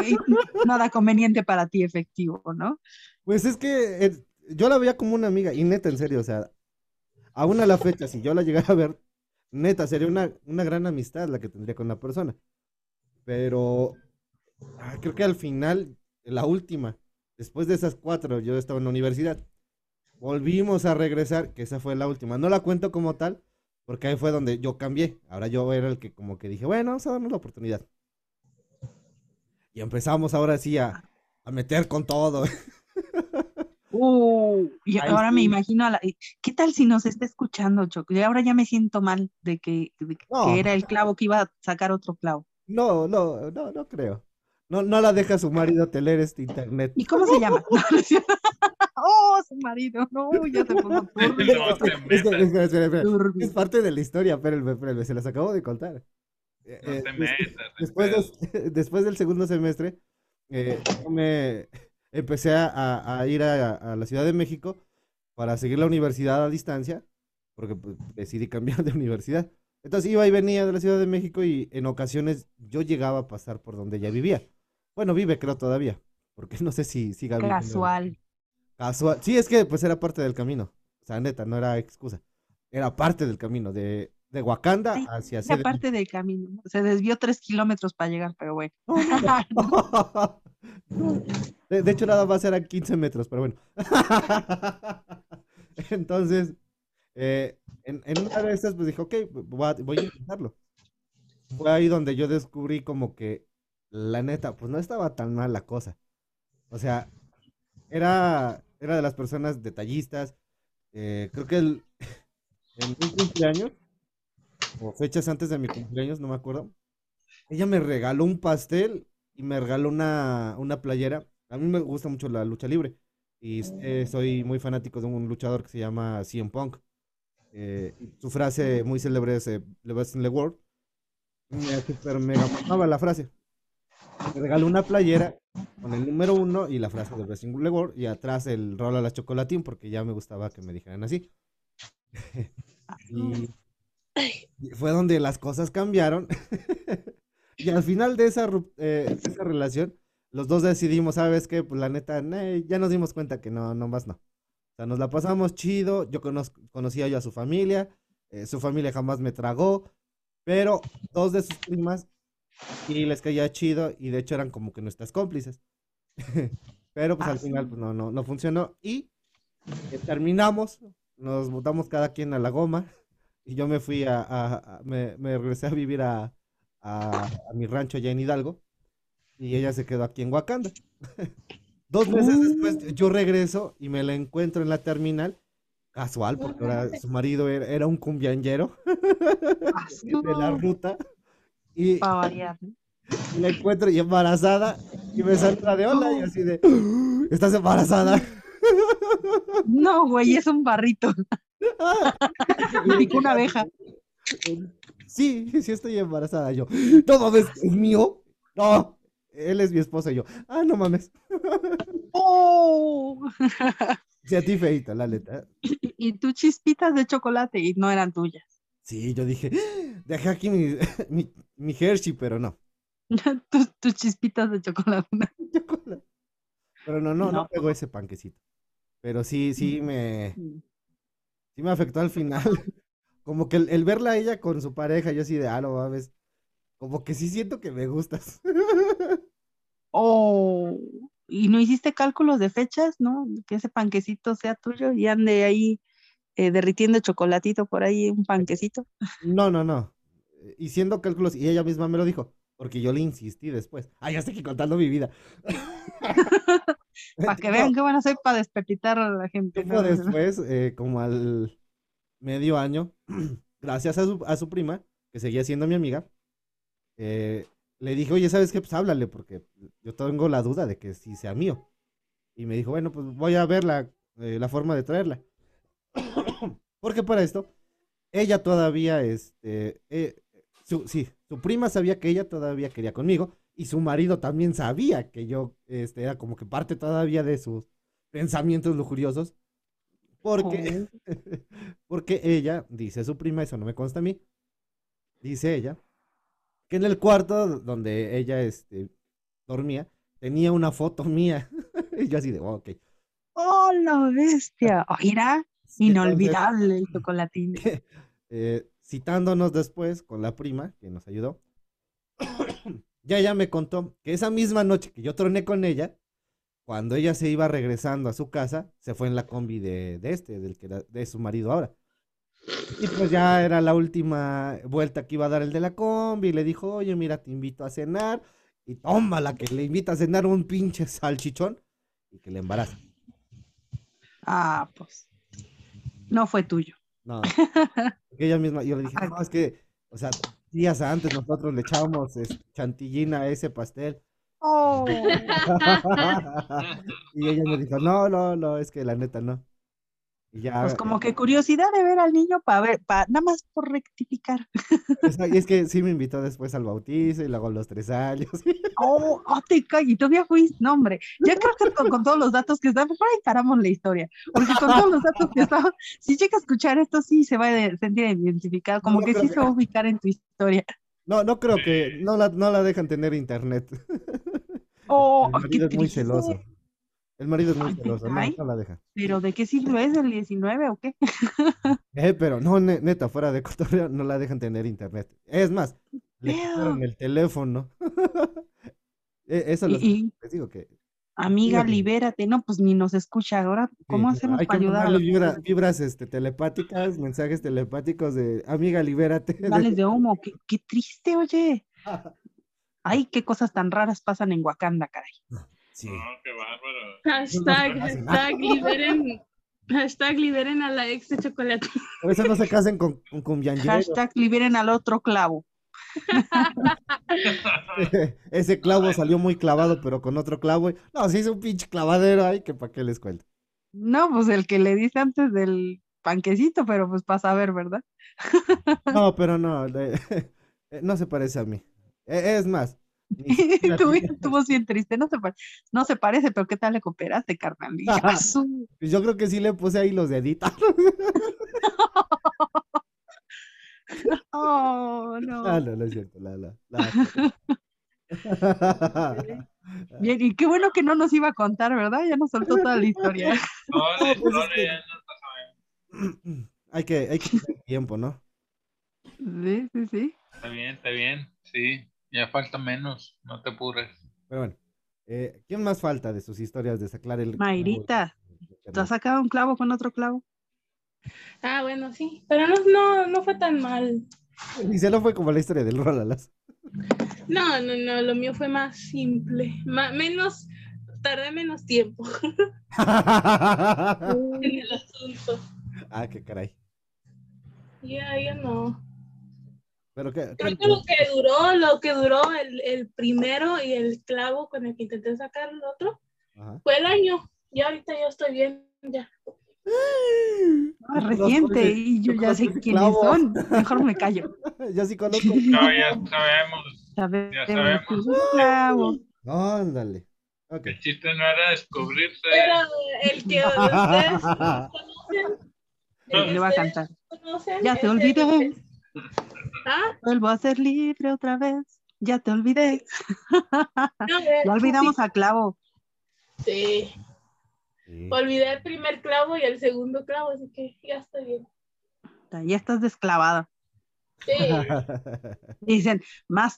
nada conveniente para ti, efectivo, ¿no? Pues es que eh, yo la veía como una amiga, y neta, en serio, o sea, aún a la fecha, si yo la llegara a ver, neta, sería una, una gran amistad la que tendría con la persona. Pero ah, creo que al final, la última, después de esas cuatro, yo estaba en la universidad, volvimos a regresar, que esa fue la última. No la cuento como tal, porque ahí fue donde yo cambié. Ahora yo era el que como que dije, bueno, vamos a darnos la oportunidad. Y empezamos ahora sí a, a meter con todo. Uh, y Ahí ahora me imagino a la... ¿Qué tal si nos está escuchando, Choco? Y ahora ya me siento mal de que, de que No. era el clavo que iba a sacar otro clavo. No, no, no, no creo. No, no la deja su marido te leer este internet. ¿Y cómo se llama? Oh, su marido. No, ya te Es que- metas. espera, espera, espera. turbio. Es parte de la historia, espérenme, espérenme, se las acabo de contar. Eh, No eh, te des- metas. después, Después de- después del segundo semestre, eh, yo me empecé a, ir a, a la Ciudad de México para seguir la universidad a distancia, porque pues, decidí cambiar de universidad. Entonces iba y venía de la Ciudad de México y en ocasiones yo llegaba a pasar por donde ella vivía. Bueno, vive creo todavía, porque no sé si siga viviendo. Casual. Casual. Sí, es que pues era parte del camino. O sea, neta, no era excusa. Era parte del camino, de, de Wakanda Sí, hacia CDMX. parte del camino. Se desvió tres kilómetros para llegar, pero bueno. No, De, de hecho, nada más eran 15 metros, pero bueno. Entonces, eh, en, una de esas, pues dije, ok, voy a, intentarlo. Fue ahí donde yo descubrí como que, la neta, pues no estaba tan mal la cosa. O sea, era, era de las personas detallistas. eh, creo que el, en un cumpleaños, o fechas antes de mi cumpleaños, no me acuerdo, ella me regaló un pastel y me regaló una, una playera. A mí me gusta mucho la lucha libre y eh, soy muy fanático de un luchador que se llama CM Punk. Eh, su frase muy célebre es eh, The best in the world. Me super mega mamaba la frase. Me regaló una playera con el número uno y la frase de Best in the world y atrás el rol a la chocolatín porque ya me gustaba que me dijeran así. y, fue donde las cosas cambiaron. y al final de esa, eh, de esa relación, los dos decidimos, ¿sabes qué? Pues la neta, nah, ya nos dimos cuenta que no, no más no. O sea, nos la pasamos chido, yo conozco, conocía yo a su familia, eh, su familia jamás me tragó, pero dos de sus primas sí les caía chido y de hecho eran como que nuestras cómplices. Pero pues Ah, al final pues no, no, no funcionó y eh, terminamos, nos botamos cada quien a la goma y yo me fui a, a- a- me, me regresé a vivir a, a, a mi rancho allá en Hidalgo y ella se quedó aquí en Wakanda. Dos meses después yo regreso y me la encuentro en la terminal, casual, porque ahora su marido era, era un cumbianllero Ah, de la ruta y, y la encuentro y embarazada y me saluda de hola y así de, "¡Ah! ¿estás embarazada? No, güey, es un barrito. Me picó una abeja. Sí, sí estoy embarazada. Yo, mames, ¿es mío? No, él es mi esposo. Y yo, ah, no mames. ¡Oh! Sí, a ti feita, la neta. Y tus chispitas de chocolate y no eran tuyas. Sí, yo dije, dejé aquí mi, mi, mi Hershey, pero no. tus, tus chispitas de chocolate. Chocolate. Pero no, no, no No. pegó ese panquecito. Pero sí, sí me, sí me afectó al final. Como que el, el verla a ella con su pareja, yo así de, ah, no mames. Como que sí siento que me gustas. Oh, y no hiciste cálculos de fechas, ¿no? Que ese panquecito sea tuyo y ande ahí eh, derritiendo chocolatito por ahí, un panquecito. No, no, no. Y siendo cálculos, y ella misma me lo dijo, porque yo le insistí después. Ah, ya estoy aquí contando mi vida. Para que vean qué a hacer para despepitar a la gente. después, eh, como al medio año, gracias a su, a su prima, que seguía siendo mi amiga, eh, le dije, oye, ¿sabes qué? Pues háblale, porque yo tengo la duda de que sí sea mío. Y me dijo, bueno, pues voy a ver la, eh, la forma de traerla. porque para esto, ella todavía, este, eh, su, sí, su prima sabía que ella todavía quería conmigo y su marido también sabía que yo, este, era como que parte todavía de sus pensamientos lujuriosos. Porque, porque ella, dice su prima, eso no me consta a mí, dice ella, que en el cuarto donde ella este, dormía, tenía una foto mía. y yo así de, oh, ok. ¡Oh, la bestia! Oh, mira, inolvidable el chocolatín. eh, citándonos después con la prima, que nos ayudó, ya ella me contó que esa misma noche que yo troné con ella, cuando ella se iba regresando a su casa, se fue en la combi de, de este, del que era, de su marido ahora. Y pues ya era la última vuelta que iba a dar el de la combi. Y le dijo, oye, mira, te invito a cenar. Y tómala, que le invita a cenar un pinche salchichón y que le embaraza. Ah, pues. No fue tuyo. No. Porque ella misma, yo le dije, no, es que, o sea, días antes nosotros le echábamos chantillina a ese pastel. Oh. y ella me dijo, no, no, no, es que la neta no. Ya, Pues como que curiosidad de ver al niño para ver, para nada más por rectificar. Y es que sí me invitó después al bautizo y luego a los tres años. Oh, oh, te calles, y todavía fuiste, no, hombre. Ya creo que con, con todos los datos que están, mejor ahí paramos la historia. Porque con todos los datos que están, si llega a escuchar esto, sí se va a sentir identificado, como No que sí que- se va a ubicar en tu historia. No, no creo que, no la, no la dejan tener internet. Oh, El qué es muy celoso. El marido es muy celoso, no, no la deja. Pero ¿de qué siglo es? ¿El 19 o qué? Eh, pero no, ne- neta, fuera de cotorreo, no la dejan tener internet. Es más, le quitaron el teléfono. Eh, Eso Y, los- y, les digo que amiga, libérate. No, pues ni nos escucha ahora. ¿Cómo sí, hacemos hay que para ayudar vibra- vibras este, telepáticas, mensajes telepáticos de amiga, libérate. Vales de humo? Qué, qué triste, oye. Ay, qué cosas tan raras pasan en Wakanda, caray. Sí. No, qué bárbaro. Hashtag, hashtag, liberen, hashtag, liberen a la ex de chocolate. Por eso no se casen con, con cumbianyeros. Hashtag liberen al otro clavo. Ese clavo salió muy clavado, pero con otro clavo. No, se hizo un pinche clavadero ahí, que para qué les cuento. No, pues el que le dice antes del panquecito, pero pues para saber, ¿verdad? No, pero no, le- no se parece a mí. E- Es más, voz bien triste, no se, no se parece, pero ¿qué tal le cooperaste, carnal? Y, "Ah, su- pues yo creo que sí le puse ahí los deditos. Oh, no. Ah, no, no es cierto. La, la, la- Bien, y qué bueno que no nos iba a contar, ¿verdad? Ya nos soltó toda la historia. Pues es historia que- ya no la sabemos. hay que, hay que tener tiempo, ¿no? Sí, sí, sí. Está bien, está bien. Sí, ya falta menos. No te apures. Pero bueno, eh, ¿quién más falta de sus historias de sacar el... Mayrita, ¿Te has sacado un clavo con otro clavo? Ah, bueno, sí. Pero no, no, no fue tan mal. Y se lo fue como la historia del Rolalas. No, no, no, lo mío fue más simple. Ma- menos, tardé menos tiempo en el asunto. ah, qué caray. Ya, ya no. Pero qué, Creo que lo que duró, lo que duró el, el primero y el clavo con el que intenté sacar el otro Ajá. fue el año. Ya ahorita yo estoy bien, ya. Ah, reciente, y yo ya sé quiénes clavo. son. Mejor me callo. Yo sí conozco. No, ya sabemos. Sabemos Ya sabemos. clavo. Ándale. El chiste no era descubrirse. Pero el que ustedes conocen, Le va a cantar. conocen Ya el- olvidé. Ah, Vuelvo a ser libre otra vez. Ya te olvidé. no, Ya olvidamos a clavo. Sí, Sí. olvidé el primer clavo y el segundo clavo, así que ya estoy bien. Ya estás desclavada. Sí, Dicen, más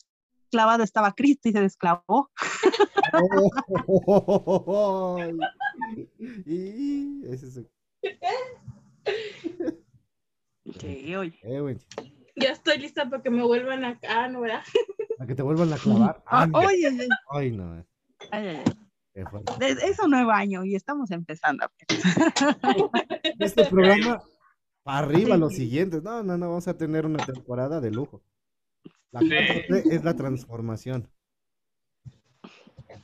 clavado estaba Cristo y se desclavó. y ese es Sí, oye. eh, ya estoy lista para que me vuelvan acá, ¿no, verdad? a que te vuelvan a clavar. Ah, Ándale. oye, oye, Ay, no. eh, ay, ay, ay. qué fuerte. Es, es un nuevo año y estamos empezando. Este programa para arriba Sí. los siguientes. No, no, no, vamos a tener una temporada de lujo. La Sí. 4T es la transformación.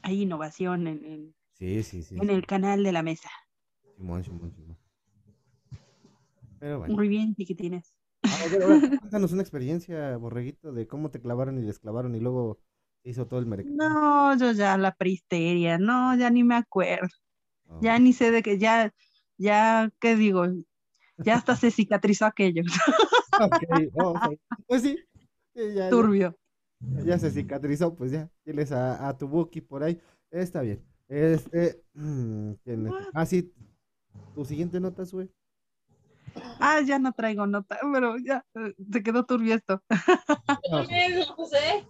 hay innovación en, en, Sí, sí, sí. en el canal de la mesa. Simón, Simón, Simón. Pero bueno. Muy bien, chiquitines. A ver, a ver, cuéntanos una experiencia, borreguito, de cómo te clavaron y desclavaron y luego hizo todo el mercado. No, yo ya la prehisteria, no, ya ni me acuerdo. Ya ni sé de qué, ya, ya, ¿qué digo? Ya hasta se cicatrizó aquello. Ok, oh, ok. Pues sí. ya, Turbio. ya se cicatrizó, pues ya. Tienes a, a tu Buki por ahí. Está bien. Este. mm, ¿quién es? Ah, sí. Tu siguiente nota, sube. Ah, ya no traigo nota, pero ya se quedó turbio esto. Ok. menos, José.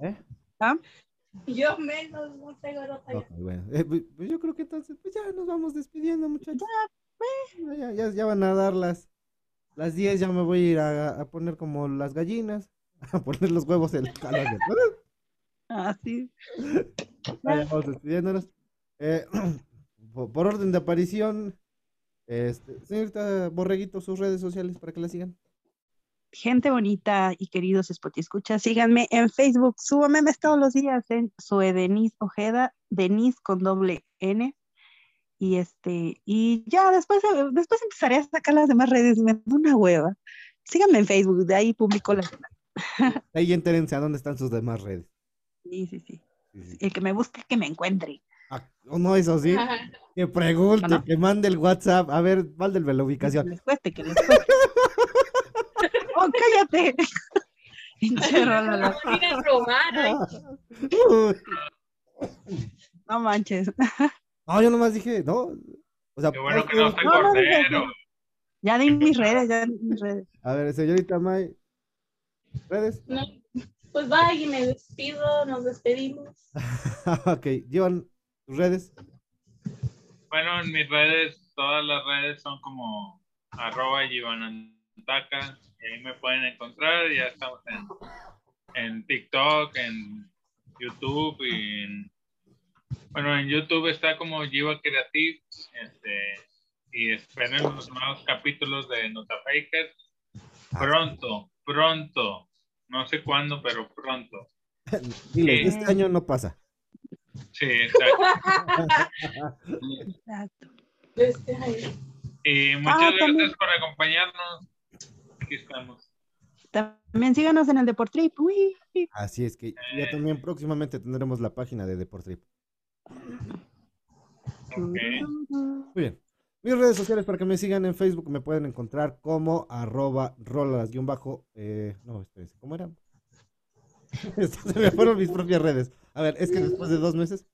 ¿Eh? ¿Ah? Yo menos, no tengo nota. Bueno. Eh, pues pues yo creo que entonces, pues ya nos vamos despidiendo, muchachos. Ya, ya, ya, ya van a dar las, las 10, ya me voy a ir a, a poner como las gallinas, a poner los huevos en la cala. Ah, vamos despidiéndonos. Eh, por orden de aparición, este, señorita Borreguito, sus redes sociales para que la sigan. Gente bonita y queridos Spot y escucha, síganme en Facebook, subo memes todos los días en Sue Denise Ojeda, Denise con doble N. Y este, y ya después, después empezaré a sacar las demás redes, me da una hueva. Síganme en Facebook, de ahí publico las. Ahí entérense a dónde están sus demás redes. Sí, sí, sí. Sí, sí. El que me busque, que me encuentre. Ah, oh, no, eso sí, que pregunte, que mande el WhatsApp. A ver, mándenme la Que ubicación. les cueste, que les cueste. ¡Oh, cállate! No manches. No, yo nomás dije, no. O sea, Qué bueno que pues, no está No, cordero. Ya di mis redes, ya di mis redes. A ver, señorita May, ¿redes? No, pues vaya, y me despido, nos despedimos. ok, llevan tus redes. Bueno, en mis redes, todas las redes son como arroba Givanantaca, y ahí me pueden encontrar, ya estamos en, en TikTok, en YouTube y en, bueno, en YouTube está como Giva Creative, este, y esperen los nuevos capítulos de Nota Faker. Pronto, pronto, no sé cuándo, pero pronto. Dile, este año no pasa. Sí, exacto. Exacto. Este, Y muchas Ah, gracias también. por acompañarnos. Aquí estamos. También síganos en el Deportrip. Uy. Así es que ya también próximamente tendremos la página de Deportrip. Ok. Muy bien. Mis redes sociales para que me sigan en Facebook me pueden encontrar como arroba rolas guion bajo. eh, no, espérense, ¿cómo era? Se me fueron mis propias redes. A ver, es que después de dos meses.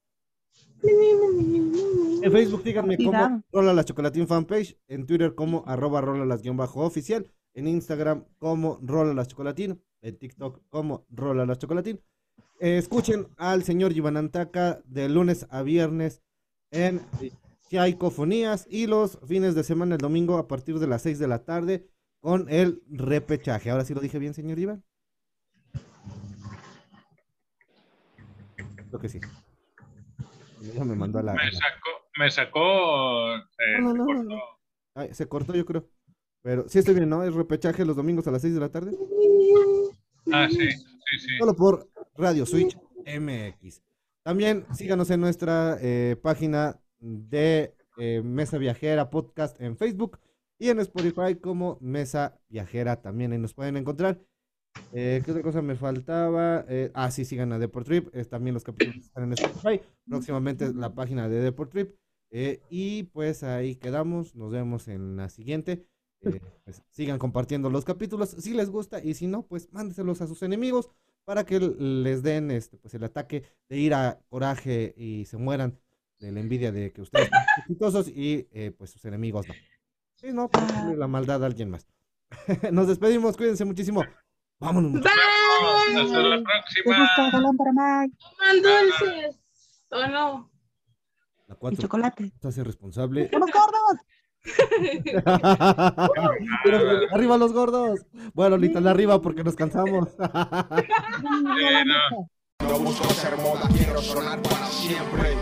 En Facebook díganme como Cuidado. Rola la Chocolatín fanpage, en Twitter como arroba rola las guion bajo oficial, en Instagram como Rola las Chocolatín, en TikTok como Rola las Chocolatín. Eh, escuchen al señor Givanantaca de lunes a viernes en Chaicofonías y los fines de semana el domingo a partir de las 6 de la tarde con el repechaje. Ahora sí lo dije bien, señor Iván. Creo que sí. Me mandó a la... Me sacó, me sacó, eh, No, no, se no, cortó. no. Ay, se cortó, yo creo. Pero sí estoy bien, ¿no? Es repechaje los domingos a las 6 de la tarde. Ah, sí, sí, sí. Solo por Radio Switch MX. También síganos en nuestra eh, página de eh, Mesa Viajera Podcast en Facebook y en Spotify como Mesa Viajera también ahí nos pueden encontrar. Eh, ¿Qué otra cosa me faltaba? Eh, ah, sí, sigan a Deportrip. eh, también los capítulos están en Spotify. Próximamente la página de Deportrip. Eh, y pues ahí quedamos. Nos vemos en la siguiente. Pues, sigan compartiendo los capítulos si les gusta y si no, pues mándeselos a sus enemigos para que les den este, pues, el ataque de ira, coraje y se mueran de la envidia de que ustedes son exitosos y pues sus enemigos no. Si no, pues denle la maldad a alguien más. Nos despedimos, cuídense muchísimo. Vámonos. Vamos, hasta la ¿Te próxima. gusta galán para Mike? Toman dulces. ¿O no? La Y cuatro, chocolate. se hace responsable. ¡Somos gordos! Pero, arriba los gordos. Bueno, Lita, la arriba porque nos cansamos. Sí, no. No busco ser moda, quiero sonar para siempre.